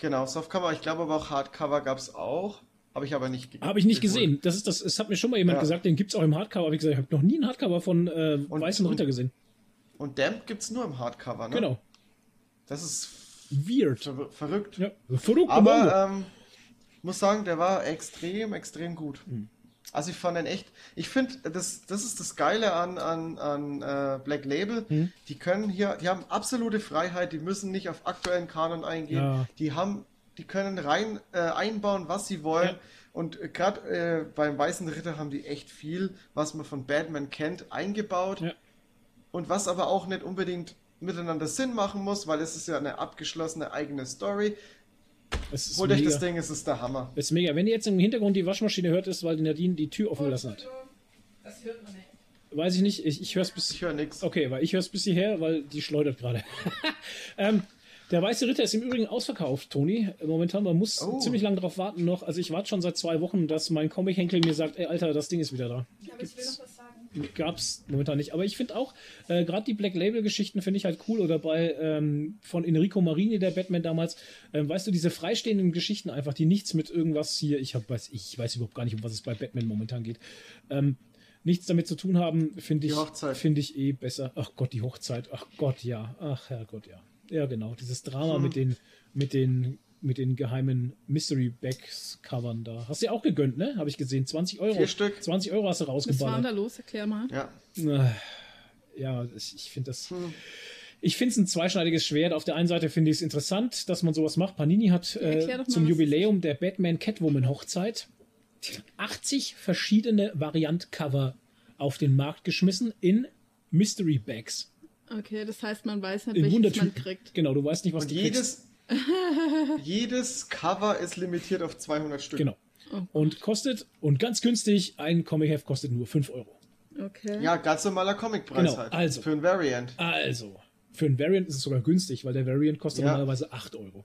Genau, Softcover, ich glaube aber auch Hardcover gab es auch. Habe ich aber nicht ge- Habe ich nicht gesehen. Das ist das. Es hat mir schon mal jemand Ja. gesagt, den gibt's auch im Hardcover. Aber ich gesagt, ich habe noch nie einen Hardcover von äh, Und- Weißen Ritter gesehen. Und Damned gibt es nur im Hardcover, ne? Genau. Das ist Weird. ver verrückt. Ja. Verrückt. Aber ähm, muss sagen, der war extrem, extrem gut. Hm. Also ich fand den echt. Ich finde, das, das ist das Geile an, an, an äh, Black Label. Hm. Die können hier, die haben absolute Freiheit, die müssen nicht auf aktuellen Kanon eingehen. Ja. Die haben, die können rein äh, einbauen, was sie wollen. Ja. Und gerade äh, beim Weißen Ritter haben die echt viel, was man von Batman kennt, eingebaut. Ja. Und was aber auch nicht unbedingt miteinander Sinn machen muss, weil es ist ja eine abgeschlossene eigene Story. Es ist Holt euch mega. das Ding, es ist der Hammer. Es ist mega. Wenn ihr jetzt im Hintergrund die Waschmaschine hört, ist, weil die Nadine die Tür offen gelassen hat. Das hört man nicht. Weiß ich nicht. Ich, ich höre es bis. Ich höre nichts. Okay, weil ich höre es bis hierher, weil die schleudert gerade. *laughs* ähm, der Weiße Ritter ist im Übrigen ausverkauft, Toni. Momentan, man muss Oh. ziemlich lange darauf warten noch. Also ich warte schon seit zwei Wochen, dass mein Comic-Henkel mir sagt, ey Alter, das Ding ist wieder da. Aber ich will noch was sagen. Gab's momentan nicht. Aber ich finde auch, äh, gerade die Black Label-Geschichten finde ich halt cool. Oder bei ähm, von Enrico Marini, der Batman damals, ähm, weißt du, diese freistehenden Geschichten einfach, die nichts mit irgendwas hier, ich hab, weiß, ich weiß überhaupt gar nicht, um was es bei Batman momentan geht. Ähm, nichts damit zu tun haben, finde ich, finde ich eh besser. Ach Gott, die Hochzeit. Ach Gott, ja. Ach Herrgott, ja. Ja, genau. Dieses Drama Hm. mit den, mit den, mit den geheimen Mystery Bags Covern da. Hast du ja auch gegönnt, ne? Habe ich gesehen. 20 Euro. Vier Stück. 20 Euro hast du Was war rausgeballert. denn da los? Erklär mal. Ja. Äh, Ja, ich, ich finde das. Hm. Ich finde es ein zweischneidiges Schwert. Auf der einen Seite finde ich es interessant, dass man sowas macht. Panini hat äh, zum Jubiläum der Batman Catwoman Hochzeit 80 verschiedene Variant-Cover auf den Markt geschmissen in Mystery Bags. Okay, das heißt, man weiß nicht, In welches man kriegt. Genau, du weißt nicht, was Und du kriegst. *laughs* jedes, Cover ist limitiert auf 200 Stück. Genau. Und kostet, und ganz günstig, ein Comic-Heft kostet nur 5 Euro. Okay. Ja, ganz normaler Comicpreis Genau, halt. also. Für ein Variant. Also, für ein Variant ist es sogar günstig, weil der Variant kostet Ja. normalerweise 8 Euro.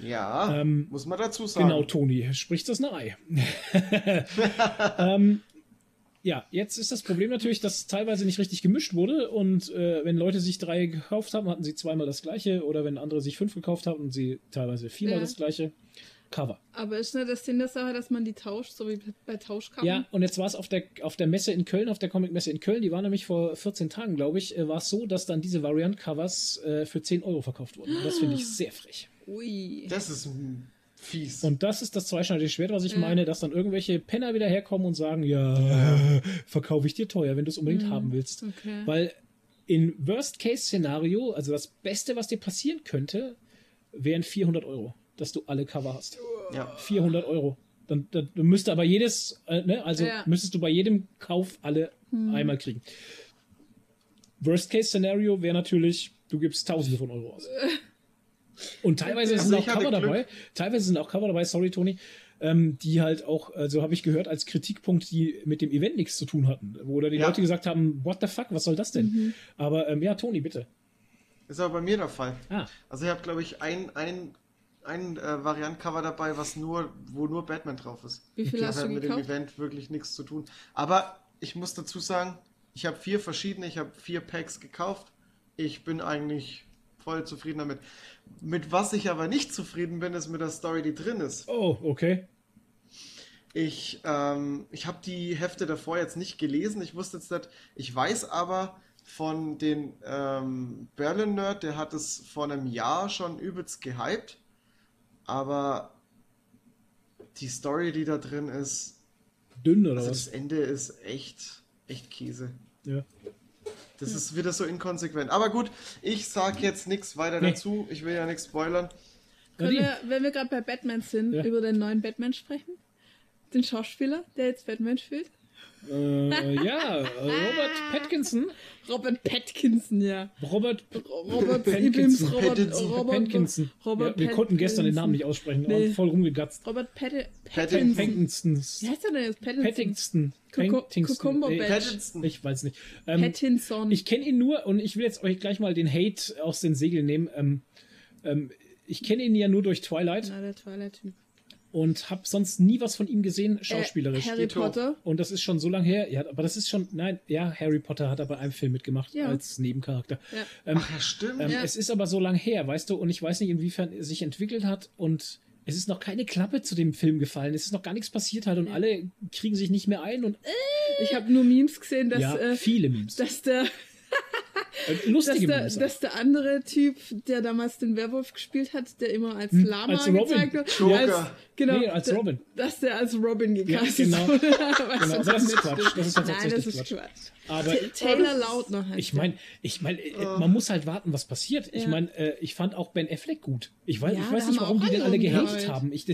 Ja, Ähm, muss man dazu sagen. Genau, Toni, spricht das Ei. *laughs* *laughs* ähm, ja, jetzt ist das Problem natürlich, dass teilweise nicht richtig gemischt wurde und äh, wenn Leute sich drei gekauft haben, hatten sie zweimal das gleiche oder wenn andere sich fünf gekauft haben und sie teilweise viermal Ja. das gleiche. Cover. Aber ist nicht das Sinn der Sache, dass man die tauscht, so wie bei Tauschkarten? Ja, und jetzt war es auf der, auf der Messe in Köln, auf der Comic-Messe in Köln, die war nämlich vor 14 Tagen, glaube ich, äh, war es so, dass dann diese Variant-Covers äh, für 10 Euro verkauft wurden. Das finde ich sehr frech. Ui. Das ist fies. Und das ist das zweischneidige Schwert, was ich Ja. meine, dass dann irgendwelche Penner wieder herkommen und sagen, ja, *laughs* verkaufe ich dir teuer, wenn du es unbedingt haben willst. Okay. Weil in Worst-Case-Szenario, also das Beste, was dir passieren könnte, wären 400 Euro, dass du alle Cover hast. ja. 400 Euro. Dann, dann du müsste aber jedes, äh, ne, also Ja. müsstest du bei jedem Kauf alle einmal kriegen. Worst-Case-Szenario wäre natürlich, du gibst Tausende von Euro aus. *laughs* Und teilweise Also sind auch ich Cover Glück. dabei, teilweise sind auch Cover dabei, sorry Toni, ähm, die halt auch, also habe ich gehört, als Kritikpunkt, die mit dem Event nichts zu tun hatten. Wo da die Ja. Leute gesagt haben, what the fuck, was soll das denn? Aber ähm, ja, Toni, bitte. Ist aber bei mir der Fall. Ah, Also ich habe, glaube ich, ein, ein, ein äh, Variant-Cover dabei, was nur, wo nur Batman drauf ist. Wie viel Das hast hat du mit dem gekauft? Event wirklich nichts zu tun. Aber ich muss dazu sagen, ich habe vier verschiedene, ich habe vier Packs gekauft. Ich bin eigentlich voll zufrieden damit. Mit was ich aber nicht zufrieden bin, ist mit der Story, die drin ist. oh, okay. Ich, ähm, ich habe die Hefte davor jetzt nicht gelesen. Ich wusste jetzt nicht. Ich weiß aber von den ähm, Berlin Nerd, der hat es vor einem Jahr schon übelst gehypt. Aber die Story, die da drin ist, Dünn oder also was? das Ende ist echt, echt Käse. Ja. Das ist wieder so inkonsequent. Aber gut, ich sag jetzt nichts weiter Nee. dazu. Ich will ja nichts spoilern. Können wir, wenn wir gerade bei Batman sind, Ja. über den neuen Batman sprechen? Den Schauspieler, der jetzt Batman spielt? Äh, ja, *laughs* Robert Pattinson. Robert Pattinson, ja. Robert Robert Pattinson. Robert, Pattinson. Robert, Pattinson. Robert ja, wir konnten gestern den Namen nicht aussprechen, Nee. haben voll rumgegatzt. Robert Patti- Pattinson. Pattinson. Wie heißt der denn jetzt? Pattinson. Pattinson. Pattinson. Ich weiß nicht. Ähm, Pattinson. ich kenne ihn nur und ich will jetzt euch gleich mal den Hate aus den Segeln nehmen. Ähm, ähm, ich kenne ihn ja nur durch Twilight Na, der Twilight-Typ. Und habe sonst nie was von ihm gesehen, schauspielerisch. Äh, Harry. Potter. und das ist schon so lange her. Ja, aber das ist schon, nein, ja, Harry Potter hat aber einen Film mitgemacht Ja. als Nebencharakter. Ja. Ähm, Ach ja, stimmt. ähm, Ja. Es ist aber so lang her, weißt du, und ich weiß nicht, inwiefern er sich entwickelt hat und es ist noch keine Klappe zu dem Film gefallen. Es ist noch gar nichts passiert halt und alle kriegen sich nicht mehr ein und äh, Ich habe nur Memes gesehen, dass, ja, äh, viele Memes. dass der *laughs* Äh, dass lustige der, Memes. auch. dass der andere Typ, der damals den Werwolf gespielt hat, der immer als Lama Hm, als Robin. gezeigt wird, Joker. als, genau, Nee, als Robin. dass der als Robin gecastet genau. wurde. *laughs* Genau, das ist Quatsch. Das ist halt Nein, das tatsächlich ist Quatsch. Quatsch. aber Ta- Taylor Lautner heißt ich meine, ich meine, äh, man muss halt warten, was passiert. Ich Ja. meine, äh, ich fand auch Ben Affleck gut. Ich weiß, Ja, ich weiß nicht, warum auch die den alle gehatet haben. Ich,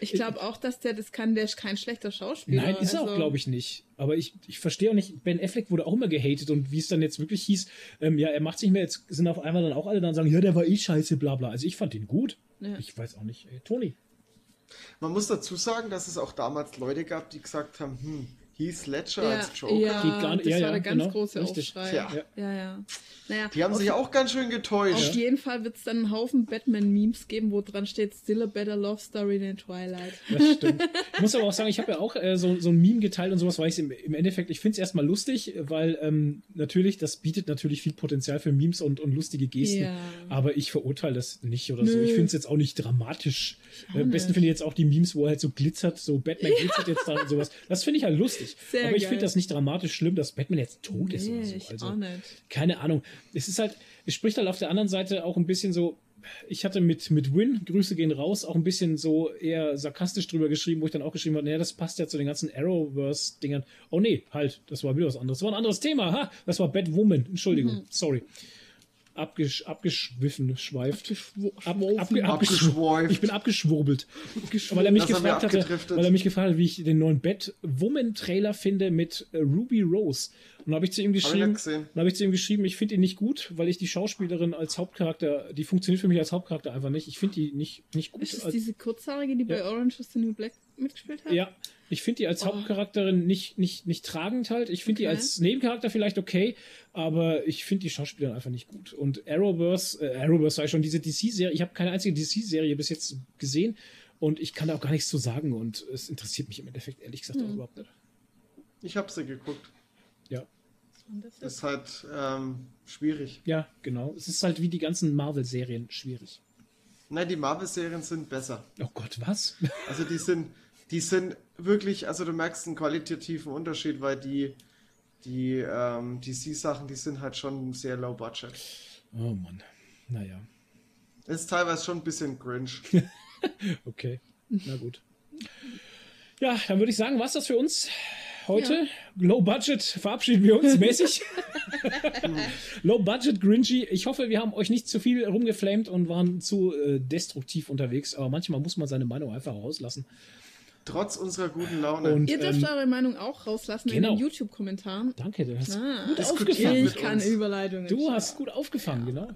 Ich glaube auch, dass der das kann, der ist kein schlechter Schauspieler. Nein, ist er auch, also- glaube ich, nicht. Aber ich, ich verstehe auch nicht, Ben Affleck wurde auch immer gehatet und wie es dann jetzt wirklich hieß, ähm, ja, er macht sich mehr, jetzt sind auf einmal dann auch alle dann sagen, ja, der war eh scheiße, bla bla. Also ich fand ihn gut. Ja. Ich weiß auch nicht. Ey, Toni. Man muss dazu sagen, dass es auch damals Leute gab, die gesagt haben, hm, Heath Ledger Ja, als Joker. ja, Geht gar nicht- das ja, war ja, der ganz genau, große richtig. Aufschrei. Ja, ja. ja. Naja, Die haben auf, sich auch ganz schön getäuscht. auf jeden Fall wird es dann einen Haufen Batman-Memes geben, wo dran steht, Still a better love story than Twilight. Das stimmt. Ich muss aber auch sagen, ich habe ja auch äh, so, so ein Meme geteilt und sowas, weil ich im, im Endeffekt, ich finde es erstmal lustig, weil ähm, natürlich, das bietet natürlich viel Potenzial für Memes und, und lustige Gesten. Ja. Aber ich verurteile das nicht oder so. Nö. Ich finde es jetzt auch nicht dramatisch. auch Äh, Am besten finde ich jetzt auch die Memes, wo er halt so glitzert, so Batman glitzert jetzt da und sowas. Das finde ich halt lustig. Sehr aber ich finde das nicht dramatisch schlimm, dass Batman jetzt tot ist Nee, oder so. Also, auch nicht. keine Ahnung. Es ist halt, es spricht halt auf der anderen Seite auch ein bisschen so. Ich hatte mit, mit Win, Grüße gehen raus, auch ein bisschen so eher sarkastisch drüber geschrieben, wo ich dann auch geschrieben habe, naja, das passt ja zu den ganzen Arrowverse-Dingern. Oh nee, halt, das war wieder was anderes. Das war ein anderes Thema, ha, das war Batwoman, Entschuldigung, Mhm. sorry. Abgesch, abgeschwiffen, schweift. Ab, Abgeschworfen. abge, abgeschw- Abgeschweift. ich bin abgeschwurbelt. Weil er mich Das gefragt hatte, weil er mich gefragt hat, wie ich den neuen Batwoman-Trailer finde mit äh, Ruby Rose. Und da habe ich zu ihm Hab ich geschrieben, dann habe ich zu ihm geschrieben, ich finde ihn nicht gut, weil ich die Schauspielerin als Hauptcharakter, die funktioniert für mich als Hauptcharakter einfach nicht. Ich finde die nicht, nicht gut. Ist das diese Kurzhaarige, die bei Orange is the New Black mitgespielt hat? ja, ich finde die als Oh. Hauptcharakterin nicht, nicht, nicht tragend halt. Ich finde die Okay. als Nebencharakter vielleicht okay, aber ich finde die Schauspielerin einfach nicht gut. Und Arrowverse, äh, Arrowverse sei schon diese DC-Serie, ich habe keine einzige DC-Serie bis jetzt gesehen und ich kann da auch gar nichts zu sagen und es interessiert mich im Endeffekt ehrlich gesagt Hm. auch überhaupt nicht. Ich habe sie geguckt. Ja. Und das ist- Ist halt ähm, schwierig. Ja, genau. Es ist halt wie die ganzen Marvel-Serien schwierig. Nein, die Marvel-Serien sind besser. Oh Gott, was? Also die sind, die sind wirklich, also du merkst einen qualitativen Unterschied, weil die, die ähm, DC-Sachen, die sind halt schon sehr low budget. Oh Mann. Naja. Ist teilweise schon ein bisschen cringe. *laughs* Okay, na gut. Ja, dann würde ich sagen, was das für uns heute? Low Budget verabschieden wir uns mäßig. *laughs* Low Budget Grinchy. Ich hoffe, wir haben euch nicht zu viel rumgeflamed und waren zu äh, destruktiv unterwegs. Aber manchmal muss man seine Meinung einfach rauslassen. Trotz unserer guten Laune. Und Ihr dürft ähm, eure Meinung auch rauslassen genau. in den YouTube-Kommentaren. danke, du hast Ah. gut aufgefangen. mit Ich kann. Überleitungen. Du hast gut aufgefangen, genau.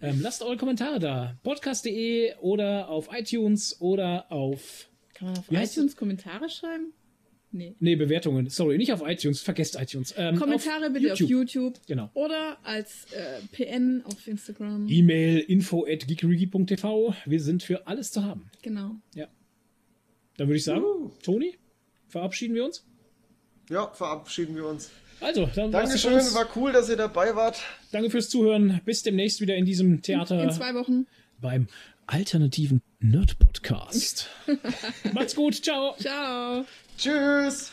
Ähm, lasst eure Kommentare da. Podcast.de oder auf iTunes oder auf Kann man auf iTunes Kommentare schreiben? Nee. Nee, Bewertungen. Sorry, nicht auf iTunes. Vergesst iTunes. Ähm, Kommentare bitte auf YouTube. Genau. Oder als äh, PN auf Instagram. E-Mail info at. Wir sind für alles zu haben. Genau. Ja. Dann würde ich sagen, Uh. Toni, verabschieden wir uns. Ja, verabschieden wir uns. Also, dann Dankeschön, uns. war cool, dass ihr dabei wart. Danke fürs Zuhören. Bis demnächst wieder in diesem Theater In zwei Wochen. beim alternativen Nerd Podcast. *laughs* Macht's gut. Ciao. Ciao. Tschüss.